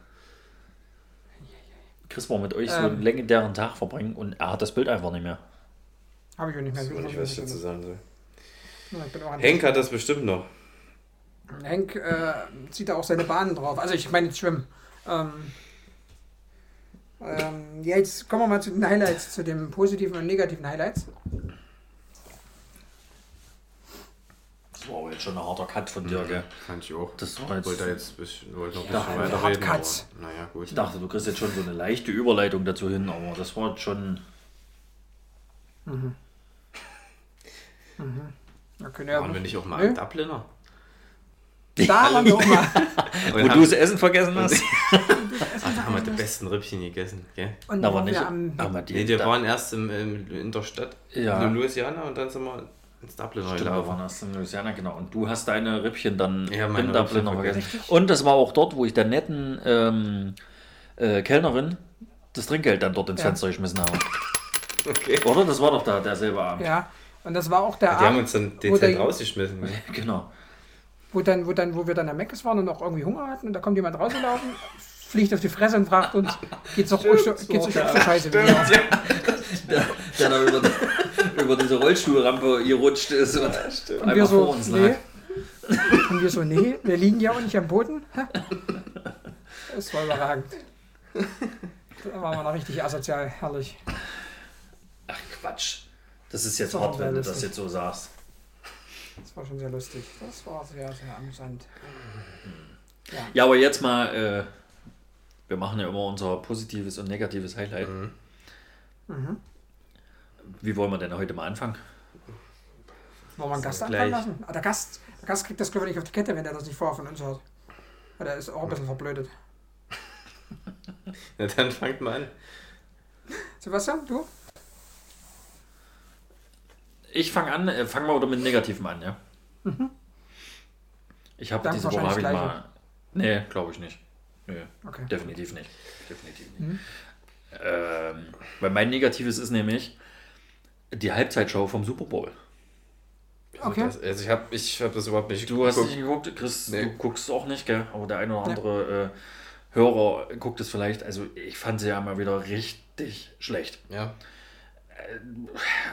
Chris war mit euch so Ähm. einen legendären Tag verbringen und er hat das Bild einfach nicht mehr. Habe ich auch nicht mehr. Ich weiß nicht, was ich dazu sagen soll. Ja, Henk hat das bestimmt noch. Henk äh, zieht da auch seine Bahnen drauf. Also ich meine jetzt Schwimmen. Ähm, ähm, ja, jetzt kommen wir mal zu den Highlights, zu den positiven und negativen Highlights. Das war aber jetzt schon ein harter Cut von dir, gell? Fand ich auch. Das war Ich jetzt. wollte da jetzt ein bisschen, wollte noch ein Ja, bisschen Hard weiterreden. Aber, Cuts. naja, gut. Ich dachte, du kriegst jetzt schon so eine leichte Überleitung dazu hin, aber das war jetzt schon. Da können ja Waren wir nicht auch mal Nö. am Dubliner? Da <laughs> waren wir auch mal. Wo du das Essen vergessen hast? <laughs> ah, da haben wir die besten Rippchen gegessen, gell? Und Aber waren nicht. wir am, Aber die, Nee, wir da- waren erst im, im, in der Stadt, Ja. in Louisiana, und dann sind wir ins Dubliner Stimmt, wir gelaufen. waren erst in Louisiana, genau. Und du hast deine Rippchen dann Ja, meine in Dublin noch vergessen. Und das war auch dort, wo ich der netten ähm, äh, Kellnerin das Trinkgeld dann dort ins Ja. Fenster geschmissen habe. <laughs> Okay. Oder? Das war doch da derselbe Abend. ja, und das war auch der Die haben uns dann der- rausgeschmissen. ne? <laughs> Genau. wo, dann, wo, dann, wo wir dann am Meckes waren und auch irgendwie Hunger hatten und da kommt jemand rausgelaufen, <laughs> fliegt auf die Fresse und fragt uns, geht's so- geht's euch so scheiße wie mir? <laughs> Der, der da über, über diese Rollstuhlrampe gerutscht ist und Und einmal wir vor so, uns nee. lag. Und wir so, nee, wir liegen ja auch nicht am Boden. Das war überragend. Da waren wir noch richtig asozial, herrlich. Ach Quatsch. Das ist jetzt Das hart, wenn du das jetzt so sagst. Das war schon sehr lustig. Das war sehr, sehr amüsant. Ja, aber jetzt mal, äh, wir machen ja immer unser positives und negatives Highlight. Mhm. Wie wollen wir denn heute mal anfangen? Wollen wir einen Gast Gleich. anfangen lassen? Ah, der, Gast, der Gast kriegt das, ich, nicht auf die Kette, wenn er das nicht vorher von uns hört. Weil der ist auch ein bisschen verblödet. <laughs> Ja, dann fangt mal an. Sebastian, du? Ich fange an, äh, fangen wir oder mit Negativen an, ja? Ich habe diese Woche habe ich mal. Nee, glaube ich nicht. Nee, Okay. definitiv nicht. Definitiv nicht. Mhm. Ähm, weil mein Negatives ist nämlich die Halbzeitshow vom Super Bowl. Okay. Das, also ich habe ich hab das überhaupt nicht Du hast geguckt. nicht geguckt, Chris, Nee. du guckst auch nicht, gell? Aber der eine oder andere äh, Hörer guckt es vielleicht. Also ich fand sie ja mal wieder richtig schlecht. Ja.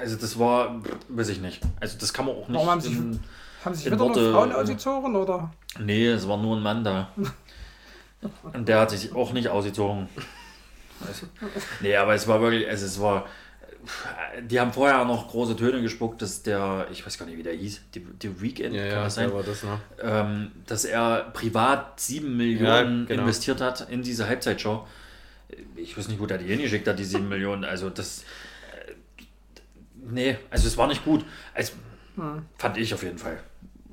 Also das war, weiß ich nicht. Also das kann man auch nicht. Warum haben sie- in, Haben sich In wieder Worte- nur Frauen ausgezogen oder? nee, es war nur ein Mann da. <laughs> Und der hat sich auch nicht ausgezogen. Also, nee, aber es war wirklich, also es war. Die haben vorher noch große Töne gespuckt, dass der, ich weiß gar nicht, wie der hieß, die, die Weekend, Ja, kann ja, das sein? das noch. ähm, dass er privat sieben Millionen Ja, genau. investiert hat in diese Halbzeitshow. Ich weiß nicht, wo der die hingeschickt hat, die sieben Millionen. Also das. Nee, also es war nicht gut. Also, Fand ich auf jeden Fall.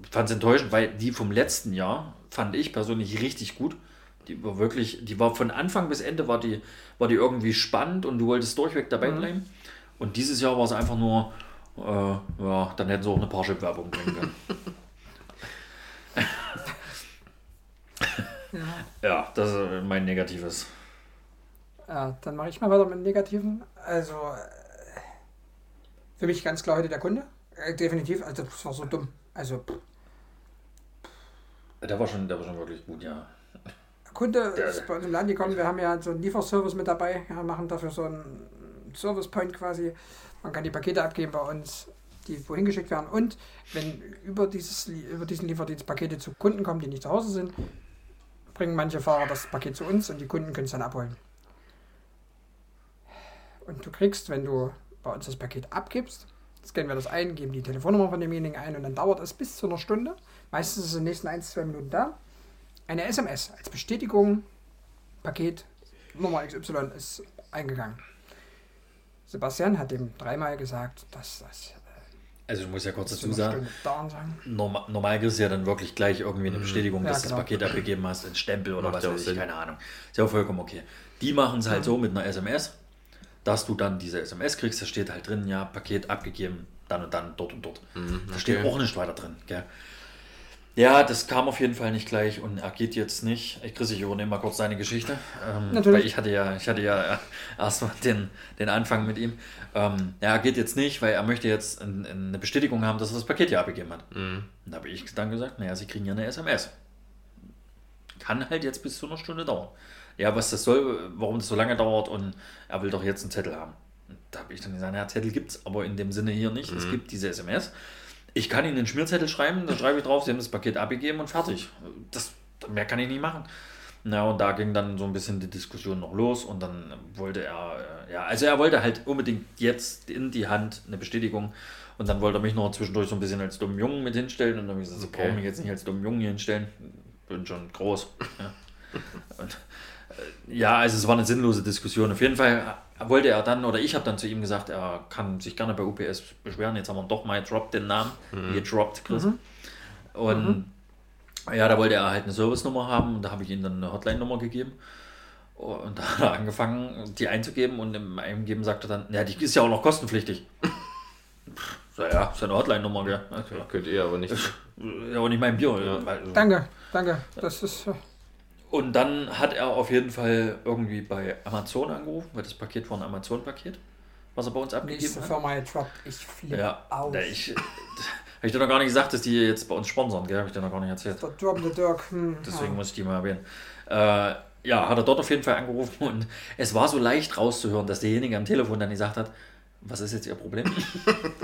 Fand es enttäuschend, weil die vom letzten Jahr fand ich persönlich richtig gut. Die war wirklich, die war von Anfang bis Ende war die, war die irgendwie spannend und du wolltest durchweg dabei bleiben. Und dieses Jahr war es einfach nur, äh, ja, dann hätten sie auch eine Parship-Werbung bringen können. <laughs> Ja, das ist mein Negatives. Ja, dann mache ich mal weiter mit dem Negativen. Also, für mich ganz klar heute der Kunde. Äh, definitiv, also das war so dumm. Also, pff, Der war schon, der war schon wirklich gut, ja. der Kunde ist bei uns im Laden gekommen. Wir haben ja so einen Lieferservice mit dabei. Wir machen dafür so einen Service Point quasi. Man kann die Pakete abgeben bei uns, die wohin geschickt werden. Und wenn über, dieses, über diesen Lieferdienst Pakete zu Kunden kommen, die nicht zu Hause sind, bringen manche Fahrer das Paket zu uns und die Kunden können es dann abholen. Und du kriegst, wenn du bei uns das Paket abgibst, scannen wir das ein, geben die Telefonnummer von demjenigen ein und dann dauert es bis zu einer Stunde. Meistens ist es in den nächsten 1, 2 Minuten da. Eine SMS als Bestätigung, Paket Nummer XY ist eingegangen. Sebastian hat dem dreimal gesagt, dass das Also, ich muss ja kurz zu dazu sagen, normal, normal kriegst du ja dann wirklich gleich irgendwie eine Bestätigung, Mhm. Ja, dass du genau. das Paket abgegeben hast, ein Stempel oder Macht was auch weiß ich, Sinn. keine Ahnung. Ist ja auch vollkommen okay. Die machen es halt so mit einer SMS, dass du dann diese SMS kriegst, da steht halt drin, ja, Paket abgegeben, dann und dann, dort und dort. Da steht okay. auch nicht weiter drin, gell? Ja, das kam auf jeden Fall nicht gleich und er geht jetzt nicht. Ich Chris, ich übernehme mal kurz seine Geschichte. Ähm, Natürlich. Weil ich hatte ja, ich hatte ja erstmal den, den Anfang mit ihm. Ähm, ja, er geht jetzt nicht, weil er möchte jetzt ein, eine Bestätigung haben, dass er das Paket ja abgegeben hat. Und da habe ich dann gesagt, naja, sie kriegen ja eine SMS. Kann halt jetzt bis zu einer Stunde dauern. Ja, was das soll, warum das so lange dauert und er will doch jetzt einen Zettel haben. Und da habe ich dann gesagt, ja, Zettel gibt es aber in dem Sinne hier nicht. Es gibt diese SMS. Ich kann Ihnen einen Schmierzettel schreiben, da schreibe ich drauf, Sie haben das Paket abgegeben und fertig. Das, mehr kann ich nicht machen. Na, und da ging dann so ein bisschen die Diskussion noch los und dann wollte er, äh, ja, also er wollte halt unbedingt jetzt in die Hand eine Bestätigung und dann wollte er mich noch zwischendurch so ein bisschen als dummen Jungen mit hinstellen und dann habe ich gesagt, Sie Okay. brauchen mich jetzt nicht als dummen Jungen hier hinstellen, bin schon groß. Ja. <laughs> Und, ja, also es war eine sinnlose Diskussion. Auf jeden Fall wollte er dann, oder ich habe dann zu ihm gesagt, er kann sich gerne bei UPS beschweren. Jetzt haben wir doch mal gedroppt den Namen. Gedroppt, Chris. Und ja, da wollte er halt eine Service-Nummer haben und da habe ich ihm dann eine Hotline-Nummer gegeben. Und da hat er angefangen, die einzugeben und im Eingeben sagte er dann, ja, die ist ja auch noch kostenpflichtig. So, ja, ist ja eine Hotline-Nummer, gell. Also, Könnt ihr aber nicht. ja, aber nicht mein Bier. Ja. Danke, danke. Das ist. Und dann hat er auf jeden Fall irgendwie bei Amazon angerufen, weil das Paket war ein Amazon-Paket, was er bei uns abgegeben Nächste hat. Firma gedroppt. Ich flippe Ja, aus. da ich, <laughs> habe ich dir noch gar nicht gesagt, dass die jetzt bei uns sponsern, gell? Habe ich dir noch gar nicht erzählt. Der Drop the Dirk. Hm, <laughs> Deswegen ja. muss ich die mal erwähnen. Äh, ja, hat er dort auf jeden Fall angerufen und es war so leicht rauszuhören, dass derjenige am Telefon dann gesagt hat, was ist jetzt Ihr Problem?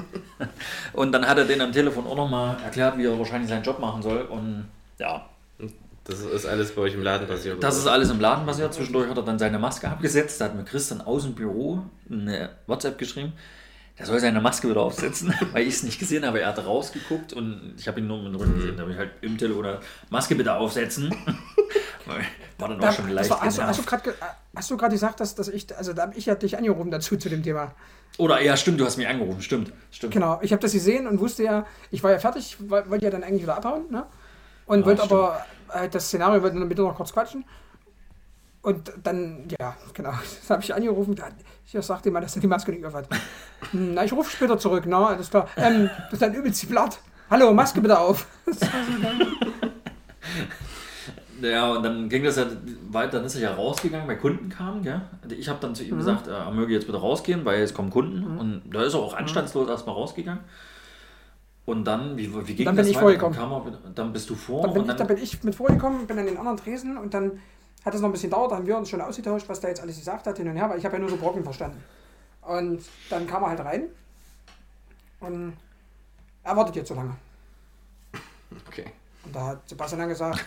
<laughs> und dann hat er den am Telefon auch nochmal erklärt, wie er wahrscheinlich seinen Job machen soll. Und ja, Das ist alles bei euch im Laden passiert. das oder? ist alles im Laden passiert. Zwischendurch hat er dann seine Maske abgesetzt. Da hat mir Christian aus dem Büro eine WhatsApp geschrieben. Der soll seine Maske wieder aufsetzen, <laughs> weil ich es nicht gesehen habe. Er hat rausgeguckt und ich habe ihn nur mit dem Rücken gesehen. Da habe ich halt im Telefon oder Maske bitte aufsetzen. <laughs> War dann auch Da, schon leicht war, hast, du- hast du gerade gesagt, dass, dass ich, also da habe ich ja dich angerufen dazu zu dem Thema. Oder ja, stimmt, du hast mich angerufen. Stimmt, stimmt. Genau, ich habe das gesehen und wusste ja, ich war ja fertig, woll- wollte ja dann eigentlich wieder abhauen, ne? Und Ah, wollte aber das Szenario dann bitte noch kurz quatschen. Und dann, ja, genau, <laughs> das habe ich angerufen. Ich sagte mal, dass er die Maske nicht auf hat. Hm, Na, ich rufe später zurück, na, alles klar. Ähm, das ist dann übelst platt. Hallo, Maske bitte auf. <laughs> Ja, und dann ging das ja weiter, dann ist er ja rausgegangen, weil Kunden kamen, gell? Ich habe dann zu ihm Mhm. gesagt, äh, er möge jetzt bitte rausgehen, weil es kommen Kunden. Und da ist er Mhm. auch anstandslos erstmal rausgegangen. Und dann, wie, wie ging Dann bin das ich weiter? vorgekommen. Dann, dann bist du vor Dann bin, und ich, dann bin ich mit vorgekommen, bin an den anderen Tresen und dann hat es noch ein bisschen dauert, dann haben wir uns schon ausgetauscht, was der jetzt alles gesagt hat, hin und her, weil ich habe ja nur so Brocken verstanden. Und dann kam er halt rein und er wartet jetzt so lange. <laughs> Okay. Und da hat Sebastian dann gesagt,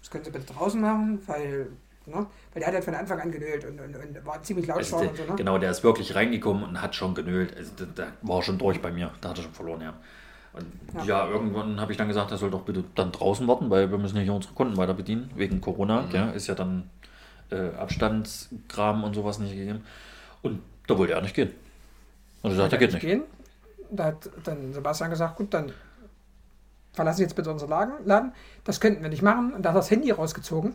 das können Sie bitte draußen machen, weil, ne, weil der hat halt von Anfang an genölt und, und, und war ziemlich laut also der, so, ne? Genau, der ist wirklich reingekommen und hat schon genölt. Also der, der war schon durch bei mir, da hat er schon verloren, ja. Und ja, irgendwann habe ich dann gesagt, er soll doch bitte dann draußen warten, weil wir müssen ja hier unsere Kunden weiter bedienen, wegen Corona. Mhm. Gell? Ist ja dann äh, Abstandskram und sowas nicht gegeben. Und da wollte er nicht gehen. Und er sagt, er geht nicht. Gehen. Da hat dann Sebastian gesagt, gut, dann verlassen Sie jetzt bitte unseren Laden. Das könnten wir nicht machen. Und da hat er das Handy rausgezogen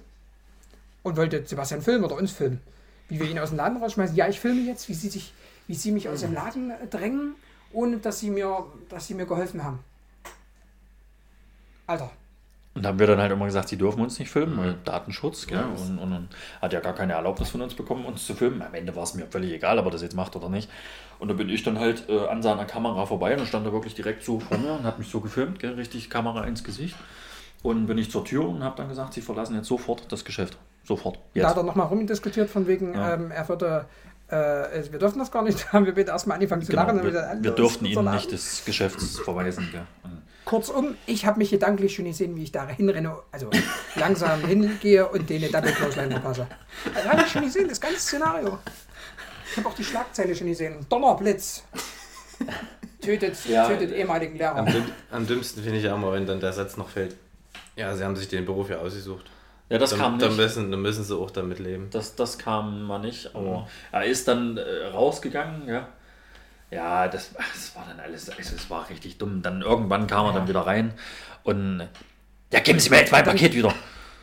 und wollte Sebastian filmen oder uns filmen. Wie wir ihn aus dem Laden rausschmeißen. Ja, ich filme jetzt, wie Sie, sich, wie Sie mich aus dem Laden drängen, ohne dass Sie mir, dass Sie mir geholfen haben. Alter. Und da haben wir dann halt immer gesagt, sie dürfen uns nicht filmen, weil Datenschutz, gell? Und, und, und hat ja gar keine Erlaubnis von uns bekommen, uns zu filmen. Am Ende war es mir völlig egal, ob er das jetzt macht oder nicht. Und da bin ich dann halt äh, an seiner Kamera vorbei und stand er wirklich direkt so vor mir und hat mich so gefilmt, gell? richtig Kamera ins Gesicht. Und bin ich zur Tür und habe dann gesagt, sie verlassen jetzt sofort das Geschäft. Sofort. Da Jetzt. hat er nochmal rumdiskutiert von wegen, Ja. ähm, er würde, äh, also wir dürfen das gar nicht. <laughs> Da haben wir bitte erstmal angefangen zu Genau, lachen. wir, wieder, wir durften ihnen nicht des Geschäfts verweisen. Gell? Und Kurzum, ich habe mich gedanklich schon gesehen, wie ich da hinrenne, also langsam hingehe und den Double Close Line verpasse. Das habe ich schon gesehen, das ganze Szenario. Ich habe auch die Schlagzeile schon gesehen. Donnerblitz. Tötet, Ja. tötet ehemaligen Lehrer. Am, dümm, am dümmsten finde ich ja immer, wenn dann der Satz noch fällt. Ja, sie haben sich den Beruf ja ausgesucht. Ja, das dann, kam dann, nicht. müssen, dann müssen sie auch damit leben. Das, das kam mal nicht, Mhm. aber er ist dann äh, rausgegangen, ja. Ja, das, ach, das war dann alles, also es war richtig dumm. Dann irgendwann kam er dann wieder rein und ja, geben Sie mir jetzt mein Paket wieder.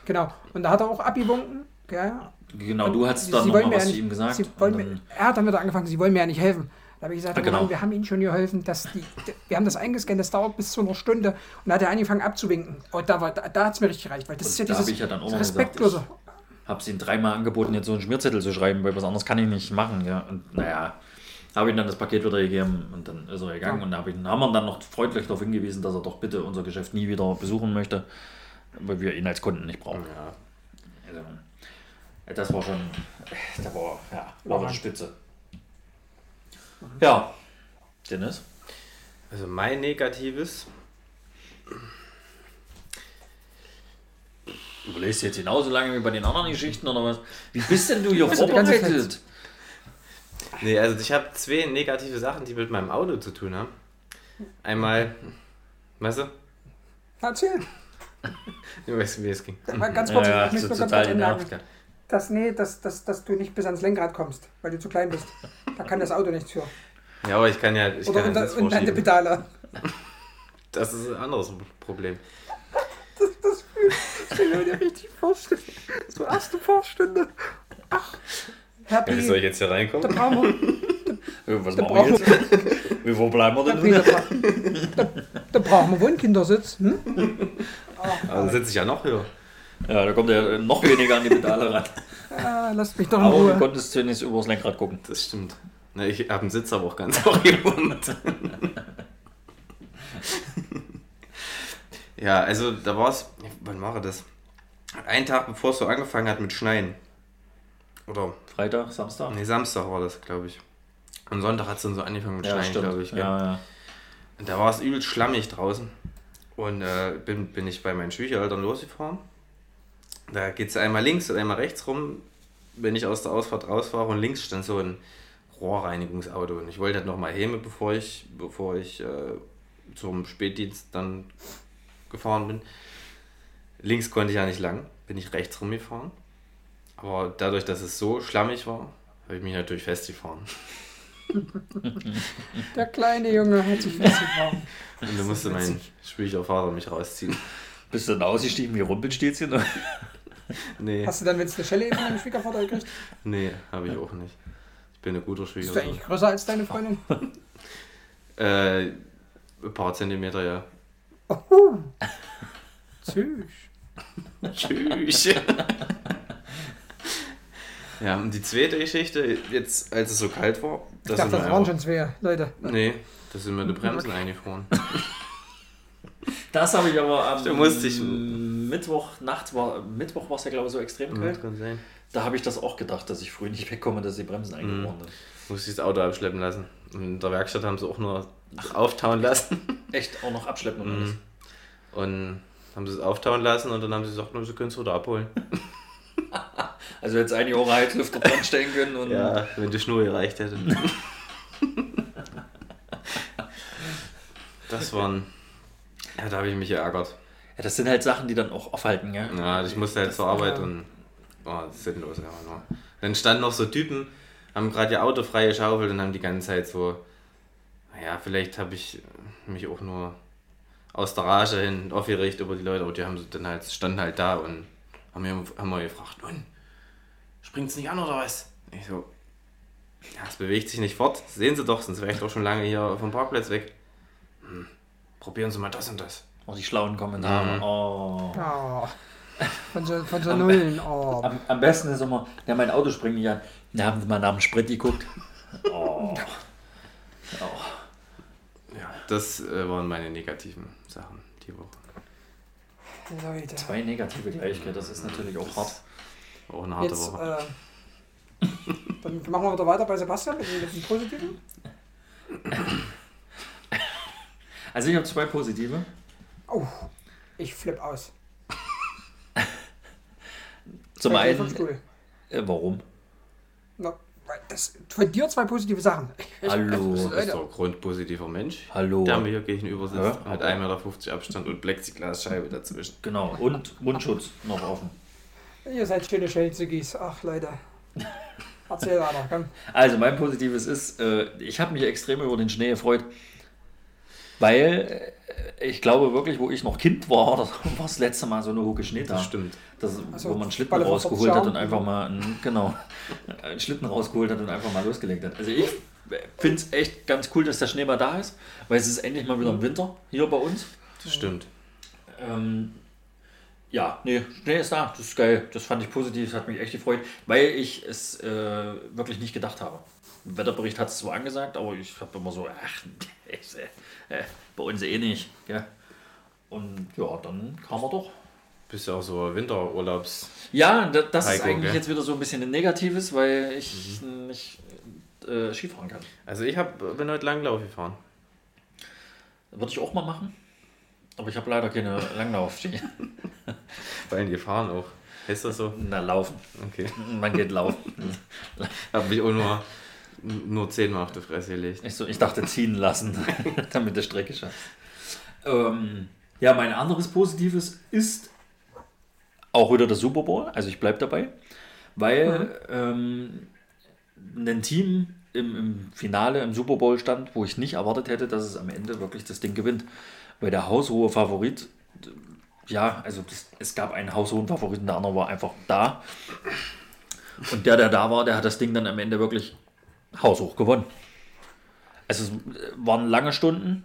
Genau. Und da hat er auch abgewunken. Ja. Genau, Und du hast dann sie noch wollen mal mir was zu ihm gesagt. Sie wollen mir, dann- er hat dann wieder angefangen, sie wollen mir ja nicht helfen. Da habe ich gesagt, Ja, oh genau. Mann, wir haben ihnen schon geholfen, dass die, wir haben das eingescannt, das dauert bis zu einer Stunde. Und da hat er angefangen abzuwinken. Und da, war- da, da hat es mir richtig gereicht, weil das ist ja Und da dieses ja dann auch respektlose. gesagt, habe es ihm dreimal angeboten, jetzt so einen Schmierzettel zu schreiben, weil was anderes kann ich nicht machen. Ja. Und naja, habe ihm dann das Paket wieder gegeben und dann ist er gegangen. Ja. Und da hab ich, haben wir dann noch freundlich darauf hingewiesen, dass er doch bitte unser Geschäft nie wieder besuchen möchte, weil wir ihn als Kunden nicht brauchen. Ja. Also, das war schon, da war, ja, war eine Spitze. Ja, Dennis? Also mein Negatives, Überlegst du jetzt genauso lange wie bei den anderen Geschichten oder was? Wie bist denn du hier <laughs> vorbereitet? nee, also ich habe zwei negative Sachen, die mit meinem Auto zu tun haben. Einmal, weißt du? Erzähl. Du weißt, wie es ging. Ganz kurz, Ja, ja, ich so total genervt. Dass, nee, dass, dass, dass du nicht bis ans Lenkrad kommst, weil du zu klein bist. Da kann das Auto nichts für. Ja, aber ich kann ja, ich Oder kann ja unter, und deine vorschieben. Pedale. Das ist ein anderes Problem. Das, das, das will ich mir richtig vorstellen. So erste Fahrstunde. Ach, Happy. Wie soll ich jetzt hier Da reinkommen? brauchen wir, Ja, Was Da machen wir jetzt? Wie <laughs> wo bleiben wir denn? da, bra- da, da brauchen wir wohl einen Kindersitz. Hm? Aber dann sitze ich ja noch höher. Ja, da kommt er noch weniger an die Pedale ran. <laughs> Ah, lasst mich doch in Aber du Ruhe. konntest zumindest übers Lenkrad gucken. Das stimmt. Na, ich habe einen Sitz aber auch ganz <laughs> orientiert. <laughs> ja, also da war es, wann war das? Ein Tag bevor es so angefangen hat mit Schneien. Oder, Freitag, Samstag? nee, Samstag war das, glaube ich. Und Sonntag hat es dann so angefangen mit Ja, Schneien, glaube ich. ja, ja. Und da war es übelst schlammig draußen. Und äh, bin, bin ich bei meinen Schwiegereltern losgefahren. Da geht es einmal links und einmal rechts rum, wenn ich aus der Ausfahrt rausfahre. Und links stand so ein Rohrreinigungsauto. Und ich wollte halt nochmal heim, bevor ich, bevor ich äh, zum Spätdienst dann gefahren bin. Links konnte ich ja nicht lang, bin ich rechts rumgefahren. Aber dadurch, dass es so schlammig war, habe ich mich natürlich festgefahren. <laughs> Der kleine Junge hat sich festgefahren. Und da musste mein Schwiegervater mich rausziehen. Bist du dann ausgestiegen wie Rumpelstilzchen? <laughs> Nee, Hast du dann jetzt eine Schelle von deinem Schwiegervater gekriegt? nee, habe ich auch nicht. Ich bin ein guter Bist du Schwiegersohn. eigentlich größer als deine Freundin? <laughs> Äh, ein paar Zentimeter, ja. Oh. Tschüss. Tschüss. ja, und die zweite Geschichte, jetzt als es so kalt war, Ich das dachte, das waren schon zwei Leute. Nee, da sind mir die Bremsen eingefroren. <laughs> Das habe ich aber am Da musste ich- Mittwoch nachts war Mittwoch war es ja glaube ich so extrem kalt. kann sein. Da habe ich das auch gedacht, dass ich früh nicht wegkomme, dass die Mhm. Bremsen eingefroren sind. Musste ich das Auto abschleppen lassen. Und in der Werkstatt haben sie auch nur auftauen lassen. <laughs> Echt auch noch abschleppen und Mhm. alles. Und haben sie es auftauen lassen und dann haben sie gesagt, nur sie können es wieder abholen. <laughs> Also jetzt einige Euro Heizlüfter dran stellen können und Ja, wenn die Schnur gereicht hätte. <laughs> das waren. Ja, da habe ich mich geärgert. Ja, das sind halt Sachen, die dann auch aufhalten, ja. Ja, ich musste halt zur Arbeit ja. und. Oh, das ist sinnlos, ja. nur. Dann standen noch so Typen, haben gerade ihr Auto frei geschaufelt und haben die ganze Zeit so. Naja, vielleicht habe ich mich auch nur aus der Rage hin aufgeregt über die Leute, aber die haben so dann halt, standen halt da und haben mir haben mal gefragt, nun, springt's nicht an oder was? Ich so, ja, es bewegt sich nicht fort. Sehen Sie doch, sonst wäre ich doch schon lange hier vom Parkplatz weg. Probieren Sie mal das und das. Auch die schlauen Kommentare. Mhm. Oh. Oh. Von so, von so Nullen. Oh. Am, am besten ist immer, ja, mein Auto springt nicht an. Da haben sie mal nach dem Sprit geguckt. Oh. oh. Ja, das äh, waren meine negativen Sachen die Woche. Leute. Zwei negative Gleichheit, das ist natürlich auch hart. Auch eine harte Jetzt, Woche. äh, <laughs> dann machen wir wieder weiter bei Sebastian mit, dem Positiven. <coughs> Also ich habe zwei positive. Oh, ich flipp aus. <laughs> Zum einen, äh, warum? Na, Das, von dir zwei positive Sachen. <laughs> Hallo. Du bist doch ein grundpositiver Mensch. Hallo. Der mir hier gegenüber sitzt, Ja. hat 1,50 Meter Abstand und Plexiglasscheibe dazwischen. Genau. Und Mundschutz noch offen. Ihr seid schöne Schelzigis. Ach, Leute. Erzähl weiter, komm. <laughs> Also mein Positives ist, äh, ich habe mich extrem über den Schnee gefreut, weil äh, ich glaube wirklich, wo ich noch Kind war, <laughs> das war das letzte Mal so eine hohe Schnee da. Das stimmt. Das, Also, wo man einen Schlitten Balle rausgeholt 40 hat und einfach mal einen, genau, <laughs> einen Schlitten rausgeholt hat und einfach mal losgelegt hat. Also ich finde es echt ganz cool, dass der Schnee mal da ist, weil es ist endlich mal wieder im Winter hier bei uns. Das stimmt. Ähm, ja, nee, Schnee ist da, das ist geil. Das fand ich positiv, das hat mich echt gefreut, weil ich es äh, wirklich nicht gedacht habe. Im Wetterbericht hat es zwar angesagt, aber ich habe immer so, ach, <laughs> ist, äh, bei uns eh nicht. Gell? Und ja, dann kam er doch. Bist ja auch so Winterurlaubs. Ja, da- das ist Heiko, eigentlich gell? jetzt wieder so ein bisschen ein Negatives, weil ich nicht äh, Skifahren kann. Also ich hab, bin heute Langlauf gefahren. Würde ich auch mal machen. Aber ich habe leider keine Langlaufski. <laughs> <laughs> Vor allem gefahren auch. Heißt das so? Na, laufen. Okay. Man geht laufen. <laughs> Hab mich auch nur, nur zehnmal auf die Fresse gelegt. Ich, so, ich dachte ziehen lassen, <laughs> damit der Strecke schafft. Ähm, ja, mein anderes Positives ist auch wieder der Super Bowl. Also ich bleibe dabei, weil ähm, ein Team im, im Finale im Super Bowl stand, wo ich nicht erwartet hätte, dass es am Ende wirklich das Ding gewinnt. Weil der haushohe Favorit, ja, also das, es gab einen haushohen Favoriten, der andere war einfach da. Und der, der da war, der hat das Ding dann am Ende wirklich haushoch gewonnen. Also es waren lange Stunden,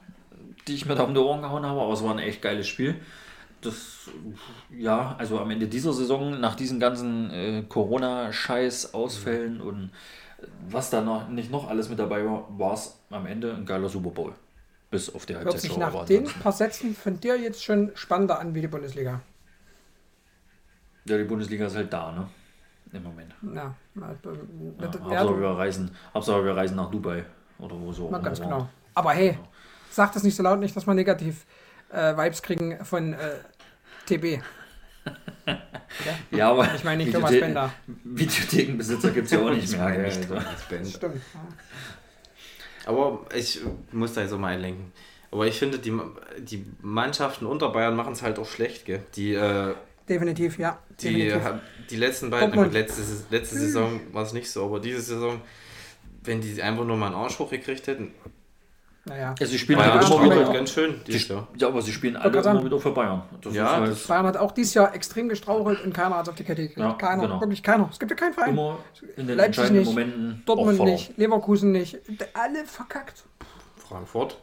die ich mir da um die Ohren gehauen habe, aber es war ein echt geiles Spiel. Das, ja, also am Ende dieser Saison, nach diesen ganzen äh, Corona-Scheiß-Ausfällen und was da noch, nicht noch alles mit dabei war, war es am Ende ein geiler Super Bowl. Bis auf die Hört Halbzeit. sich nach den paar Sätzen von dir jetzt schon spannender an wie die Bundesliga. Ja, die Bundesliga ist halt da, ne? Im Moment. Ja, na, Ja, ja, ja, Hauptsache, wir reisen, Hauptsache wir reisen nach Dubai. Oder wo so. na, ganz genau. Aber hey, sag das nicht so laut, nicht, dass wir negativ äh, Vibes kriegen von äh, TB. Ja, aber Ich meine nicht Thomas Videothe- Bender. Videothekenbesitzer gibt es ja auch nicht mehr. <laughs> gell, nicht also. Thomas Bender. Stimmt. Ja. Aber ich muss da jetzt auch mal einlenken. Aber ich finde, die, die Mannschaften unter Bayern machen es halt auch schlecht, gell? Die, äh, Definitiv, ja. die, Definitiv. haben- die letzten beiden, Dortmund. gut, letzte, letzte Saison war es nicht so, aber diese Saison, wenn die einfach nur mal einen Arsch hochgekriegt hätten, Naja. Ja, sie spielen halt immer aber wieder. auch- ganz schön Sie, dieses Jahr. ja, aber sie spielen alle immer wieder für Bayern. Das Ja, ist halt Bayern hat auch dieses Jahr extrem gestrauchelt und keiner hat es auf die Kette gekriegt. Ja, keiner, genau. wirklich keiner. Es gibt ja keinen Verein. immer in den Leipzig entscheidenden nicht, Momenten Dortmund nicht, Leverkusen nicht. Alle verkackt. Frankfurt.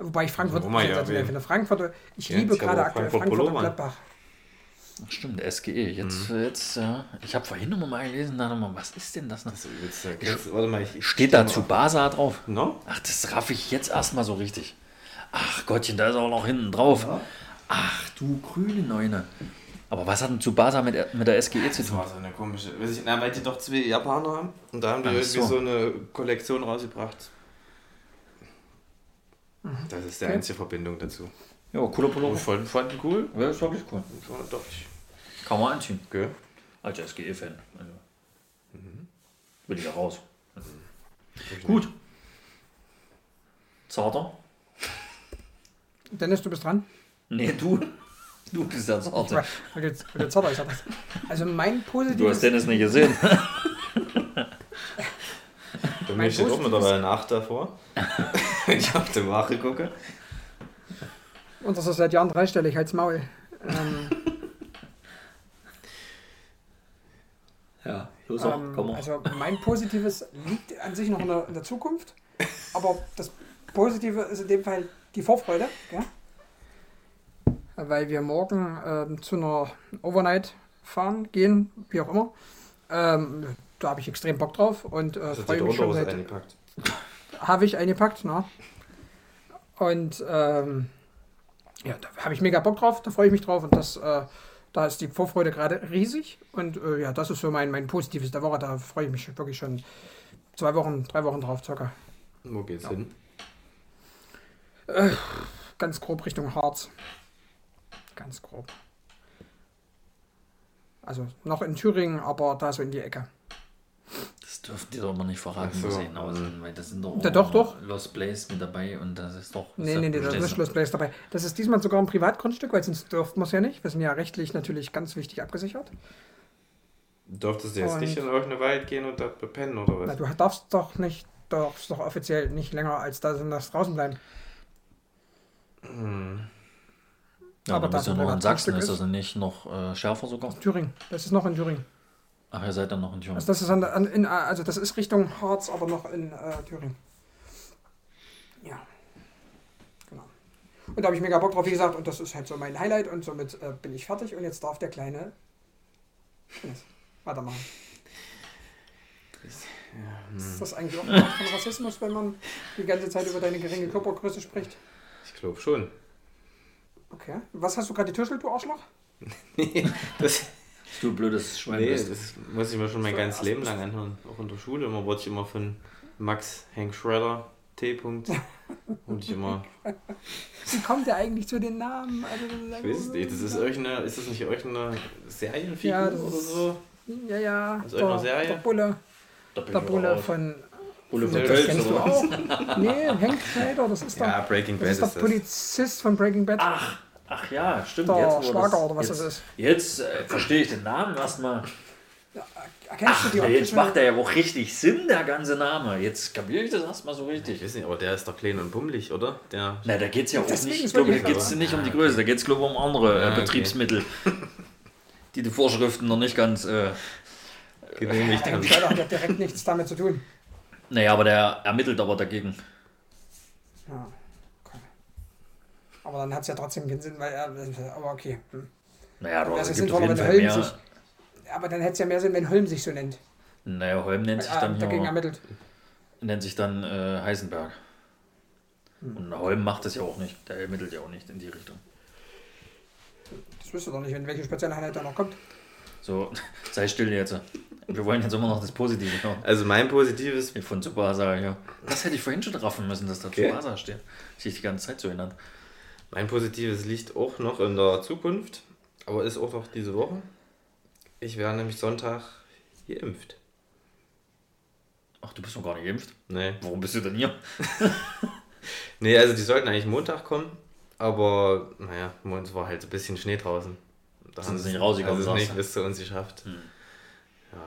Wobei ich Frankfurt wir ja erwähnen. finde. Frankfurt, ich Ja, liebe ich gerade aktuell Frankfurt Frankfurt und. Gladbach. Ach, Stimmt, SGE. Jetzt, jetzt ja. Ich habe vorhin noch mal gelesen, da mal, was ist denn das jetzt, äh, jetzt, warte mal, ich, ich Steht da Tsubasa drauf? No? Ach, das raff ich jetzt erstmal so richtig. Ach Gottchen, da ist auch noch hinten drauf. Ach du grüne Neune. Aber was hat denn Tsubasa mit, mit der SGE zu Das tun? war so eine komische. Weiß ich, na, weil die doch zwei Japaner haben. Und da haben die Ach irgendwie so. so. eine Kollektion rausgebracht. Das ist die Okay. einzige Verbindung dazu. Ja, cooler Pullover. ich fand, fand ihn cool. Ja, ist wirklich cool. Ja, doch, ich, Kann man anziehen. gell? Als SGE-Fan. Also. Bin ich ja raus. Also. Gut. Zarter? Dennis, du bist dran. Nee, du. <laughs> Du bist der Zarter. Weil jetzt, weil jetzt hat er, ich sag das. Also mein Du hast positives, Dennis nicht gesehen. <laughs> Bei Mein mir steht auch positives- mittlerweile eine 8 davor. Wenn ich auf die Wache gucke. und das ist seit Jahren dreistellig, halt's Maul. Ähm, <laughs> Ja, los auch. ähm, Komm mal. also mein positives liegt an sich noch in der, in der Zukunft. Aber das Positive ist in dem Fall die Vorfreude. Ja? Weil wir morgen ähm, zu einer Overnight fahren, gehen, wie auch immer. Ähm, da habe ich extrem Bock drauf und äh, Also freue mich schon seit, eingepackt. <laughs> habe ich eingepackt, ne? Und ähm, ja, da habe ich mega Bock drauf, da freue ich mich drauf und das, äh, da ist die Vorfreude gerade riesig und äh, ja, das ist so mein, mein Positives der Woche, da freue ich mich wirklich schon zwei Wochen, drei Wochen drauf circa. Wo geht's hin? Ganz grob Richtung Harz. Ganz grob. Also noch in Thüringen, aber da so in die Ecke. Dürfen die doch mal nicht verraten, so. wo sie hinaus sind, weil das sind doch, Ja, doch, doch. Lost Place mit dabei und das ist doch. Nee, nee, nee, da ist nicht? Schloss Blaise dabei. Das ist diesmal sogar ein Privatgrundstück, weil sonst dürften wir es ja nicht. Wir sind ja rechtlich natürlich ganz wichtig abgesichert. Dürftest du jetzt Und- nicht in irgendeinen Wald gehen und dort bepennen oder Na, was? du darfst doch nicht, darfst doch offiziell nicht länger als da sind, das draußen bleiben. Ja, Aber aber da bist du wo noch in das Sachsen, ist ist- das nicht noch äh, schärfer sogar? Thüringen. Das ist noch in Thüringen. Ach, ihr seid dann noch in Thüringen. Also das ist an, an, in, also das ist Richtung Harz, aber noch in äh, Thüringen. Ja. Genau. Und da habe ich mega Bock drauf, wie gesagt, und das ist halt so mein Highlight und somit äh, bin ich fertig und jetzt darf der kleine Dennis weitermachen. Ist das eigentlich auch eine Art von Rassismus, wenn man die ganze Zeit über deine geringe Körpergröße spricht? Ich glaube schon. Okay. Was hast du gerade die Tuschel, du Arschloch? <laughs> Das, Du blödes Schwein nee, bist. das muss ich mir schon mein ganzes Leben lang anhören. Auch in der Schule. Immer wurde ich immer von Max Hank Schredder T. -Punkt, <laughs> wurde ich immer. Wie kommt der eigentlich zu den Namen? Also, Ich weiß es nicht. Das ist irgendeine, ist das nicht irgendeine Serienfigur Ja, das oder ist- so? Ja, ja. Aus irgendeiner Serie? Der Bulle. Der Bulle von. Bulle von das Tölz, kennst du oder auch. Nee, Hank Schneider, das ist Ja, der, Breaking das Bad ist der ist das. Polizist von Breaking Bad. Ach, ach ja, stimmt. Der jetzt, wo Schwager das, oder was jetzt, das ist. Jetzt äh, verstehe ich den Namen erstmal. Erkennst du die Ja, jetzt macht er ja auch richtig Sinn, der ganze Name. Jetzt kapiere ich das erstmal so Ich richtig. weiß nicht, aber der ist doch klein und bummelig, oder? Der. Na, da geht es ja auch Deswegen nicht, ich glaube, da wirklich- geht es nicht um die Größe, da geht es, glaube ich, um andere äh, Ah, okay. Betriebsmittel, <laughs> die die Vorschriften noch nicht ganz. Äh, genehmigt haben. Schneider hat ja direkt nichts damit zu tun. naja, aber der ermittelt aber dagegen. Ja. Aber dann hat es ja trotzdem keinen Sinn, weil er. Aber okay. Hm. Naja, Das aber ist es gibt auf sinnvoller, wenn Holm mehr. sich. Aber dann hätte es ja mehr Sinn, wenn Holm sich so nennt. Naja, Holm nennt sich Weil dann dagegen hier, ermittelt. nennt sich dann äh, Heisenberg. Hm. Und Holm macht das ja auch nicht. Der ermittelt ja auch nicht in die Richtung. Das wüsste doch nicht, wenn welche spezielle Einheit da noch kommt. So, <laughs> sei still jetzt. Wir wollen jetzt immer noch das Positive hören. Also mein positives. Von Tsubasa, ja. Das hätte ich vorhin schon raffen müssen, dass da Okay. Tsubasa steht. Sich die ganze Zeit so erinnert. Mein positives liegt auch noch in der Zukunft, aber ist auch noch diese Woche. Ich werde nämlich Sonntag geimpft. Ach, du bist noch gar nicht geimpft? Nee. Warum bist du denn hier? <laughs> Nee, also die sollten eigentlich Montag kommen, aber naja, es war halt ein bisschen Schnee draußen. Da Sind sie nicht rausgekommen, also nicht bis zu uns geschafft. Ja.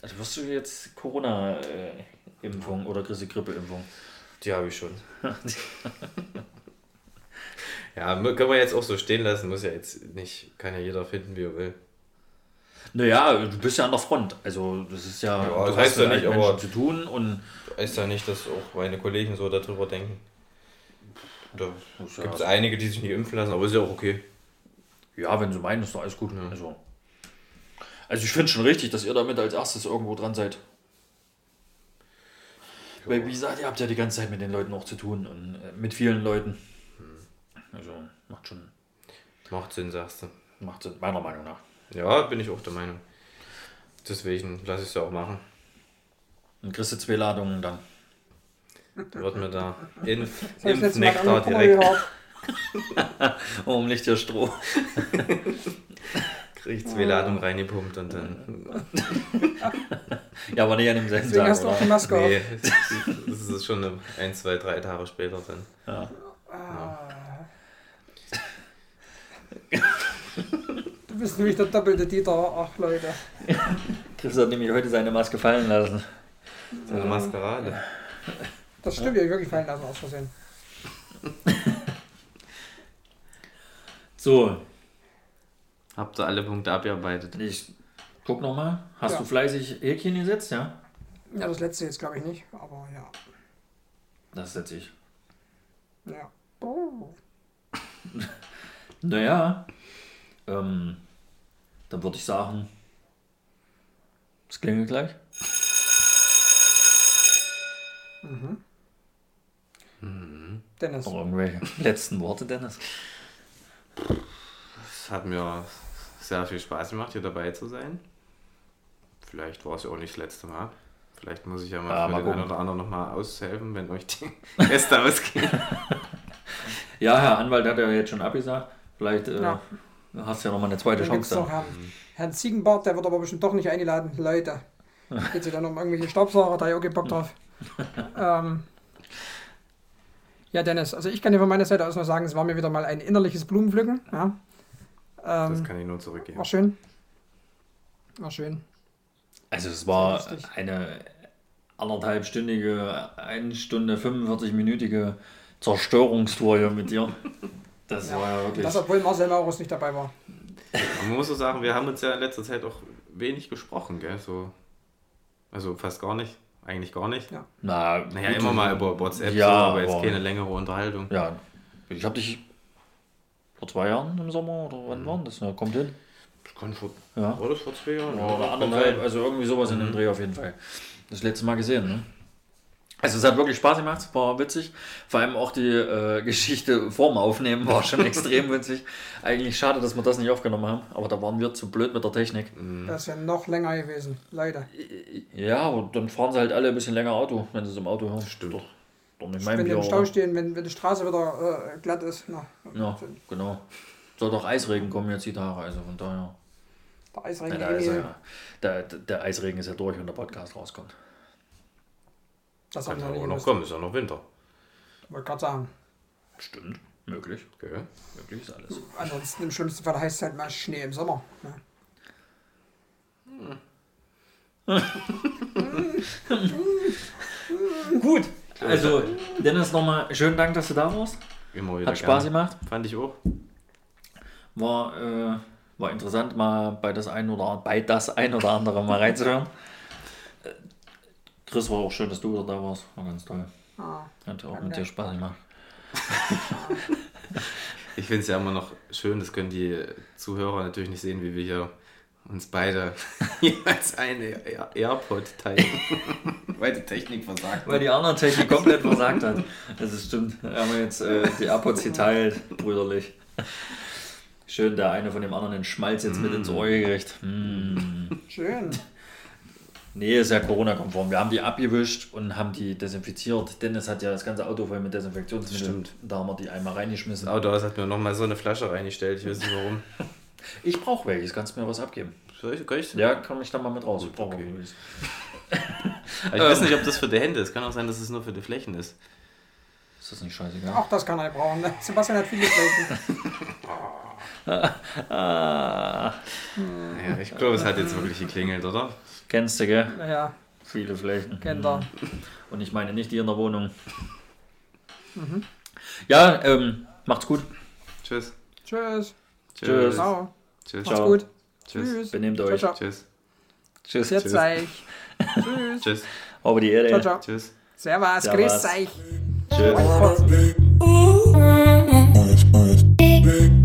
Also wirst du jetzt Corona-Impfung oder kriegst du Grippe-Impfung? Die habe ich schon. <laughs> Ja, können wir jetzt auch so stehen lassen, muss ja jetzt nicht, kann ja jeder finden, wie er will. Naja, du bist ja an der Front. Also das ist ja, Ja, du das hast heißt ja nicht, aber- zu tun und Heißt ja nicht, dass auch meine Kollegen so darüber denken. Da ja- gibt es einige, die sich nicht impfen lassen, aber ist ja auch okay. ja, wenn sie meinen, ist doch alles gut. Also, also ich finde schon richtig, dass ihr damit als erstes irgendwo dran seid. Weil, wie gesagt, ihr habt ja die ganze Zeit mit den Leuten auch zu tun und äh, mit vielen Leuten. Also macht schon, Macht Sinn, sagst du. macht Sinn, meiner Meinung nach. Ja, bin ich auch der Meinung. Deswegen lasse ich es ja auch machen. Und kriegst du zwei Ladungen dann. Wird mir da <laughs> Impf, Impfnektar direkt. Oh. <laughs> Warum nicht der Stroh? <laughs> Krieg ich zwei Ladungen reingepumpt und dann. Ja, aber nicht an demselben Deswegen Tag, hast du auch die? Maske auf. Nee, das ist schon ein, zwei, drei Tage später dann. Du bist nämlich der doppelte Dieter. Ach, Leute. Chris hat nämlich heute seine Maske fallen lassen. So eine Maskerade. Das stimmt, ja, wirklich fallen lassen aus Versehen. So, Habt ihr alle Punkte abgearbeitet? ich guck nochmal. Hast Ja. du fleißig Häkchen gesetzt, ja? Ja, das letzte jetzt glaube ich nicht, aber ja. Das setze ich. Ja. Oh. <laughs> Naja, ähm, dann würde ich sagen, es klingelt gleich. Dennis. Noch irgendwelche letzten Worte, Dennis? Es hat mir sehr viel Spaß gemacht, hier dabei zu sein. Vielleicht war es ja auch nicht das letzte Mal. Vielleicht muss ich ja mal Ja, für mal den gucken. einen oder anderen nochmal aushelfen, wenn euch die <laughs> Gäste ausgehen. <laughs> Ja, Herr Anwalt hat ja jetzt schon abgesagt. Vielleicht äh, Ja. hast du ja nochmal eine zweite Dann Chance noch. Herrn, Herrn Ziegenbart, der wird aber bestimmt doch nicht eingeladen. Leute, Geht sie dann um irgendwelche Staubsauger, da ich auch keinen Bock drauf. <laughs> ähm, ja, Dennis, also ich kann dir von meiner Seite aus nur sagen, es war mir wieder mal ein innerliches Blumenpflücken. Ja. Das Ähm, kann ich nur zurückgeben. war schön. War schön. Also es war eine anderthalbstündige, 1 Stunde 45-minütige Zerstörungstour hier mit dir. <laughs> Das war ja wirklich. Das, obwohl Marcel Maurus nicht dabei war. Man muss so sagen, wir haben uns ja in letzter Zeit auch wenig gesprochen, gell? So, also fast gar nicht. Eigentlich gar nicht. Ja. Na, Naja, gut, immer mal über WhatsApp, Ja, so, aber jetzt keine längere Unterhaltung. Ja, ich habe dich vor zwei Jahren im Sommer oder wann war das? Na, kommt hin. Das kann vor, Ja. war das vor zwei Jahren? Oder anderthalb, also irgendwie sowas in dem Dreh auf jeden Fall. Das letzte Mal gesehen, ne? Also es hat wirklich Spaß gemacht, war witzig. Vor allem auch die äh, Geschichte vorm Aufnehmen war schon <laughs> extrem witzig. Eigentlich schade, dass wir das nicht aufgenommen haben, aber da waren wir zu blöd mit der Technik. Das ist ja noch länger gewesen. Leider. Ja, aber dann fahren sie halt alle ein bisschen länger Auto, wenn sie es im Auto hören. Stimmt. Doch, doch nicht Wenn mein wir Bier. im Stau oder? stehen, wenn, wenn die Straße wieder äh, glatt ist. Na, Ja, genau. Soll doch Eisregen kommen jetzt die Tage, also von daher. Der Ja, Eisregen. da ist er ja, der, der Eisregen ist ja durch, wenn der Podcast rauskommt. Das Kann nicht noch kommen, ist ja noch Winter. Wollte gerade sagen. Stimmt, möglich. Gell? Möglich ist alles. Ansonsten im schlimmsten Fall heißt es halt mal Schnee im Sommer. Ne? <laughs> Gut, also Dennis nochmal schönen Dank, dass du da warst. Immer wieder Hat Spaß gerne. gemacht. Fand ich auch. War, äh, war interessant, mal bei das ein oder bei das ein oder andere mal reinzuhören. Chris war auch schön, dass du wieder da warst. War ganz toll. Ah, Hat auch mit dir Spaß gemacht. Ich finde es ja immer noch schön, das können die Zuhörer natürlich nicht sehen, wie wir hier uns beide <laughs> jeweils eine Air- AirPod teilen. <laughs> Weil die Technik versagt. Weil die andere Technik komplett versagt hat. Das ist stimmt. Da haben wir jetzt äh, die AirPods geteilt, brüderlich. Schön, der eine von dem anderen den Schmalz jetzt mit ins Ohr gekriegt. Mm. schön. Nee, ist ja Corona-konform. Wir haben die abgewischt und haben die desinfiziert. Dennis hat ja das ganze Auto voll mit Desinfektionsmittel. Stimmt. Da haben wir die einmal reingeschmissen. Das Auto hat mir nochmal so eine Flasche reingestellt, ich weiß nicht warum. <laughs> Ich brauche welches. Kannst du mir was abgeben? Soll ich, kann ich? Ja, kann ich dann mal mit raus. Ich brauche okay. welches. <laughs> Ich weiß nicht, ob das für die Hände ist. Kann auch sein, dass es nur für die Flächen ist. Ist das nicht scheißegal? Auch das kann er brauchen. Ne? Sebastian hat viele Flächen. Ah, <laughs> Ja, ich glaube, es hat jetzt wirklich geklingelt, oder? Kennst du, gell? Ja. Viele Flächen. Kennt er. Und ich meine nicht die in der Wohnung. Mhm. Ja, ähm, macht's gut. Tschüss. Tschüss. Tschüss. Ciao. Tschüss. Macht's gut. Tschüss. Tschüss. Benehmt euch. Ciao, ciao. Tschüss. Tschüss. Jetzt Tschüss. euch. <laughs> Tschüss. Tschüss. Aber die Ehre. Ciao, ciao. Tschüss. Servus. Servus. Grüß euch. Tschüss. Tschüss.